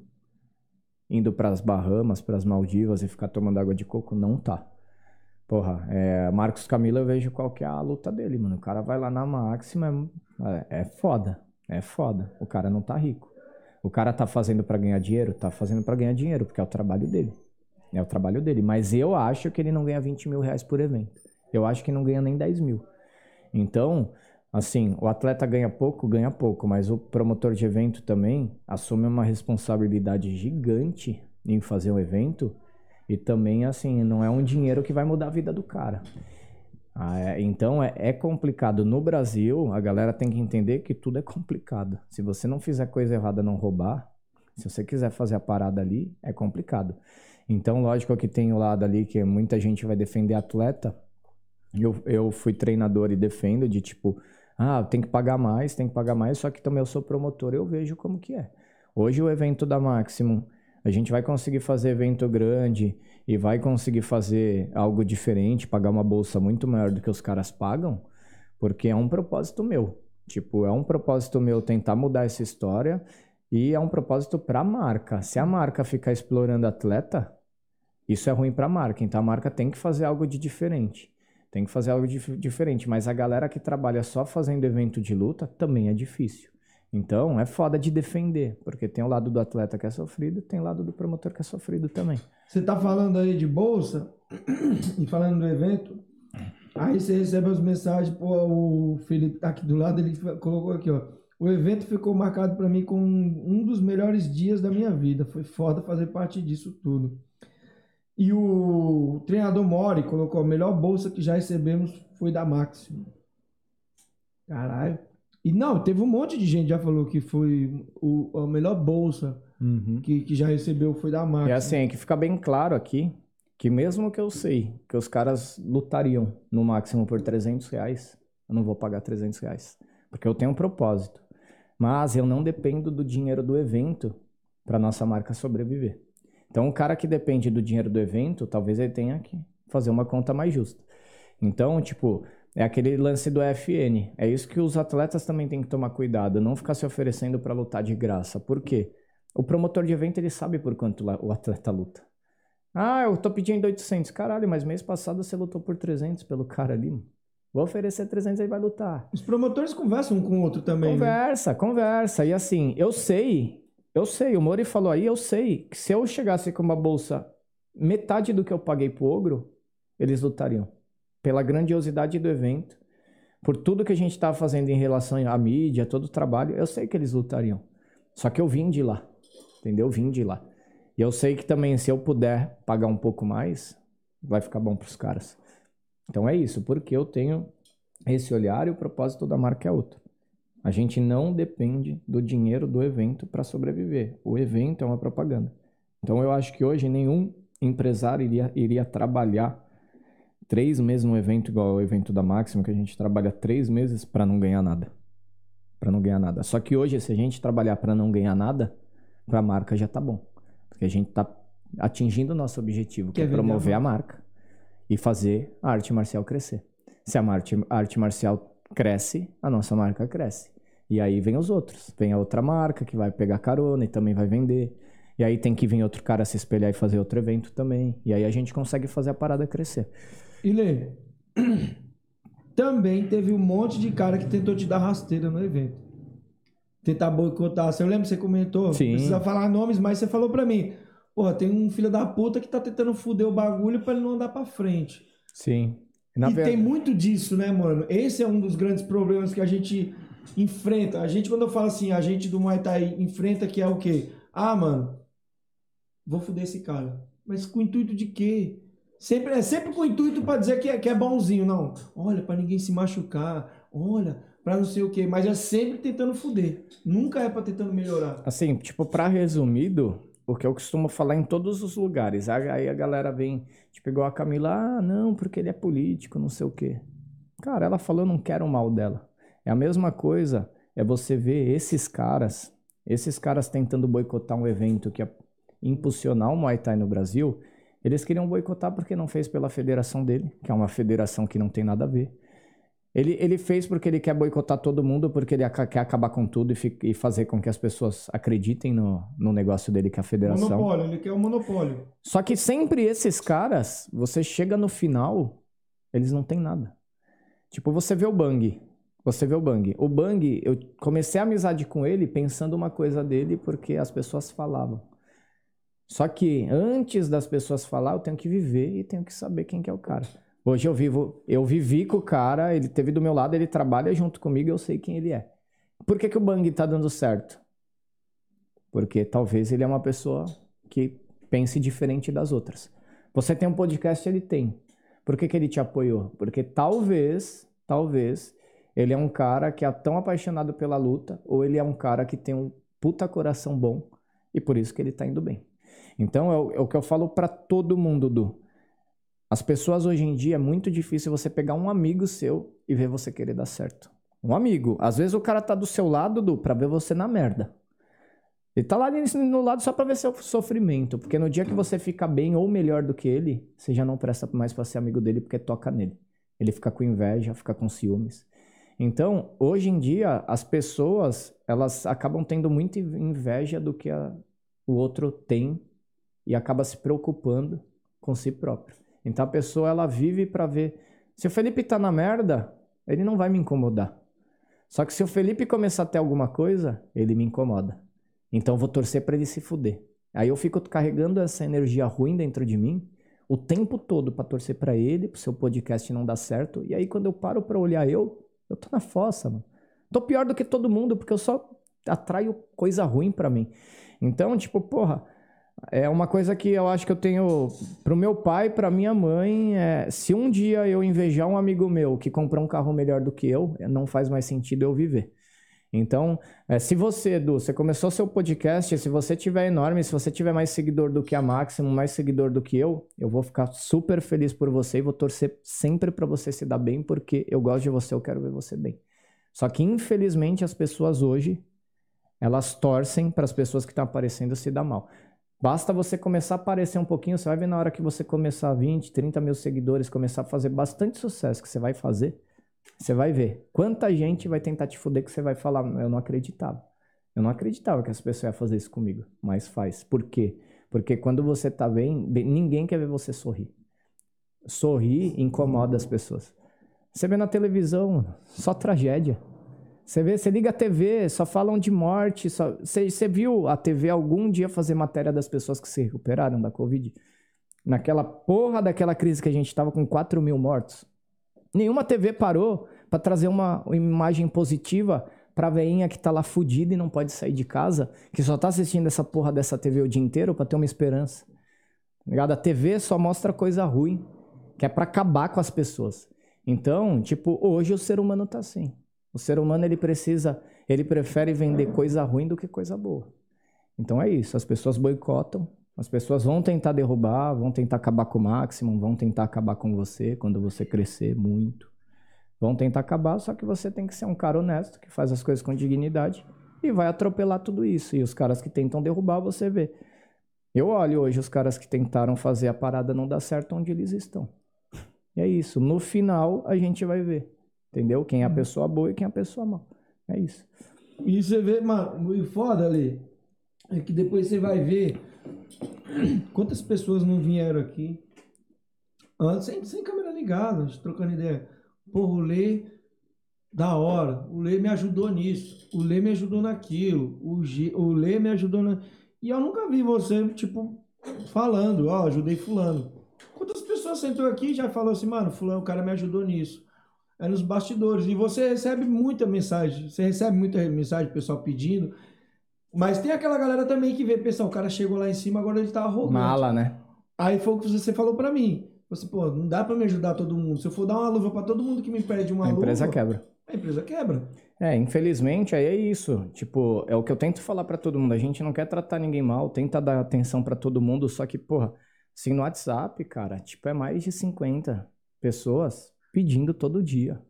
indo para as Bahamas, para as Maldivas e ficar tomando água de coco, não tá. Porra, é, Marcos Camilo eu vejo qual que é a luta dele, mano. O cara vai lá na máxima, é, é foda, é foda. O cara não tá rico. O cara tá fazendo para ganhar dinheiro? Tá fazendo para ganhar dinheiro, porque é o trabalho dele. É o trabalho dele. Mas eu acho que ele não ganha 20 mil reais por evento. Eu acho que não ganha nem 10 mil. Então, Assim, o atleta ganha pouco, ganha pouco, mas o promotor de evento também assume uma responsabilidade gigante em fazer um evento e também, assim, não é um dinheiro que vai mudar a vida do cara. Ah, é, então é, é, complicado. No Brasil, a galera tem que entender que tudo é complicado. Se você não fizer coisa errada, não roubar, se você quiser fazer a parada ali, é complicado. Então, lógico que tem o lado ali que muita gente vai defender atleta. Eu, eu fui treinador e defendo de tipo, ah, tem que pagar mais, tem que pagar mais, só que também eu sou promotor, eu vejo como que é. Hoje o evento da Maximum, A gente vai conseguir fazer evento grande e vai conseguir fazer algo diferente, pagar uma bolsa muito maior do que os caras pagam, porque é um propósito meu. Tipo, é um propósito meu tentar mudar essa história e é um propósito para a marca. Se a marca ficar explorando atleta, isso é ruim para a marca. Então a marca tem que fazer algo de diferente. Tem que fazer algo de diferente. Mas a galera que trabalha só fazendo evento de luta também é difícil. Então é foda de defender, porque tem o lado do atleta que é sofrido, tem o lado do promotor que é sofrido também. Você tá falando aí de bolsa e falando do evento. Aí você recebe as mensagens, pô, o Felipe tá aqui do lado, ele colocou aqui, ó. O evento ficou marcado para mim como um dos melhores dias da minha vida. Foi foda fazer parte disso tudo. E o treinador Mori colocou a melhor bolsa que já recebemos foi da Máximo. Caralho. E não, teve um monte de gente que já falou que foi o, a melhor bolsa Uhum. que, que já recebeu foi da Máximo. E assim, é que fica bem claro aqui que mesmo que eu sei que os caras lutariam no máximo por 300 reais, eu não vou pagar 300 reais. Porque eu tenho um propósito. Mas eu não dependo do dinheiro do evento para nossa marca sobreviver. Então, o cara que depende do dinheiro do evento, talvez ele tenha que fazer uma conta mais justa. Então, tipo, é aquele lance do FN. É isso que os atletas também têm que tomar cuidado, não ficar se oferecendo para lutar de graça. Por quê? O promotor de evento, ele sabe por quanto o atleta luta. Ah, eu tô pedindo 800. Caralho, mas mês passado você lutou por 300 pelo cara ali. Vou oferecer 300 aí vai lutar. Os promotores conversam um com o outro também, né? Conversa, conversa. E assim, eu sei, eu sei, o Mori falou aí, eu sei que se eu chegasse com uma bolsa metade do que eu paguei pro Ogro, eles lutariam. Pela grandiosidade do evento, por tudo que a gente tava fazendo em relação à mídia, todo o trabalho, eu sei que eles lutariam. Só que eu vim de lá, entendeu? Eu vim de lá. E eu sei que também, se eu puder pagar um pouco mais, vai ficar bom pros caras. Então é isso, porque eu tenho esse olhar e o propósito da marca é outro. A gente não depende do dinheiro do evento para sobreviver. O evento é uma propaganda. Então eu acho que hoje nenhum empresário iria, iria trabalhar três meses num evento igual o evento da Máximo, que a gente trabalha três meses para não ganhar nada. Para não ganhar nada. Só que hoje, se a gente trabalhar para não ganhar nada, para a marca já tá bom. Porque a gente tá atingindo o nosso objetivo, que, Que é é promover a marca e fazer a arte marcial crescer. Se a arte, a arte marcial cresce, a nossa marca cresce. E aí vem os outros. Vem a outra marca que vai pegar carona e também vai vender. E aí tem que vir outro cara se espelhar e fazer outro evento também. E aí a gente consegue fazer a parada crescer. E Lê, também teve um monte de cara que tentou te dar rasteira no evento. Tentar boicotar. Você lembra que você comentou? Sim. Não precisa falar nomes, mas você falou pra mim. Porra, tem um filho da puta que tá tentando fuder o bagulho pra ele não andar pra frente. Sim. Na e ver- tem muito disso, né, mano? Esse é um dos grandes problemas que a gente enfrenta. A gente, quando eu falo assim, a gente do Muay Thai enfrenta, que é o quê? Ah, mano, vou fuder esse cara. Mas com o intuito de quê? Sempre, é sempre com o intuito pra dizer que é, que é bonzinho, não. Olha, pra ninguém se machucar. Olha, pra não sei o quê. Mas é sempre tentando fuder. Nunca é pra tentando melhorar. Assim, tipo, pra resumido, o que eu costumo falar em todos os lugares. Aí a galera vem, tipo, igual a Camila, ah, não, porque ele é político, não sei o quê. Cara, ela falou, eu não quero o mal dela. É a mesma coisa, é você ver esses caras, esses caras tentando boicotar um evento que é impulsionar o Muay Thai no Brasil, eles queriam boicotar porque não fez pela federação dele, que é uma federação que não tem nada a ver. Ele, ele fez porque ele quer boicotar todo mundo, porque ele quer acabar com tudo e, e fazer com que as pessoas acreditem no, no negócio dele, que é a federação. Monopólio, ele quer o monopólio. Só que sempre esses caras, você chega no final, eles não têm nada. Tipo, você vê o Bang. Você vê o Bang. O Bang, eu comecei a amizade com ele pensando uma coisa dele porque as pessoas falavam. Só que antes das pessoas falar, eu tenho que viver e tenho que saber quem que é o cara. Hoje eu vivo, eu vivi com o cara, ele teve do meu lado, ele trabalha junto comigo, eu sei quem ele é. Por que, que o Bang tá dando certo? Porque talvez ele é uma pessoa que pense diferente das outras. Você tem um podcast, ele tem. Por que, que ele te apoiou? Porque talvez, talvez, ele é um cara que é tão apaixonado pela luta, ou ele é um cara que tem um puta coração bom, e por isso que ele tá indo bem. Então é o, é o que eu falo pra todo mundo, Du. As pessoas hoje em dia é muito difícil você pegar um amigo seu e ver você querer dar certo. Um amigo. Às vezes o cara tá do seu lado, Du, pra ver você na merda. Ele tá lá no lado só pra ver seu sofrimento. Porque no dia que você fica bem ou melhor do que ele, você já não presta mais pra ser amigo dele porque toca nele. Ele fica com inveja, fica com ciúmes. Então, hoje em dia, as pessoas, elas acabam tendo muita inveja do que a, o outro tem e acaba se preocupando com si próprio. Então, a pessoa, ela vive para ver. Se o Felipe tá na merda, ele não vai me incomodar. Só que se o Felipe começar a ter alguma coisa, ele me incomoda. Então, eu vou torcer para ele se fuder. Aí eu fico carregando essa energia ruim dentro de mim o tempo todo para torcer para ele, pro seu podcast não dar certo. E aí, quando eu paro para olhar eu, eu tô na fossa, mano. Tô pior do que todo mundo, porque eu só atraio coisa ruim para mim. Então, tipo, porra, é uma coisa que eu acho que eu tenho pro meu pai, pra minha mãe, é, se um dia eu invejar um amigo meu que comprou um carro melhor do que eu, não faz mais sentido eu viver. Então, é, se você, Edu, você começou seu podcast, se você tiver enorme, se você tiver mais seguidor do que a Máximo, mais seguidor do que eu, eu vou ficar super feliz por você e vou torcer sempre para você se dar bem, porque eu gosto de você, eu quero ver você bem. Só que, infelizmente, as pessoas hoje, elas torcem para as pessoas que estão aparecendo se dar mal. Basta você começar a aparecer um pouquinho, você vai ver na hora que você começar a 20, 30 mil seguidores, começar a fazer bastante sucesso que você vai fazer, você vai ver quanta gente vai tentar te fuder que você vai falar, eu não acreditava. Eu não acreditava que essa pessoa ia fazer isso comigo, mas faz. Por quê? Porque quando você tá bem, ninguém quer ver você sorrir. Sorrir incomoda as pessoas. Você vê na televisão, só tragédia. Você vê, você liga a TV, só falam de morte. Só... Você, você viu a TV algum dia fazer matéria das pessoas que se recuperaram da Covid? Naquela porra daquela crise que a gente tava com 4 mil mortos. Nenhuma TV parou para trazer uma imagem positiva pra veinha que tá lá fudida e não pode sair de casa, que só tá assistindo essa porra dessa TV o dia inteiro para ter uma esperança. Tá ligado? A TV só mostra coisa ruim, que é para acabar com as pessoas. Então, tipo, hoje o ser humano tá assim. O ser humano ele precisa, ele prefere vender coisa ruim do que coisa boa. Então é isso, as pessoas boicotam, as pessoas vão tentar derrubar, vão tentar acabar com o máximo, vão tentar acabar com você quando você crescer muito. Vão tentar acabar, só que você tem que ser um cara honesto, que faz as coisas com dignidade e vai atropelar tudo isso. E os caras que tentam derrubar, você vê. Eu olho hoje os caras que tentaram fazer a parada não dar certo onde eles estão. E é isso. No final, a gente vai ver. Entendeu? Quem é a Uhum. pessoa boa e quem é a pessoa má. É isso. E você vê, mano, o foda ali é que depois você vai ver quantas pessoas não vieram aqui antes, sem, sem câmera ligada, trocando ideia. Porra, o Lê, da hora, o Lê me ajudou nisso, o Lê me ajudou naquilo, o, G, o Lê me ajudou na. E eu nunca vi você, tipo, falando, ó, ajudei Fulano. Quantas pessoas sentou aqui e já falou assim, mano, Fulano, o cara me ajudou nisso. É nos bastidores. E você recebe muita mensagem. Você recebe muita mensagem, pessoal pedindo. Mas tem aquela galera também que vê, pessoal, o cara chegou lá em cima, agora ele tá arrogante. Mala, né? Aí foi o que você falou pra mim. Você, pô, não dá pra me ajudar todo mundo. Se eu for dar uma luva pra todo mundo que me pede uma A empresa luva, quebra. a empresa quebra. É, infelizmente, aí é isso. Tipo, é o que eu tento falar pra todo mundo. A gente não quer tratar ninguém mal, tenta dar atenção pra todo mundo, só que, porra, assim, no WhatsApp, cara, tipo, é mais de 50 pessoas pedindo todo dia.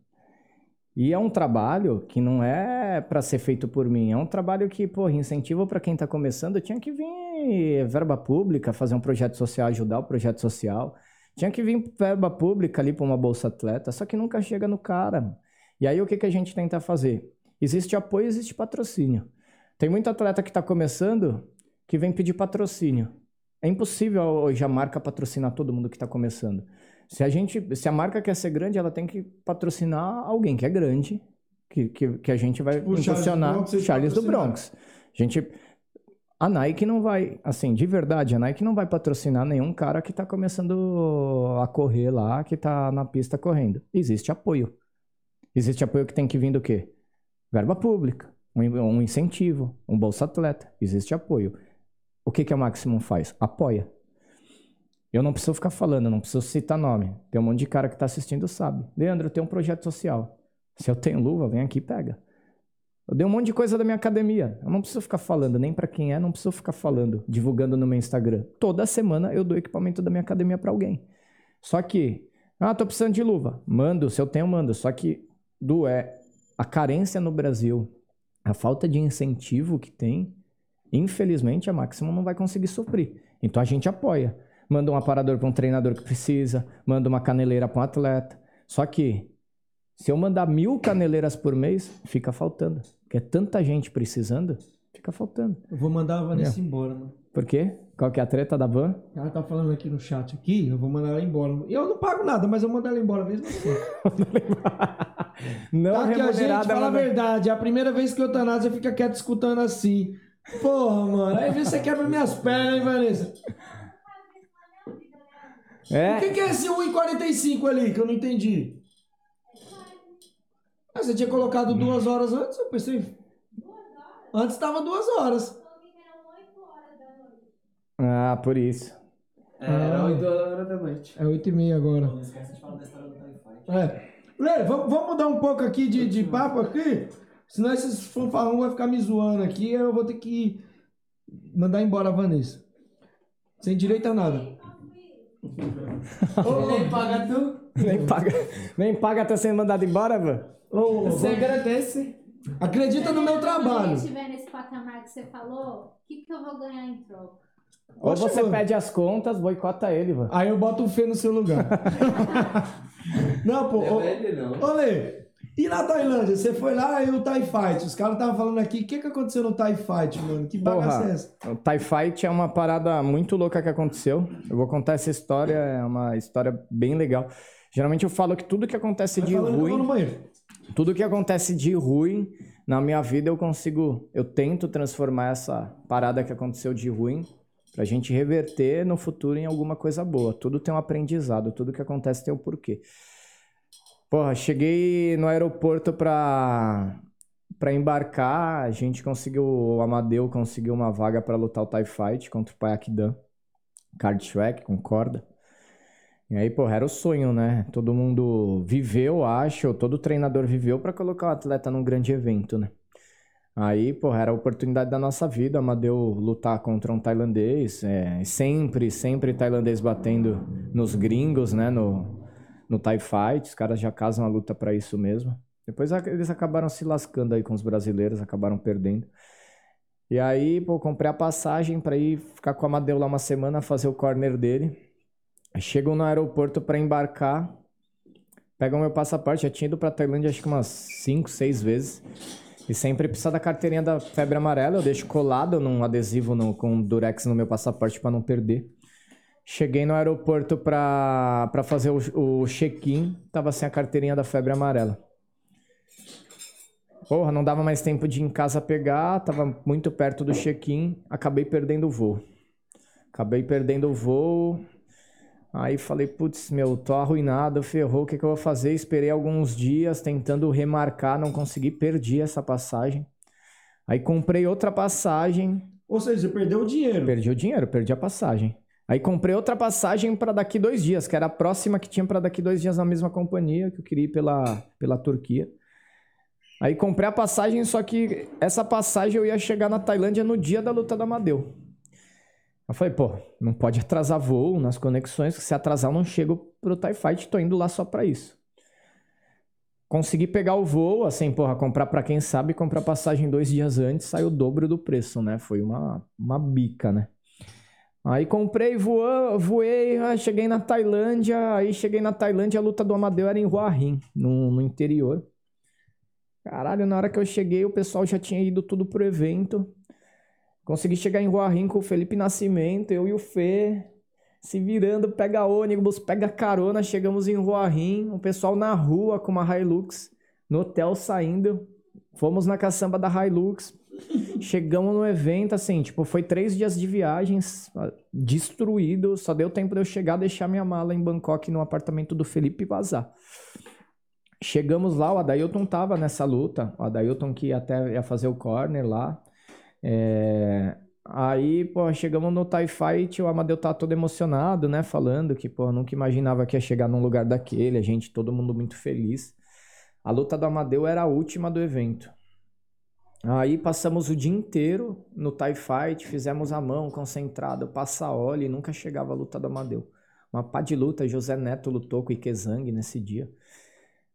E é um trabalho que não é pra ser feito por mim, é um trabalho que, porra, incentivo pra quem tá começando, tinha que vir verba pública, fazer um projeto social, ajudar o projeto social. Tinha que vir verba pública ali pra uma bolsa atleta, só que nunca chega no cara. E aí o que, que a gente tenta fazer? Existe apoio, existe patrocínio. Tem muito atleta que está começando que vem pedir patrocínio. É impossível hoje a marca patrocinar todo mundo que está começando. Se a gente, se a marca quer ser grande, ela tem que patrocinar alguém que é grande, que, que, que a gente vai Tipo, o Charles do impulsionar. Charles do. Bronx. A gente, a Nike não vai, assim, de verdade, a Nike não vai patrocinar nenhum cara que está começando a correr lá, que está na pista correndo. Existe apoio. Existe apoio que tem que vir do quê? Verba pública, um, um incentivo, um bolsa atleta. Existe apoio. O que, que a Maximum faz? Apoia. Eu não preciso ficar falando, eu não preciso citar nome. Tem um monte de cara que está assistindo sabe. Leandro, eu tenho um projeto social. Se eu tenho luva, vem aqui e pega. Eu dei um monte de coisa da minha academia. Eu não preciso ficar falando, nem para quem é, não preciso ficar falando, divulgando no meu Instagram. Toda semana eu dou equipamento da minha academia para alguém. Só que, ah, tô precisando de luva. Mando, se eu tenho, mando. Só que, do é, a carência no Brasil, a falta de incentivo que tem, Infelizmente, a Maximum não vai conseguir suprir. Então a gente apoia. Manda um aparador para um treinador que precisa, manda uma caneleira para um atleta. Só que se eu mandar mil caneleiras por mês, fica faltando. Porque é tanta gente precisando, fica faltando. Eu vou mandar a Vanessa embora, mano. Por quê? Qual que é a treta da van? Ela tá falando aqui no chat aqui, eu vou mandar ela embora. E eu não pago nada, mas eu mando ela embora mesmo assim. Não tá aqui a gente, remunerada, fala a verdade. É a primeira vez que o Eutanásia fica quieto escutando assim. Porra, mano. Aí você quebra minhas pernas, hein, Vanessa? O É, que, que é esse 1,45 ali que eu não entendi? Ah, você tinha colocado duas horas antes? Eu pensei. Antes tava duas horas. Ah, por isso. É, era 8 horas da noite. É 8 e meia agora. Não esquece de falar da história do Time. É. Lê, vamos, vamos mudar um pouco aqui de, de papo aqui? Senão esses fanfarrão vai ficar me zoando aqui. Eu vou ter que mandar embora a Vanessa. Sem direito a nada. Ele paga tu, Nem paga, nem paga até ser mandado embora, mano. Ô, você agradece. acredita no meu trabalho. eu estiver nesse patamar que você falou, o que, que eu vou ganhar em troca? Ou você mano. pede as contas, boicota ele, mano. Aí eu boto o Fê no seu lugar. não, pô. Ô, É ele não. ô Lê, e na Tailândia? Você foi lá e o Thai Fight. Os caras estavam falando aqui. O que, que aconteceu no Thai Fight, mano? Que bagaça Porra. é essa? O TIE Fight é uma parada muito louca que aconteceu. Eu vou contar essa história, é uma história bem legal. Geralmente eu falo que tudo que acontece Vai de ruim, tudo que acontece de ruim na minha vida eu consigo, eu tento transformar essa parada que aconteceu de ruim pra gente reverter no futuro em alguma coisa boa. Tudo tem um aprendizado, tudo que acontece tem um porquê. Porra, cheguei no aeroporto pra para embarcar, a gente conseguiu, o Amadeu conseguiu uma vaga pra lutar o TIE Fight contra o Payakidan. Card track com corda. E aí, porra, era o sonho, né? Todo mundo viveu, acho, todo treinador viveu pra colocar o atleta num grande evento, né? Aí, porra, era a oportunidade da nossa vida, Amadeu lutar contra um tailandês, é, sempre, sempre tailandês batendo nos gringos, né, no, no Thai Fight, os caras já casam a luta pra isso mesmo. Depois eles acabaram se lascando aí com os brasileiros, acabaram perdendo. E aí, pô, comprei a passagem pra ir ficar com o Amadeu lá uma semana, fazer o corner dele. Aí Chegam no aeroporto pra embarcar, pegam meu passaporte, já tinha ido pra Tailândia acho que umas 5, 6 vezes. E sempre precisa da carteirinha da febre amarela, eu deixo colado num adesivo no- com durex no meu passaporte pra não perder. Cheguei no aeroporto pra, pra fazer o, o check-in, tava sem a carteirinha da febre amarela. Porra, não dava mais tempo de ir em casa pegar, tava muito perto do check-in, acabei perdendo o voo. Acabei perdendo o voo. Aí falei, putz, meu, tô arruinado, ferrou, o que, que eu vou fazer? Esperei alguns dias tentando remarcar, não consegui, perdi essa passagem. Aí comprei outra passagem, Ou seja, você perdeu o dinheiro. perdi o dinheiro, perdi a passagem. Aí comprei outra passagem para daqui dois dias, que era a próxima que tinha para daqui dois dias na mesma companhia, que eu queria ir pela, pela Turquia. Aí comprei a passagem, só que essa passagem eu ia chegar na Tailândia no dia da luta da Amadeu. Eu falei, pô, não pode atrasar voo nas conexões, que se atrasar eu não chego pro Thai Fight, tô indo lá só pra isso. Consegui pegar o voo, assim, porra, comprar pra quem sabe, comprar passagem dois dias antes, saiu o dobro do preço, né? Foi uma, uma bica, né? Aí comprei, voa, voei, ah, cheguei na Tailândia, aí cheguei na Tailândia, a luta do Amadeu era em Hua Hin, no, no interior. Caralho, na hora que eu cheguei, o pessoal já tinha ido tudo pro evento. Consegui chegar em Hua Hin com o Felipe Nascimento, eu e o Fê, se virando, pega ônibus, pega carona, chegamos em Hua Hin, o pessoal na rua com uma Hilux, no hotel saindo, fomos na caçamba da Hilux, chegamos no evento, assim, tipo, foi três dias de viagens, ah, destruído, só deu tempo de eu chegar, deixar minha mala em Bangkok no apartamento do Felipe e vazar. Chegamos lá, o Adailton tava nessa luta, o Adailton que até ia fazer o corner lá, é, Aí, pô, chegamos no TIE Fight, o Amadeu tá todo emocionado, né? Falando que, pô, nunca imaginava que ia chegar num lugar daquele, a gente, todo mundo muito feliz. A luta do Amadeu era a última do evento. Aí passamos o dia inteiro no TIE Fight, fizemos a mão concentrado, passa óleo e nunca chegava a luta do Amadeu. Uma pá de luta, José Neto lutou com Ikezang nesse dia.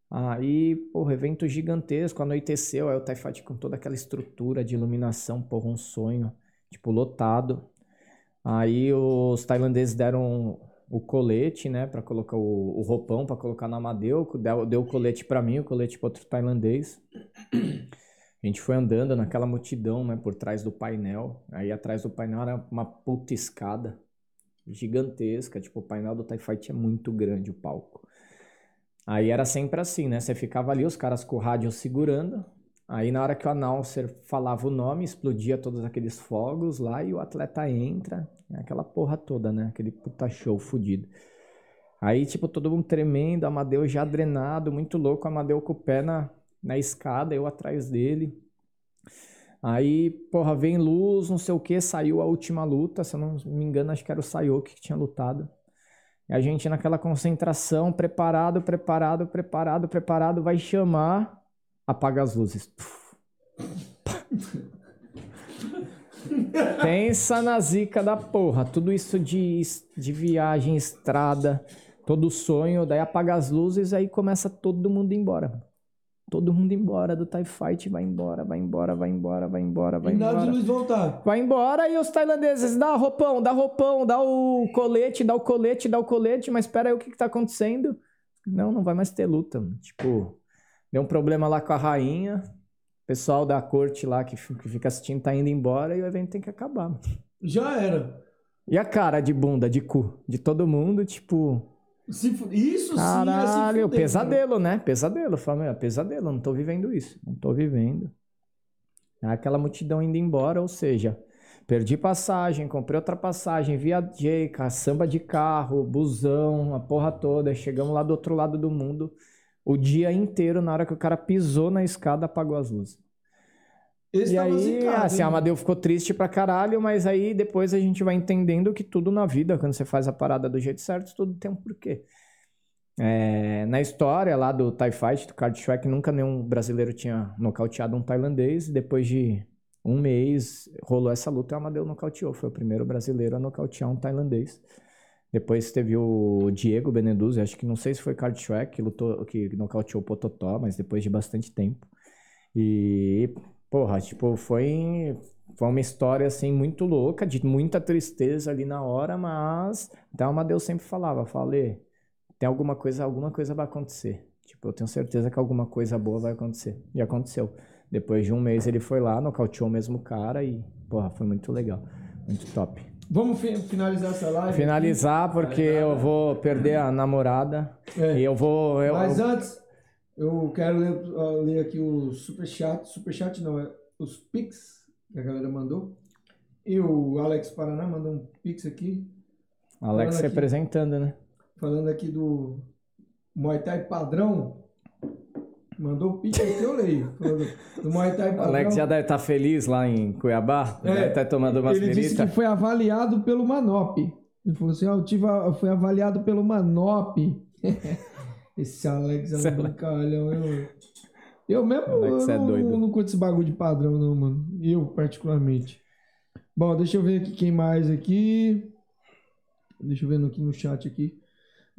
Aí, porra, evento gigantesco, anoiteceu, aí o TIE Fight com toda aquela estrutura de iluminação, porra, um sonho. tipo, lotado. Aí os tailandeses deram o colete, né, para colocar o, o roupão para colocar no Amadeu, deu, deu o colete para mim, o colete para outro tailandês. A gente foi andando naquela multidão, né, por trás do painel. Aí atrás do painel era uma puta escada gigantesca, tipo, o painel do TIE Fight é muito grande o palco. Aí era sempre assim, né? Você ficava ali, os caras com o rádio segurando. Aí na hora que o announcer falava o nome, explodia todos aqueles fogos lá e o atleta entra. Aquela porra toda, né? Aquele puta show fudido. Aí, tipo, todo mundo tremendo, Amadeu já drenado, muito louco, Amadeu com o pé na, na escada, eu atrás dele. Aí, porra, vem luz, não sei o que, saiu a última luta, se eu não me engano, acho que era o Sayoki que tinha lutado. E a gente naquela concentração, preparado, preparado, preparado, preparado, vai chamar, apaga as luzes. Pensa na zica da porra, tudo isso de, de viagem, estrada, todo sonho, daí apaga as luzes, aí começa todo mundo embora. Todo mundo embora do TIE Fight, vai embora, vai embora, vai embora, vai embora, vai e nada embora. de luz voltar. Vai embora e os tailandeses, dá roupão, dá roupão, dá o colete, dá o colete, dá o colete, mas espera aí, o que que tá acontecendo? Não, não vai mais ter luta. Tipo, deu um problema lá com a rainha, pessoal da corte lá que fica assistindo tá indo embora e o evento tem que acabar. Já era. E a cara de bunda, de cu, de todo mundo, tipo, Isso sim é se caralho, fuder, pesadelo, né? Pesadelo. Eu falo, meu, é pesadelo, não tô vivendo isso, não tô vivendo. É aquela multidão indo embora, ou seja, perdi passagem, comprei outra passagem, viajei, ca- samba de carro, busão, a porra toda, chegamos lá do outro lado do mundo, o dia inteiro, na hora que o cara pisou na escada, apagou as luzes. Esse E aí, assim, hein? a Amadeu ficou triste pra caralho, mas aí depois a gente vai entendendo que tudo na vida, quando você faz a parada do jeito certo, tudo tem um porquê. É, na história lá do TIE Fight, do Card Shrek, nunca nenhum brasileiro tinha nocauteado um tailandês. E depois de um mês, rolou essa luta e o Amadeu nocauteou. Foi o primeiro brasileiro a nocautear um tailandês. Depois teve o Diego Beneduzzi, acho que não sei se foi Card Shrek que lutou, que nocauteou o Pototó, mas depois de bastante tempo. E, porra, tipo, foi, foi uma história, assim, muito louca, de muita tristeza ali na hora, mas até o Amadeu sempre falava, falei, tem alguma coisa, alguma coisa vai acontecer. Tipo, eu tenho certeza que alguma coisa boa vai acontecer. E aconteceu. Depois de um mês ele foi lá, nocauteou o mesmo cara e, porra, foi muito legal. Muito top. Vamos fi- finalizar essa live. Finalizar porque eu vou perder a namorada. É. E eu vou. Eu, Mas antes, eu quero ler, ler aqui o superchat. Superchat não, é os Pix que a galera mandou. E o Alex Paraná mandou um Pix aqui, Alex aqui. representando, né? falando aqui do Muay Thai padrão. Mandou o Pix aqui, eu leio. Do Muay Thai O padrão. Alex já deve estar feliz lá em Cuiabá. É, deve estar tomando umas Ele disse que foi avaliado pelo Manop. Ele falou assim: ó, eu tive a- fui avaliado pelo Manop. Esse Alex é um Alex- brincalhão, eu, eu mesmo Alex eu é não, doido. não curto esse bagulho de padrão, não, mano. Eu, particularmente. Bom, deixa eu ver aqui quem mais aqui. Deixa eu ver aqui no chat aqui.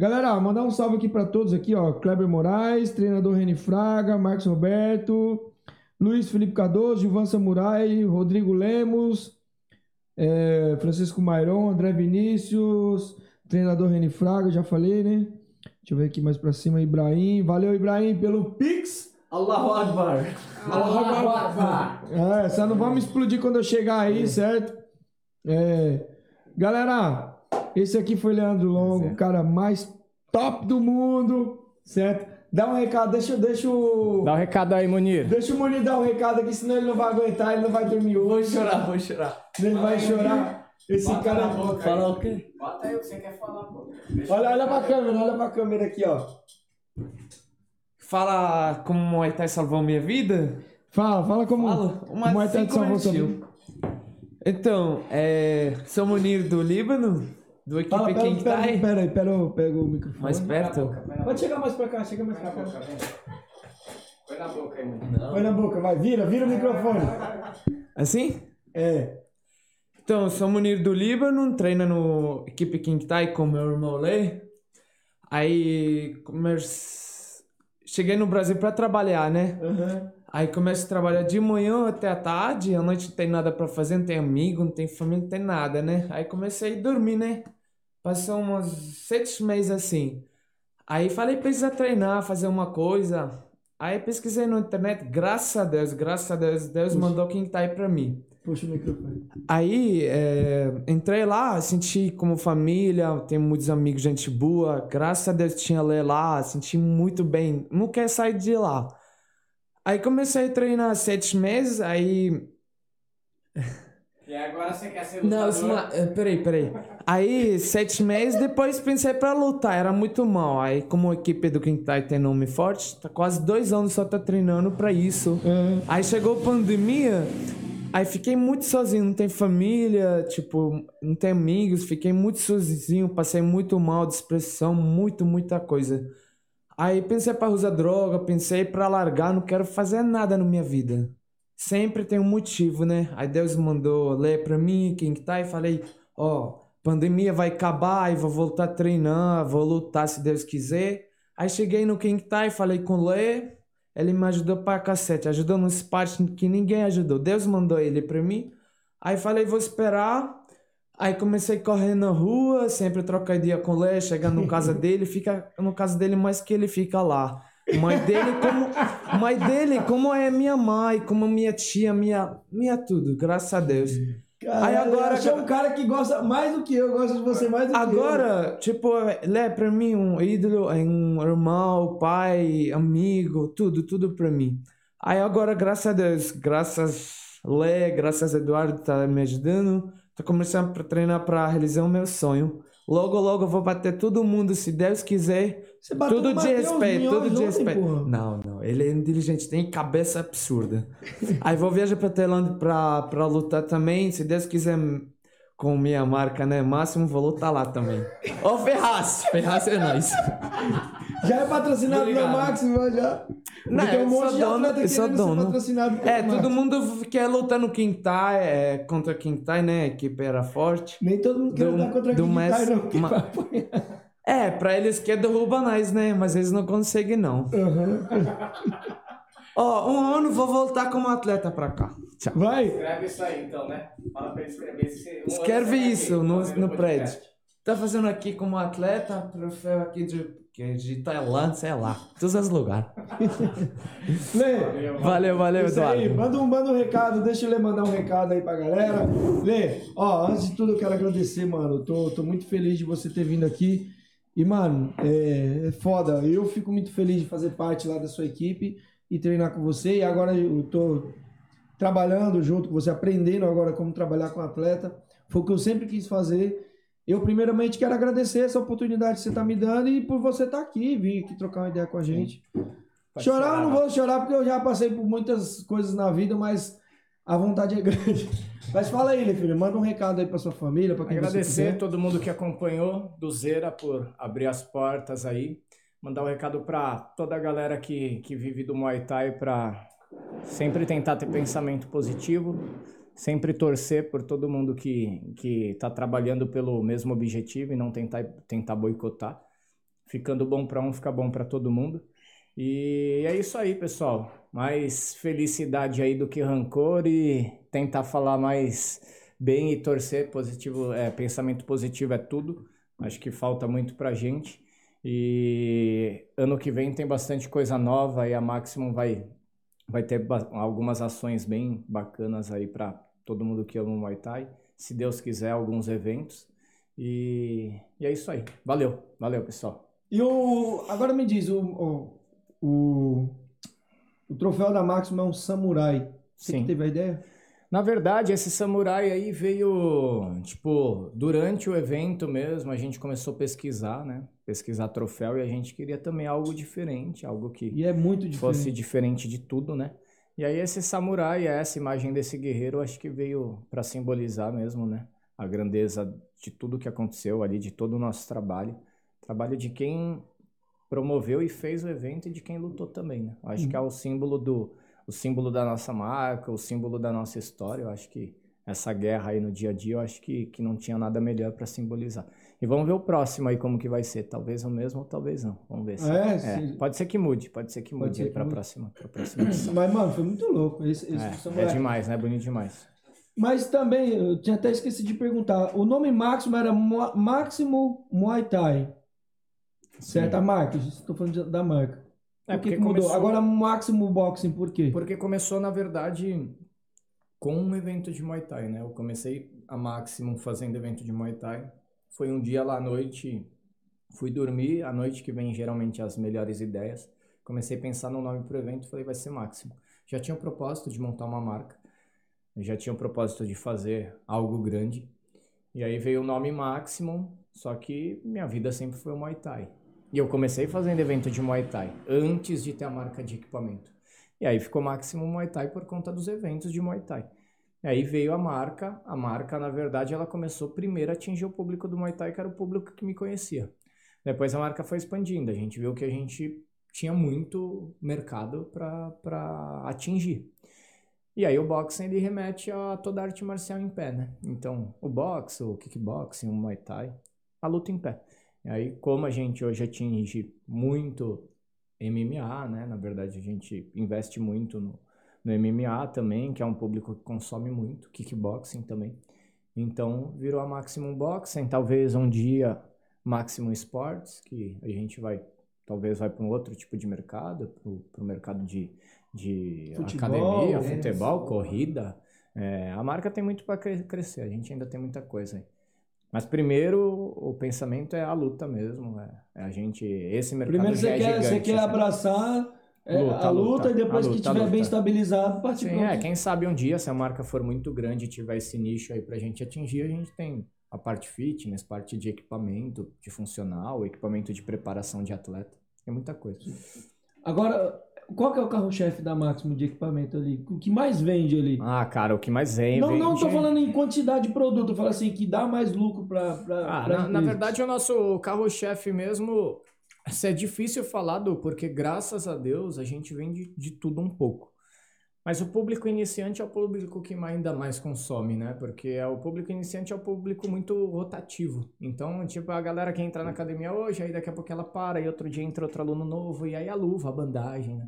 Galera, mandar um salve aqui pra todos aqui, ó. Kleber Moraes, treinador Reni Fraga, Marcos Roberto, Luiz Felipe Cardoso, Gilvan Samurai, Rodrigo Lemos, é, Francisco Mairon, André Vinícius, treinador Reni Fraga, já falei, né? Deixa eu ver aqui mais pra cima, Ibrahim. Valeu, Ibrahim, pelo Pix. Allahu Akbar. Allahu Akbar. É, só não vamos explodir quando eu chegar aí, certo? É, galera, esse aqui foi Leandro Longo, o cara mais top do mundo, certo? Dá um recado, deixa, deixa o. Dá um recado aí, Munir. Deixa o Moni dar um recado aqui, senão ele não vai aguentar, ele não vai dormir Vou hoje. chorar, vou chorar. Ele vai chorar. Esse cara. Falar o quê? Bota aí o que você quer falar, pô. Olha, olha pra câmera, olha pra câmera aqui, ó. Fala como o Muay Thai salvou minha vida? Fala, fala como Fala. o Muay Thai te salvou sua vida. Então, é, sou Munir do Líbano, do equipe Fala, pera, King pera, Thai. pera aí, pera, eu pego o microfone. Mais perto? Pode chegar mais pra cá, chega mais pra cá. Põe na boca aí, Munir. Põe na boca, vai, vira, vira o microfone. Assim? É. Então, sou Munir do Líbano, treino no equipe King Thai com meu irmão Lê. Aí, comer... cheguei no Brasil pra trabalhar, né? Aham. Aí começo a trabalhar de manhã até a tarde, à noite não tem nada pra fazer, não tem amigo, não tem família, não tem nada, né? Aí comecei a dormir, né? Passou uns sete meses assim. Aí falei, precisa treinar, fazer uma coisa. Aí pesquisei na internet, graças a Deus, graças a Deus, Deus mandou quem tá aí pra mim. Puxa o microfone. Aí é, entrei lá, senti como família, tenho muitos amigos, gente boa. Graças a Deus tinha Lê lá, senti muito bem. Não quer sair de lá. Aí comecei a treinar sete meses, aí. E agora você quer ser Não, isso não, é- peraí, peraí. Aí, sete meses, depois pensei pra lutar, era muito mal. Aí, como a equipe do Quintai tem nome forte, tá quase dois anos só tá treinando pra isso. Aí chegou a pandemia, aí fiquei muito sozinho, não tem família, tipo, não tem amigos, fiquei muito sozinho, passei muito mal, depressão, muito, muita coisa. Aí pensei pra usar droga, pensei pra largar, não quero fazer nada na minha vida. Sempre tem um motivo, né? Aí Deus mandou ler pra mim, quem que tá, e falei, ó, pandemia vai acabar e vou voltar a treinar, vou lutar se Deus quiser. Aí cheguei no quem que tá e falei com o Lê, ele me ajudou pra cacete, ajudou nos partes que ninguém ajudou. Deus mandou ele pra mim. Aí falei, vou esperar. Aí comecei a correr na rua, sempre trocar ideia com o Lé, chegar no casa dele, fica no casa dele mais que ele fica lá. Mãe dele como mãe dele como é minha mãe, como minha tia, minha minha tudo, graças a Deus. Cara, Aí agora- Achei um cara que gosta mais do que eu, gosta de você mais do que eu. Agora, tipo, Lé pra mim um ídolo, é um irmão, pai, amigo, tudo, tudo pra mim. Aí agora, graças a Deus, graças Lé, graças a Eduardo tá me ajudando, tô começando a treinar pra realizar o meu sonho. Logo, logo eu vou bater todo mundo, se Deus quiser. Você bateu Tudo de respeito, tudo de respeito. porra. Não, não, ele é inteligente, tem cabeça absurda. Aí vou viajar pra Tailândia pra, pra lutar também, se Deus quiser, com minha marca, né, máximo, vou lutar lá também. Ô Ferraz, Ferraz é nóis. Já é patrocinado pelo. Máximo, já. Não, tem um monte de atleta querendo ser dono. patrocinado pelo É, todo mundo quer lutar no Quintai, é, contra Quintai, né, a equipe era forte. Nem todo mundo quer do- lutar contra tá, não. que ma- vai apanhar. É, pra eles quer derrubar nós, né, mas eles não conseguem não. Uhum. Ó, um ano vou voltar como atleta pra cá. Tchau. Vai. Escreve isso aí então, né? Fala pra ele escrever esse. Escreve isso no, no prédio. Tá fazendo aqui como atleta, troféu aqui de, que é de Tailândia, sei lá, todos os lugares. Lê. Valeu, valeu, Isso aí, Eduardo. manda um, manda um recado, deixa eu Lê mandar um recado aí pra galera. Lê, ó, antes de tudo eu quero agradecer, mano. Tô, tô muito feliz de você ter vindo aqui. E, mano, é, é foda. Eu fico muito feliz de fazer parte lá da sua equipe e treinar com você. E agora eu tô trabalhando junto com você, aprendendo agora como trabalhar com atleta. Foi o que eu sempre quis fazer. Eu, primeiramente, quero agradecer essa oportunidade que você tá me dando e por você estar aqui, vir aqui trocar uma ideia com a gente. Chorar eu não vou chorar porque eu já passei por muitas coisas na vida, mas a vontade é grande. Mas fala aí, filho, manda um recado aí pra sua família, pra quem Agradecer todo mundo que acompanhou do Zera por abrir as portas aí. Mandar um recado para toda a galera que, que vive do Muay Thai para sempre tentar ter pensamento positivo, sempre torcer por todo mundo que que está trabalhando pelo mesmo objetivo e não tentar tentar boicotar. Ficando bom para um, fica bom para todo mundo. E é isso aí, pessoal. Mais felicidade aí do que rancor e tentar falar mais bem e torcer positivo, é, pensamento positivo é tudo. Acho que falta muito pra gente. E ano que vem tem bastante coisa nova e a Maximum vai vai ter algumas ações bem bacanas aí para todo mundo que ama o Muay Thai. Se Deus quiser, alguns eventos. E, e é isso aí. Valeu, valeu, pessoal. E o. Agora me diz, o. O, o, o troféu da Máxima é um samurai. Você Sim. que teve a ideia? Na verdade, esse samurai aí veio, tipo, durante o evento mesmo, a gente começou a pesquisar, né? Pesquisar troféu e a gente queria também algo diferente, algo que E é muito diferente. fosse diferente de tudo, né? E aí esse samurai, essa imagem desse guerreiro, acho que veio para simbolizar mesmo, né? A grandeza de tudo que aconteceu ali, de todo o nosso trabalho. Trabalho de quem promoveu e fez o evento e de quem lutou também, né? Eu acho que é o símbolo do o símbolo da nossa marca, o símbolo da nossa história. Eu acho que essa guerra aí no dia a dia, eu acho que, que não tinha nada melhor para simbolizar. E vamos ver o próximo aí como que vai ser. Talvez o mesmo ou talvez não. Vamos ver. Se... É, É, se- Pode ser que mude, pode ser que Pode mude pra mude. próxima, pra próxima. Mas, mano, foi muito louco. Esse, esse É, é demais, né? Bonito demais. Mas também, eu tinha até esquecido de perguntar. O nome Máximo era Mo- Máximo Muay Thai. Certo? A marca. Estou falando de- da marca. É, que, porque mudou? começou- Agora Máximo Boxing, por quê? Porque começou, na verdade, com um evento de Muay Thai, né? Eu comecei a Maximum fazendo evento de Muay Thai. Foi um dia lá à noite, fui dormir, à noite que vem geralmente as melhores ideias. Comecei a pensar no nome pro evento, falei, vai ser Máximo. Já tinha o propósito de montar uma marca, já tinha o propósito de fazer algo grande. E aí veio o nome Maximum, só que minha vida sempre foi o Muay Thai. E eu comecei fazendo evento de Muay Thai, antes de ter a marca de equipamento. E aí ficou Maximum Muay Thai por conta dos eventos de Muay Thai. E aí veio a marca, a marca, na verdade, ela começou primeiro a atingir o público do Muay Thai, que era o público que me conhecia. Depois a marca foi expandindo, a gente viu que a gente tinha muito mercado para atingir. E aí o boxing ele remete a toda arte marcial em pé, né? Então, o boxe, o kickboxing, o Muay Thai, a luta em pé. E aí, como a gente hoje atinge muito MMA, né? Na verdade, a gente investe muito no, no MMA também, que é um público que consome muito, kickboxing também. Então, virou a Maximum Boxing, talvez um dia Maximum Sports, que a gente vai, talvez vai para um outro tipo de mercado, para o mercado de, de Futebol, academia, é, futebol, corrida. É, a marca tem muito para crescer, a gente ainda tem muita coisa aí. Mas primeiro o pensamento é a luta mesmo, é, é a gente, esse mercado Primeiro você é quer, gigante. você quer assim. abraçar é, Luta, a luta, e depois que luta, a estiver bem estabilizado, partir Sim, é, quem sabe um dia, se a marca for muito grande e tiver esse nicho aí pra gente atingir, a gente tem a parte fitness, parte de equipamento, de funcional, equipamento de preparação de atleta. Tem muita coisa. Agora, qual que é o carro-chefe da Máximo de equipamento ali? O que mais vende ali? Ah, cara, o que mais vem, não, vende... não tô falando em quantidade de produto, eu falo assim, que dá mais lucro pra, pra, Ah, na, na verdade, o nosso carro-chefe mesmo, isso é difícil falar, do, porque graças a Deus a gente vende de tudo um pouco. Mas o público iniciante é o público que ainda mais consome, né? Porque é o público iniciante é o público muito rotativo. Então, tipo, a galera que entra na academia hoje, aí daqui a pouco ela para, e outro dia entra outro aluno novo, e aí a luva, a bandagem, né?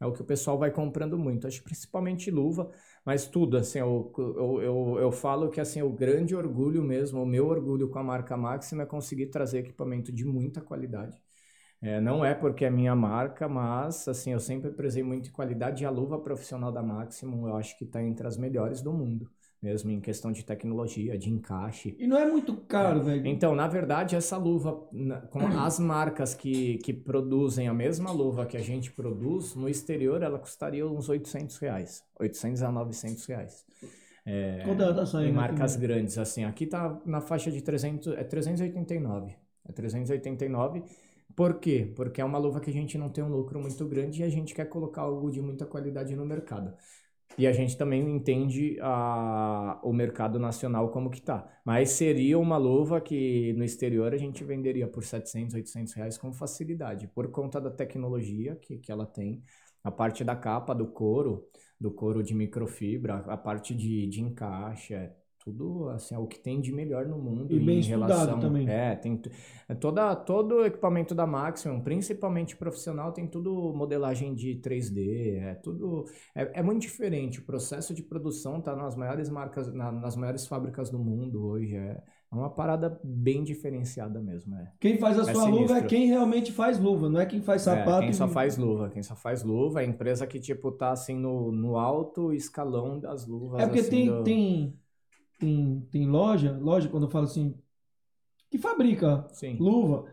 É o que o pessoal vai comprando muito. Acho principalmente luva, mas tudo, assim, eu, eu, eu, eu falo que, assim, o grande orgulho mesmo, o meu orgulho com a marca Máxima é conseguir trazer equipamento de muita qualidade. É, não é porque é minha marca, mas, assim, eu sempre prezei muito em qualidade e a luva profissional da Maximum eu acho que está entre as melhores do mundo, mesmo em questão de tecnologia, de encaixe. E não é muito caro, velho. Então, na verdade, essa luva, com as marcas que, que produzem a mesma luva que a gente produz, no exterior ela custaria uns 800 reais. 800 a 900 reais. É, Quanto ela tá saindo em marcas grandes, assim. Aqui tá na faixa de 300, é 389. É 389. Por quê? Porque é uma luva que a gente não tem um lucro muito grande e a gente quer colocar algo de muita qualidade no mercado. E a gente também entende a, o mercado nacional como que tá. Mas seria uma luva que no exterior a gente venderia por 700, 800 reais com facilidade, por conta da tecnologia que, que ela tem, a parte da capa, do couro, do couro de microfibra, a parte de, de encaixe, é tudo assim, é o que tem de melhor no mundo E bem em relação... também. É, tem é toda, todo o equipamento da Maximum, principalmente profissional, tem tudo modelagem de 3D, é tudo... É, é muito diferente, o processo de produção tá nas maiores marcas, na- nas maiores fábricas do mundo hoje, é, é uma parada bem diferenciada mesmo, é. Quem faz a É sua luva é sinistro. quem realmente faz luva, não é quem faz sapato. É, quem só faz luva, quem só faz luva, é a empresa que, tipo, tá, assim, no, no alto escalão das luvas, É porque assim, tem, do- tem, tem, tem loja, loja, quando eu falo assim, que fabrica Sim. luva.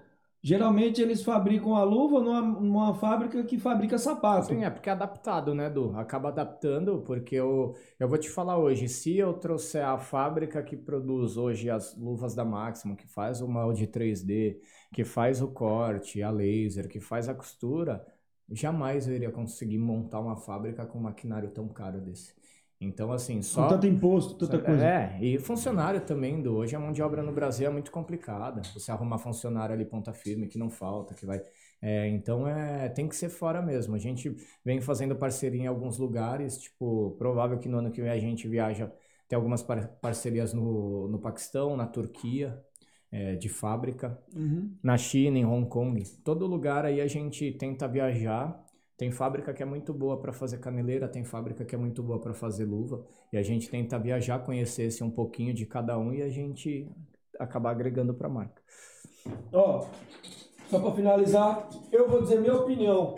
Geralmente eles fabricam a luva numa, numa fábrica que fabrica sapato. Sim, é porque é adaptado, né, Du? Acaba adaptando, porque eu, eu vou te falar hoje, se eu trouxer a fábrica que produz hoje as luvas da Maximum, que faz o molde 3D, que faz o corte, a laser, que faz a costura, jamais eu iria conseguir montar uma fábrica com um maquinário tão caro desse. Então, assim, Com só... tanto imposto, tanta coisa. É, e funcionário também, do hoje a mão de obra no Brasil é muito complicada. Você arrumar funcionário ali ponta firme que não falta, que vai. É, então é, tem que ser fora mesmo. A gente vem fazendo parceria em alguns lugares, tipo, provável que no ano que vem a gente viaja, tem algumas par- parcerias no, no Paquistão, na Turquia. é, de fábrica. Uhum. Na China, em Hong Kong, todo lugar aí a gente tenta viajar. Tem fábrica que é muito boa para fazer caneleira, tem fábrica que é muito boa para fazer luva. E a gente tenta viajar, conhecer esse um pouquinho de cada um e a gente acabar agregando para a marca. Ó, só para finalizar, eu vou dizer minha opinião.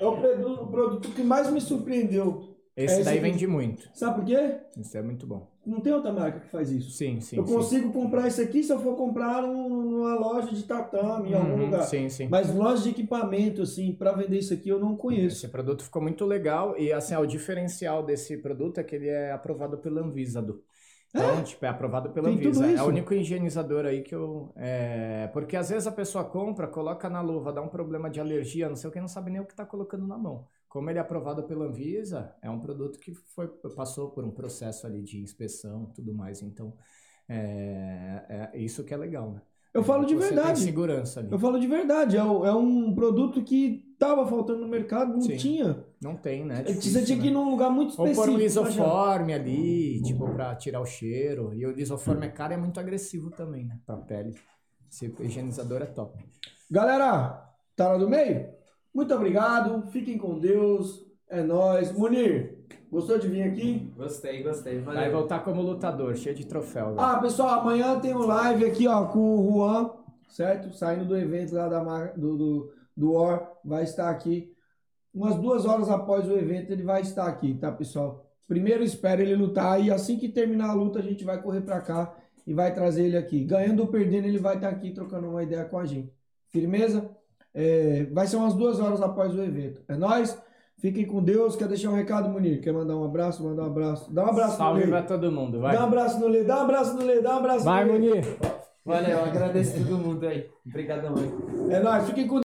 É o produto, o produto que mais me surpreendeu. Esse É esse daí vende muito. Sabe por quê? Isso é muito bom. Não tem outra marca que faz isso. Sim, sim. eu sim. consigo comprar isso aqui se eu for comprar num- numa loja de tatame, em algum Uhum, lugar. Sim, sim. Mas loja de equipamento, assim, para vender isso aqui eu não conheço. Esse produto ficou muito legal e assim, o diferencial desse produto é que ele é aprovado pela Anvisa. Du. Então, tipo, é aprovado pela Tem Anvisa. É o único higienizador aí que eu. é, Porque às vezes a pessoa compra, coloca na luva, dá um problema de alergia, não sei o que, não sabe nem o que tá colocando na mão. Como ele é aprovado pela Anvisa, é um produto que foi, passou por um processo ali de inspeção e tudo mais. Então, é, é isso que é legal, né? Eu falo de Você tem verdade. segurança ali. Eu falo de verdade. É, é um produto que tava faltando no mercado, não Sim. tinha. Não tem, né? Você Difícil, tinha que né? ir num lugar muito Ou específico. pôr um achar. lisoforme ali, tipo, pra tirar o cheiro. E o lisoforme é caro e é muito agressivo também, né? Pra pele. Esse higienizador é top. Galera, tá lá do meio? Muito obrigado. Fiquem com Deus. É nóis. Munir, gostou de vir aqui? Gostei, gostei. Vai Valeu. voltar como lutador, cheio de troféu. velho. Ah, pessoal, amanhã tem um live aqui, ó, com o Juan, certo? Saindo do evento lá da do, do, do War, vai estar aqui. Umas duas horas após o evento, ele vai estar aqui, tá, pessoal? Primeiro espera ele lutar e assim que terminar a luta, a gente vai correr pra cá e vai trazer ele aqui. Ganhando ou perdendo, ele vai estar aqui trocando uma ideia com a gente. Firmeza? É, vai ser umas duas horas após o evento. É nóis? Fiquem com Deus. Quer deixar um recado, Munir? Quer mandar um abraço? Mandar um abraço. Dá um abraço Salve no pra Lê. todo mundo, vai. Dá um abraço no Lê. Dá um abraço no Lê. Dá um abraço Vai, no Lê. Munir. Valeu, agradeço todo mundo aí. Obrigadão aí. É nóis. Fiquem com